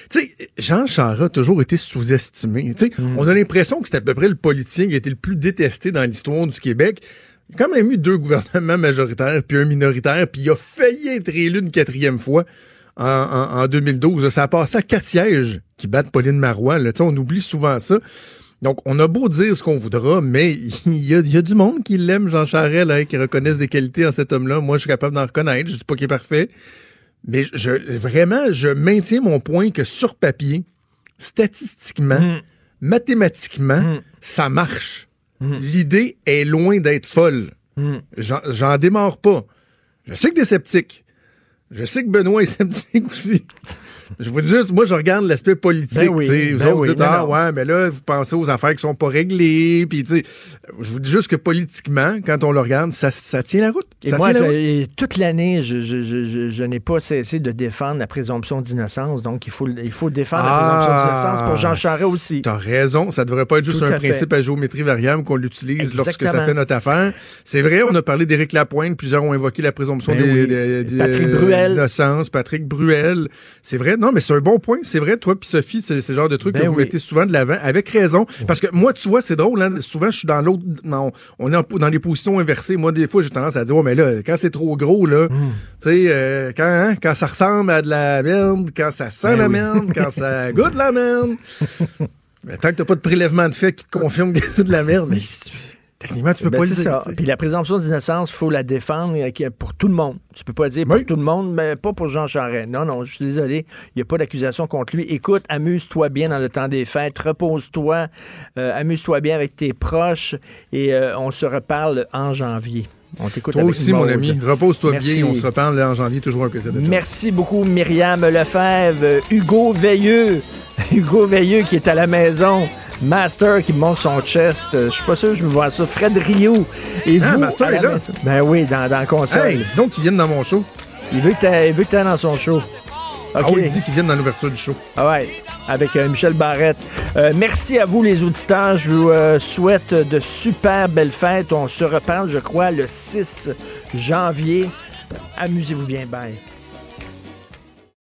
tu sais, Jean Charest a toujours été sous-estimé. Tu sais, on a l'impression que c'est à peu près le politicien qui a été le plus détesté dans l'histoire du Québec. Il a quand même eu deux gouvernements majoritaires puis un minoritaire, puis il a failli être élu une quatrième fois en, en- en 2012. Ça a passé à quatre sièges qui battent Pauline Marois. Là. On oublie souvent ça. Donc, on a beau dire ce qu'on voudra, mais [laughs] il y a, il y a du monde qui l'aime, Jean Charest, là, qui reconnaissent des qualités en cet homme-là. Moi, je suis capable d'en reconnaître. Je dis pas qu'il est parfait. Mais je, vraiment, je maintiens mon point que sur papier, statistiquement, mathématiquement, ça marche. L'idée est loin d'être folle. J'en- démarre pas. Je sais que t'es sceptique. Je sais que Benoît est sceptique aussi. Je vous dis juste, moi, je regarde l'aspect politique. Ben oui, sais. vous ben autres, oui, dites, ah, ouais, mais là, vous pensez aux affaires qui sont pas réglées. Puis, tu je vous dis juste que politiquement, quand on le regarde, ça, ça tient la route. Et ça moi, tient la route. et toute l'année, je, je- je- je- je n'ai pas cessé de défendre la présomption d'innocence. Donc, il faut, il faut défendre la présomption d'innocence pour Jean Charest aussi. Ah, T'as raison. Ça devrait pas être juste Tout un à fait. principe à géométrie variable qu'on l'utilise lorsque ça fait notre affaire. C'est vrai, on a parlé d'Éric Lapointe. Plusieurs ont invoqué la présomption Ben oui. d'innocence. Patrick Bruel. C'est vrai. Non, mais c'est un bon point. C'est vrai. Toi puis Sophie, c'est le genre de truc Ben que vous oui. mettez souvent de l'avant. Avec raison. Parce que moi, tu vois, c'est drôle. hein, Souvent, je suis dans l'autre... non, on est en- dans les positions inversées. Moi, des fois, j'ai tendance à dire, ouais, mais là, quand c'est trop gros, là, Hmm. tu sais, euh, quand, hein, quand ça ressemble à de la merde, quand ça sent Ben la oui. merde, quand ça [laughs] goûte la merde... Mais tant que t'as pas de prélèvement de fait qui te confirme que c'est de la merde, mais si tu- techniquement, tu peux Ben, pas le dire. ça. Puis la présomption d'innocence, il faut la défendre euh, pour tout le monde. Tu peux pas dire pour tout le monde, mais pas pour Jean Charest. Non, non, je suis désolé. Il n'y a pas d'accusation contre lui. Écoute, amuse-toi bien dans le temps des fêtes, repose-toi, euh, amuse-toi bien avec tes proches et euh, on se reparle en janvier. On t'écoute Toi avec aussi, mon ami. Repose-toi bien. On se reparle là, en janvier. Toujours un plaisir de te Merci beaucoup, Myriam Lefebvre, Hugo Veilleux. [laughs] Hugo Veilleux qui est à la maison. Master qui monte son chest. Je suis pas sûr que je veux voir ça. Fred Rio. Et Ah, vous, Master est là. maison? Ben oui, dans, dans la console. Hey, dis donc qu'ils viennent dans mon show. Il veut que t'ailles dans son show. Ah OK. oui, il dit qu'ils viennent dans l'ouverture du show. Ah ouais, avec euh, Michel Barrette. Euh, merci à vous, les auditeurs. Je vous euh, souhaite de super belles fêtes. On se reparle, je crois, le 6 janvier. Amusez-vous bien. Bye.